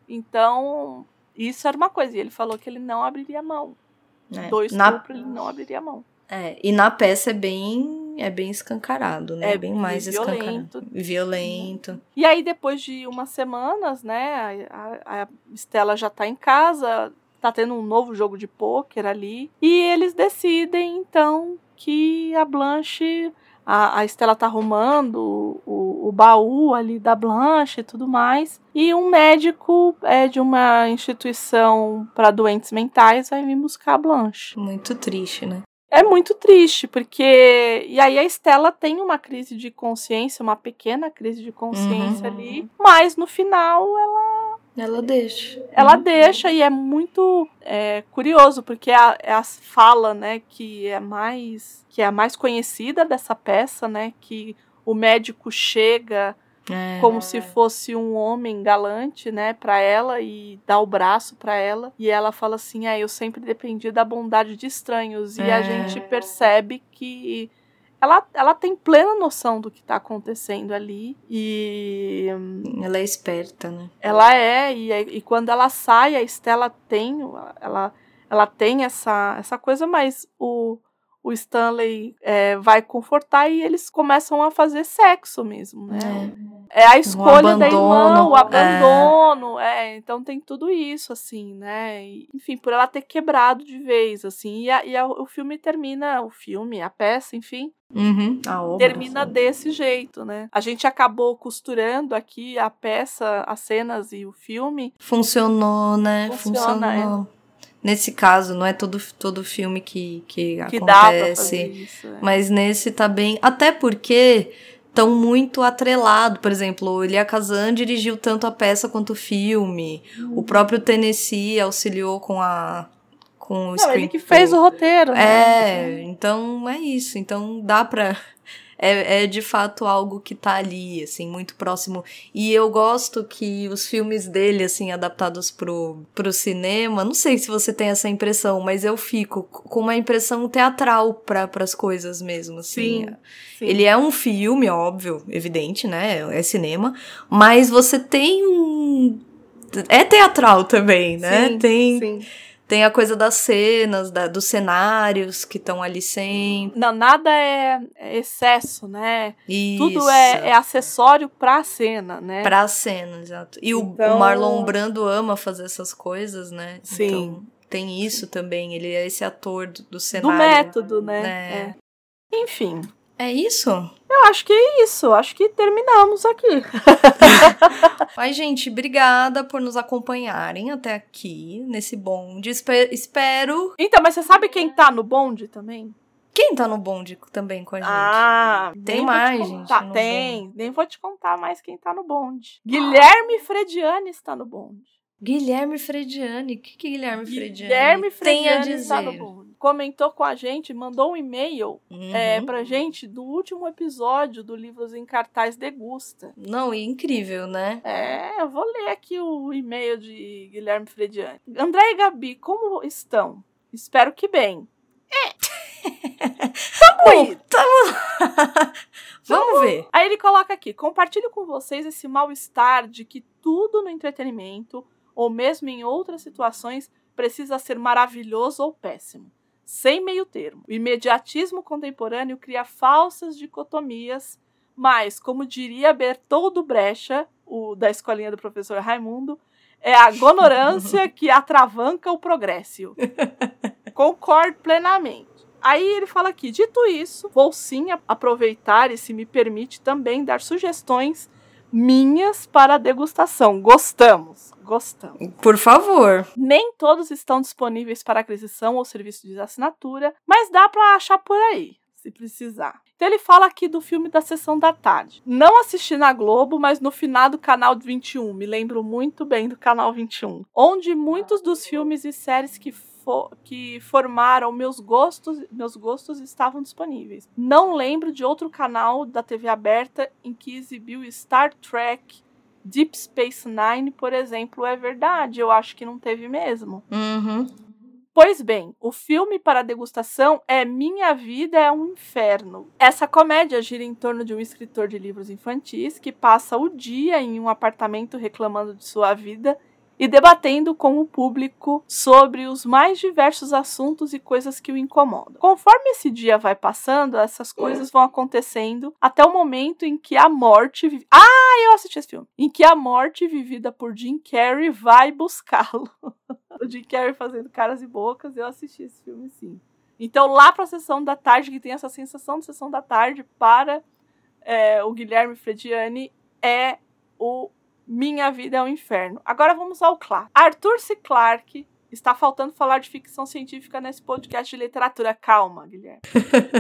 Então, isso era uma coisa. E ele falou que ele não abriria mão. É. Dois na... ele não abriria mão. É, e na peça é bem é bem escancarado, né? É bem mais violento. escancarado. Violento. E aí, depois de umas semanas, né? A, a Estela já tá em casa, tá tendo um novo jogo de pôquer ali. E eles decidem, então, que a Blanche a, a Estela tá arrumando o, o, baú ali da Blanche e tudo mais. E um médico é, de uma instituição para doentes mentais vai vir buscar a Blanche. Muito triste, né? É muito triste, porque. E aí a Estela tem uma crise de consciência, uma pequena crise de consciência uhum. ali, mas no final ela ela deixa. Ela deixa e é muito é, curioso, porque é a, é a fala, né, que é mais que é a mais conhecida dessa peça, né, que o médico chega é. como se fosse um homem galante, né, para ela e dá o braço para ela e ela fala assim: "É, eu sempre dependi da bondade de estranhos". E a é. gente percebe que ela, ela tem plena noção do que está acontecendo ali e ela é esperta, né? Ela é e, e quando ela sai a Estela tem ela ela tem essa essa coisa, mas o o Stanley é, vai confortar e eles começam a fazer sexo mesmo, né? É, é a escolha da irmã, o abandono, é. é. Então tem tudo isso, assim, né? E, enfim, por ela ter quebrado de vez, assim. E, a, e a, o filme termina, o filme, a peça, enfim, Uhum, termina desse jeito, né? A gente acabou costurando aqui a peça, as cenas e o filme. Funcionou, né? Funciona, é. Funcionou. É. Nesse caso, não é todo, todo filme que, que, que acontece. Isso, é. Mas nesse tá bem. Até porque estão muito atrelado. Por exemplo, o Elia Kazan dirigiu tanto a peça quanto o filme. Uhum. O próprio Tennessee auxiliou com a com o Não, ele que fez o roteiro. Né? É, então é isso. Então dá pra é, é de fato algo que tá ali, assim, muito próximo. E eu gosto que os filmes dele, assim, adaptados pro, pro cinema, não sei se você tem essa impressão, mas eu fico com uma impressão teatral para as coisas mesmo, assim. Sim, sim. Ele é um filme, óbvio, evidente, né? É cinema, mas você tem um. É teatral também, né? Sim, tem. Sim Tem a coisa das cenas, da, dos cenários que estão ali sempre. Não, nada é, é excesso, né? Isso. Tudo é, é acessório pra cena, né? Pra cena, exato. E então... o Marlon Brando ama fazer essas coisas, né? Sim. Então, tem isso também. Ele é esse ator do, do cenário. Do método, né? né? É. Enfim. É isso? Eu acho que é isso. Acho que terminamos aqui. Mas, gente, obrigada por nos acompanharem até aqui, nesse bonde. Espe espero. Então, mas você sabe quem tá no bonde também? Quem tá no bonde também com a gente? Ah, tem mais, gente. Tem. Nem vou te contar mais quem tá no bonde. Guilherme Frediani está no bonde. Guilherme Frediani. O que, que Guilherme Frediani Guilherme Frediani tem a dizer? Está no bonde comentou com a gente, mandou um e-mail uhum. é, pra gente do último episódio do Livros em Cartaz Degusta. Não, incrível, né? É, eu vou ler aqui o e-mail de Guilherme Frediani. André e Gabi, como estão? Espero que bem. É. Tamo Tamo... Vamos ver. Aí ele coloca aqui: compartilho com vocês esse mal-estar de que tudo no entretenimento, ou mesmo em outras situações, precisa ser maravilhoso ou péssimo sem meio termo. O imediatismo contemporâneo cria falsas dicotomias, mas, como diria Bertoldo Brecha, o da escolinha do professor Raimundo, é a gonorância que atravanca o progresso. Concordo plenamente. Aí ele fala aqui: dito isso, vou sim aproveitar e, se me permite, também dar sugestões minhas para degustação. Gostamos. Gostamos. Por favor. Nem todos estão disponíveis para aquisição ou serviço de assinatura, mas dá para achar por aí, se precisar. Então ele fala aqui do filme da sessão da tarde. Não assisti na Globo, mas no final do canal 21. Me lembro muito bem do canal 21, onde muitos dos filmes e séries que que formaram meus gostos, meus gostos estavam disponíveis. Não lembro de outro canal da TV aberta em que exibiu Star Trek, Deep Space Nine, por exemplo, é verdade. Eu acho que não teve mesmo. Uhum. Pois bem, o filme para degustação é Minha Vida é um Inferno. Essa comédia gira em torno de um escritor de livros infantis que passa o dia em um apartamento reclamando de sua vida e debatendo com o público sobre os mais diversos assuntos e coisas que o incomodam. Conforme esse dia vai passando, essas coisas vão acontecendo até o momento em que a morte. Ah, eu assisti esse filme! Em que a morte vivida por Jim Carrey vai buscá-lo. o Jim Carrey fazendo caras e bocas, eu assisti esse filme sim. Então, lá para a sessão da tarde, que tem essa sensação de sessão da tarde para é, o Guilherme Frediani, é o minha Vida é um Inferno. Agora vamos ao claro. Arthur C. Clarke está faltando falar de ficção científica nesse podcast de literatura. Calma, Guilherme.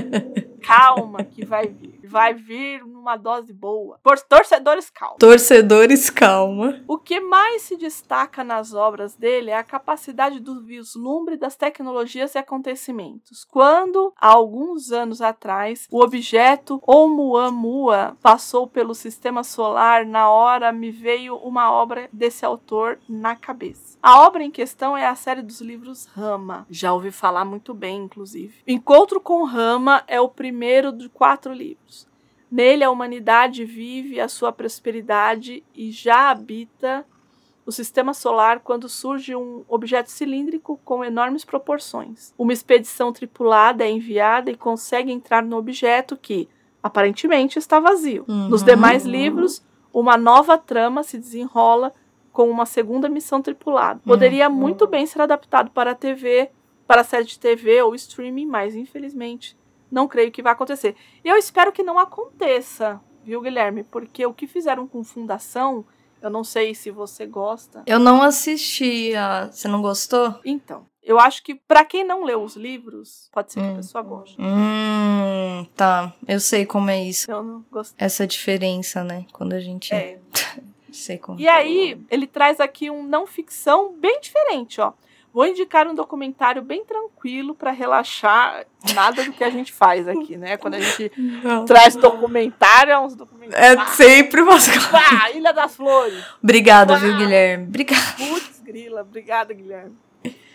calma que vai vir. Vai vir numa dose boa. Por torcedores, calma. Torcedores, calma. O que mais se destaca nas obras dele é a capacidade do vislumbre das tecnologias e acontecimentos. Quando, há alguns anos atrás, o objeto Oumuamua passou pelo sistema solar, na hora me veio uma obra desse autor na cabeça. A obra em questão é a série dos livros Rama. Já ouvi falar muito bem, inclusive. Encontro com Rama é o primeiro primeiro de quatro livros. Nele, a humanidade vive a sua prosperidade e já habita o sistema solar quando surge um objeto cilíndrico com enormes proporções. Uma expedição tripulada é enviada e consegue entrar no objeto que, aparentemente, está vazio. Uhum. Nos demais livros, uma nova trama se desenrola com uma segunda missão tripulada. Poderia uhum. muito bem ser adaptado para a TV, para a série de TV ou streaming, mas infelizmente não creio que vai acontecer. E eu espero que não aconteça, viu, Guilherme? Porque o que fizeram com Fundação, eu não sei se você gosta. Eu não assisti. A... Você não gostou? Então. Eu acho que para quem não leu os livros, pode ser que hum. a pessoa goste. Hum, tá. Eu sei como é isso. Eu não gostei. Essa diferença, né? Quando a gente. É. sei como. E aí, ele traz aqui um não ficção bem diferente, ó. Vou indicar um documentário bem tranquilo para relaxar. Nada do que a gente faz aqui, né? Quando a gente Não. traz documentário, é uns documentários. É sempre umas coisas. Ah, Ilha das Flores. Obrigada, viu, Guilherme? Obrigada. Putz, grila. Obrigada, Guilherme.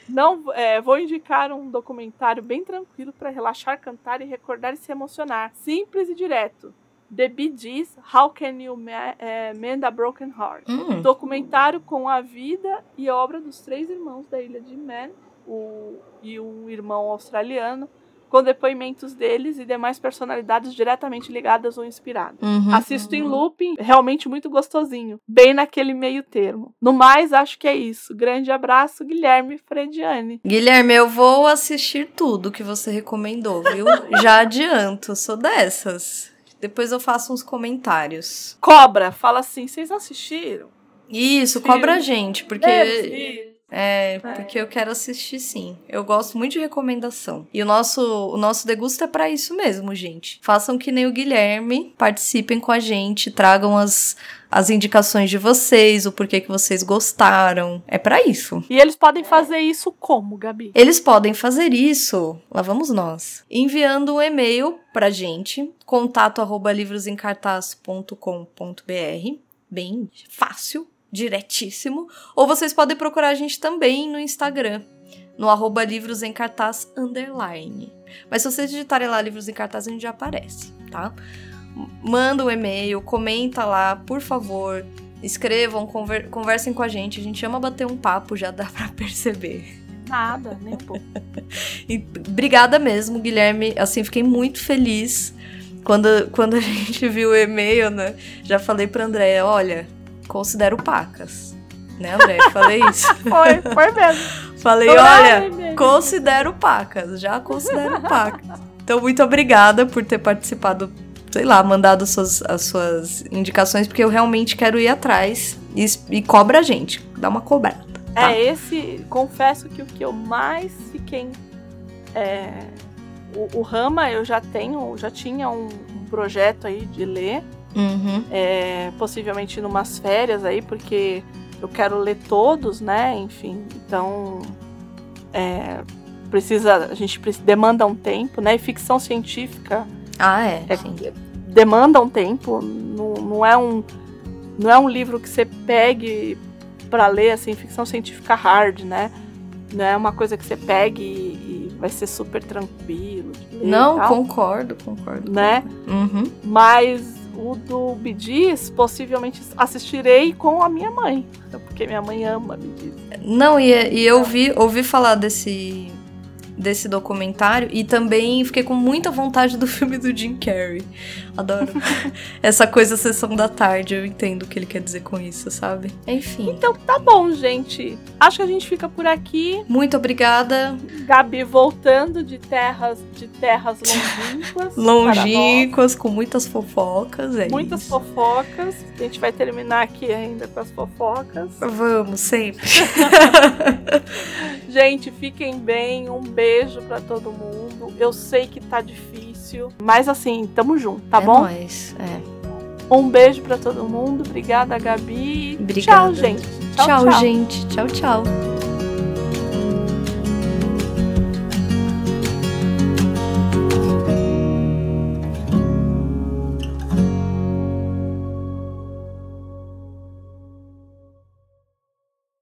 Não, é, vou indicar um documentário bem tranquilo para relaxar, cantar e recordar e se emocionar. Simples e direto. The Bee Gees, How Can You é, Mend a Broken Heart? Hum. Documentário com a vida e obra dos três irmãos da ilha de Man o, e um irmão australiano, com depoimentos deles e demais personalidades diretamente ligadas ou inspiradas. Uhum, Assisto em looping, realmente muito gostosinho, bem naquele meio termo. No mais, acho que é isso. Grande abraço, Guilherme Frediani. Guilherme, eu vou assistir tudo que você recomendou, viu? Já adianto, sou dessas. Depois eu faço uns comentários. Cobra, fala assim, vocês assistiram? Isso, Sim. cobra a gente, porque é, é, porque eu quero assistir sim. Eu gosto muito de recomendação. E o nosso, o nosso degusto é para isso mesmo, gente. Façam que nem o Guilherme, participem com a gente, tragam as, as indicações de vocês, o porquê que vocês gostaram. É para isso. E eles podem fazer isso como, Gabi? Eles podem fazer isso, lá vamos nós, enviando um e-mail pra gente, contato arroba livrosencartaz.com.br, bem fácil, diretíssimo. Ou vocês podem procurar a gente também no Instagram, no arroba livros em cartaz underline. Mas se vocês digitarem lá livros em cartaz, a gente já aparece, tá? Manda um e-mail, comenta lá, por favor. Escrevam, conver conversem com a gente. A gente ama bater um papo, já dá pra perceber. Nada, nem um pouco. e, obrigada mesmo, Guilherme. Assim, fiquei muito feliz quando, quando a gente viu o e-mail, né? Já falei pra Andréia, olha, considero pacas. Né, André? Falei isso. foi, foi mesmo. Falei, olha, considero pacas, já considero pacas. Então, muito obrigada por ter participado, sei lá, mandado as suas, as suas indicações, porque eu realmente quero ir atrás e, e cobra a gente, dá uma cobrada. Tá? É, esse, confesso que o que eu mais fiquei. É, o, o Rama eu já tenho, já tinha um, um projeto aí de ler. Uhum. É, possivelmente numas férias aí, porque eu quero ler todos, né? Enfim, então é, precisa, a gente precisa, demanda um tempo, né? E ficção científica. Ah, é. é demanda um tempo, não, não é um não é um livro que você pegue para ler assim, ficção científica hard, né? Não é uma coisa que você pegue e, e vai ser super tranquilo. Não, concordo, concordo. Né? Uhum. Mas o do Bidis, possivelmente assistirei com a minha mãe. Porque minha mãe ama Bidis. Não, e, e eu ouvi, ouvi falar desse desse documentário e também fiquei com muita vontade do filme do Jim Carrey. Adoro. Essa coisa sessão da tarde, eu entendo o que ele quer dizer com isso, sabe? Enfim. Então tá bom, gente. Acho que a gente fica por aqui. Muito obrigada. Gabi voltando de terras de terras longínquas. longínquas, com muitas fofocas, é Muitas isso. fofocas. A gente vai terminar aqui ainda com as fofocas. Vamos, sempre. gente, fiquem bem. Um beijo para todo mundo. Eu sei que tá difícil, mas assim, tamo junto, tá é bom? Nóis, é. Um beijo para todo mundo. Obrigada, Gabi. Obrigada. Tchau, gente. tchau, tchau. gente. Tchau, tchau.